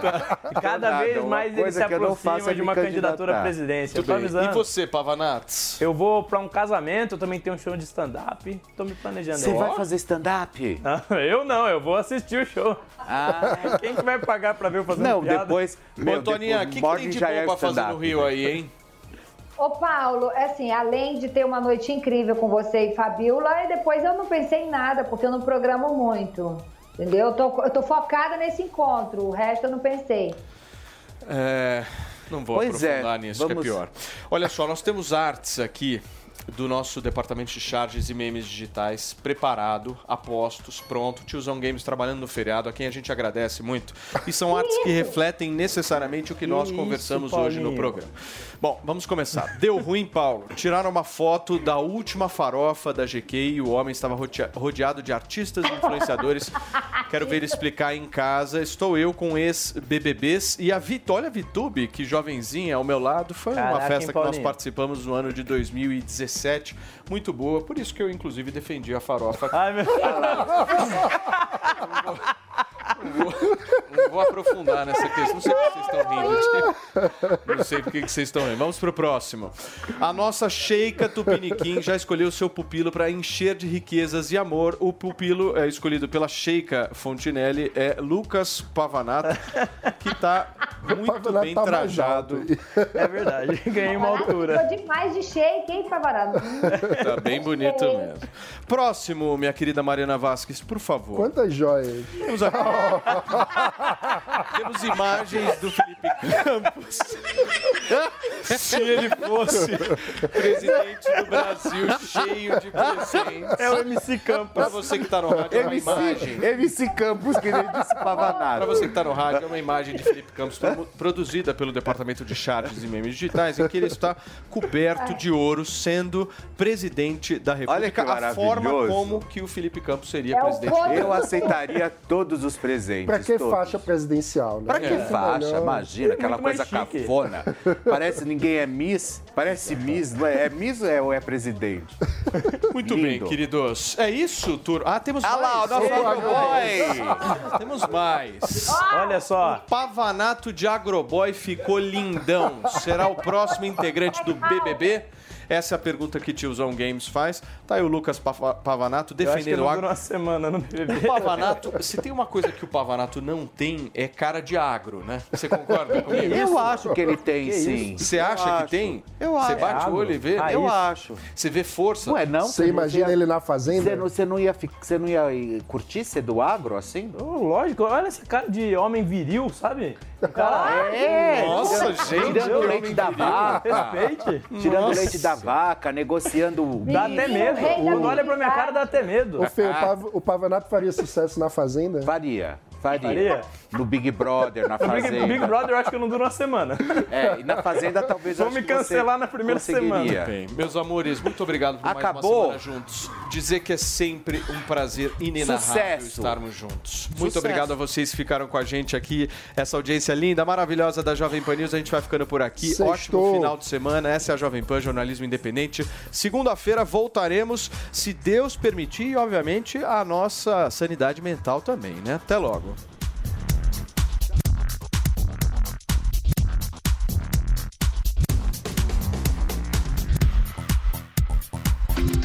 Tá? Cada Nada, vez mais ele se que aproxima é de uma candidatura à presidência. Muito Eu tô bem. avisando. E você, Pavanatos? Eu vou pra um casamento, eu também tenho um show de stand-up. Tô me planejando. Você vai fazer stand-up? Ah, Eu não, eu vou assistir o show. Ah, Quem que vai pagar pra ver eu fazendo não, piada? depois. Ô, Meu, Toninha, o que, que tem de já bom é pra fazer no Rio aí, hein? Ô, Paulo, assim, além de ter uma noite incrível com você e Fabiola, e depois eu não pensei em nada, porque eu não programo muito. Entendeu? Eu tô, eu tô focada nesse encontro, o resto eu não pensei. É, não vou Pois é, aprofundar nisso, que vamos- é pior. Olha só, nós temos artes aqui do nosso departamento de charges e memes digitais preparado, apostos, pronto. Tiozão Games trabalhando no feriado, a quem a gente agradece muito. E são artes que refletem necessariamente o que nós isso, conversamos hoje no programa. Bom, vamos começar. Deu ruim, Paulo. Tiraram uma foto da última farofa da GQ e o homem estava rodeado de artistas e influenciadores. Quero ver ele explicar em casa. Estou eu com ex-BBBs e a Vitória olha a Vitube, que jovenzinha ao meu lado. Foi uma Caraca, festa hein, que nós participamos no ano de 2017. Muito boa, por isso que eu, inclusive, defendi a farofa. Ai, meu... Não vou aprofundar nessa questão. Não sei por que vocês estão rindo. Não sei por que vocês estão rindo. Vamos pro próximo. A nossa Sheikha Tupiniquim já escolheu seu pupilo para encher de riquezas e amor. O pupilo é escolhido pela Sheikha Fontinelli é Lucas Pavanato, que tá muito Pavanato bem tá trajado. É verdade, ganhei uma altura. Ficou demais de shake, hein, Favarado? Tá bem bonito mesmo. Próximo, minha querida Mariana Vasquez, por favor. Quantas joias? Temos, aqui- Temos imagens do Felipe Campos. Se ele fosse presidente do Brasil, cheio de presentes. É o MC Campos. Pra você que tá no rádio, é uma MC, imagem. MC Campos, que nem disse Pra Pavanato. você que tá no rádio, é uma imagem de Felipe Campos produzida pelo Departamento de Charts e Memes Digitais, em que ele está coberto de ouro, sendo presidente da República. que a forma como que o Felipe Campos seria É presidente. Eu aceitaria todos os presentes. Pra que todos. faixa presidencial, né? Pra que Muito faixa? melhor. Imagina, aquela coisa cafona. Parece ninguém é Miss. Parece Miss, não é? É Miss ou é, ou é presidente? Muito bem, Lindo. queridos. É isso, turma. Ah, temos Ah mais. lá, o nosso Temos agroboy. mais. Temos mais. Olha só. Pavanato de Agroboy ficou lindão. Será o próximo integrante do BBB? Essa é a pergunta que Tiozão Games faz. Tá aí o Lucas Pava- Pavanato defendendo não o agro. uma semana no O BBB. Pavanato, se tem uma coisa que o Pavanato não tem, é cara de agro, né? Você concorda comigo? Eu acho que ele tem, Que sim. Você acha que tem? Eu Você acho. bate o olho e vê? Ah, Eu isso. acho. Você vê força? Ué, não? Você imagina ia- ele na Você fazenda? não, você não ia, fi- você não ia curtir ser do agro assim? Oh, lógico, olha essa cara de homem viril, sabe? O cara É, Nossa, gente, Tirando o leite da vaca. respeite. Tirando o leite da vaca, negociando o Dá até medo. Quando olha pra minha cara, dá até medo. Ô, Fê, o, Pav- o Pavanato faria sucesso na fazenda? Faria, faria. Faria? No Big Brother, na No Big, Fazenda. Big Brother eu acho que não dura uma semana. É, e na Fazenda talvez eu acho me cancelar na primeira conseguiria. Bem, meus amores, muito obrigado por mais Acabou. uma semana juntos. Dizer que é sempre um prazer inenarrável Sucesso. estarmos juntos. Muito Sucesso. obrigado a vocês que ficaram com a gente aqui. Essa audiência linda, maravilhosa da Jovem Pan News. A gente vai ficando por aqui. Sextou. Ótimo final de semana. Essa é a Jovem Pan, jornalismo independente. Segunda-feira voltaremos, se Deus permitir, e obviamente a nossa sanidade mental também, né? Até logo.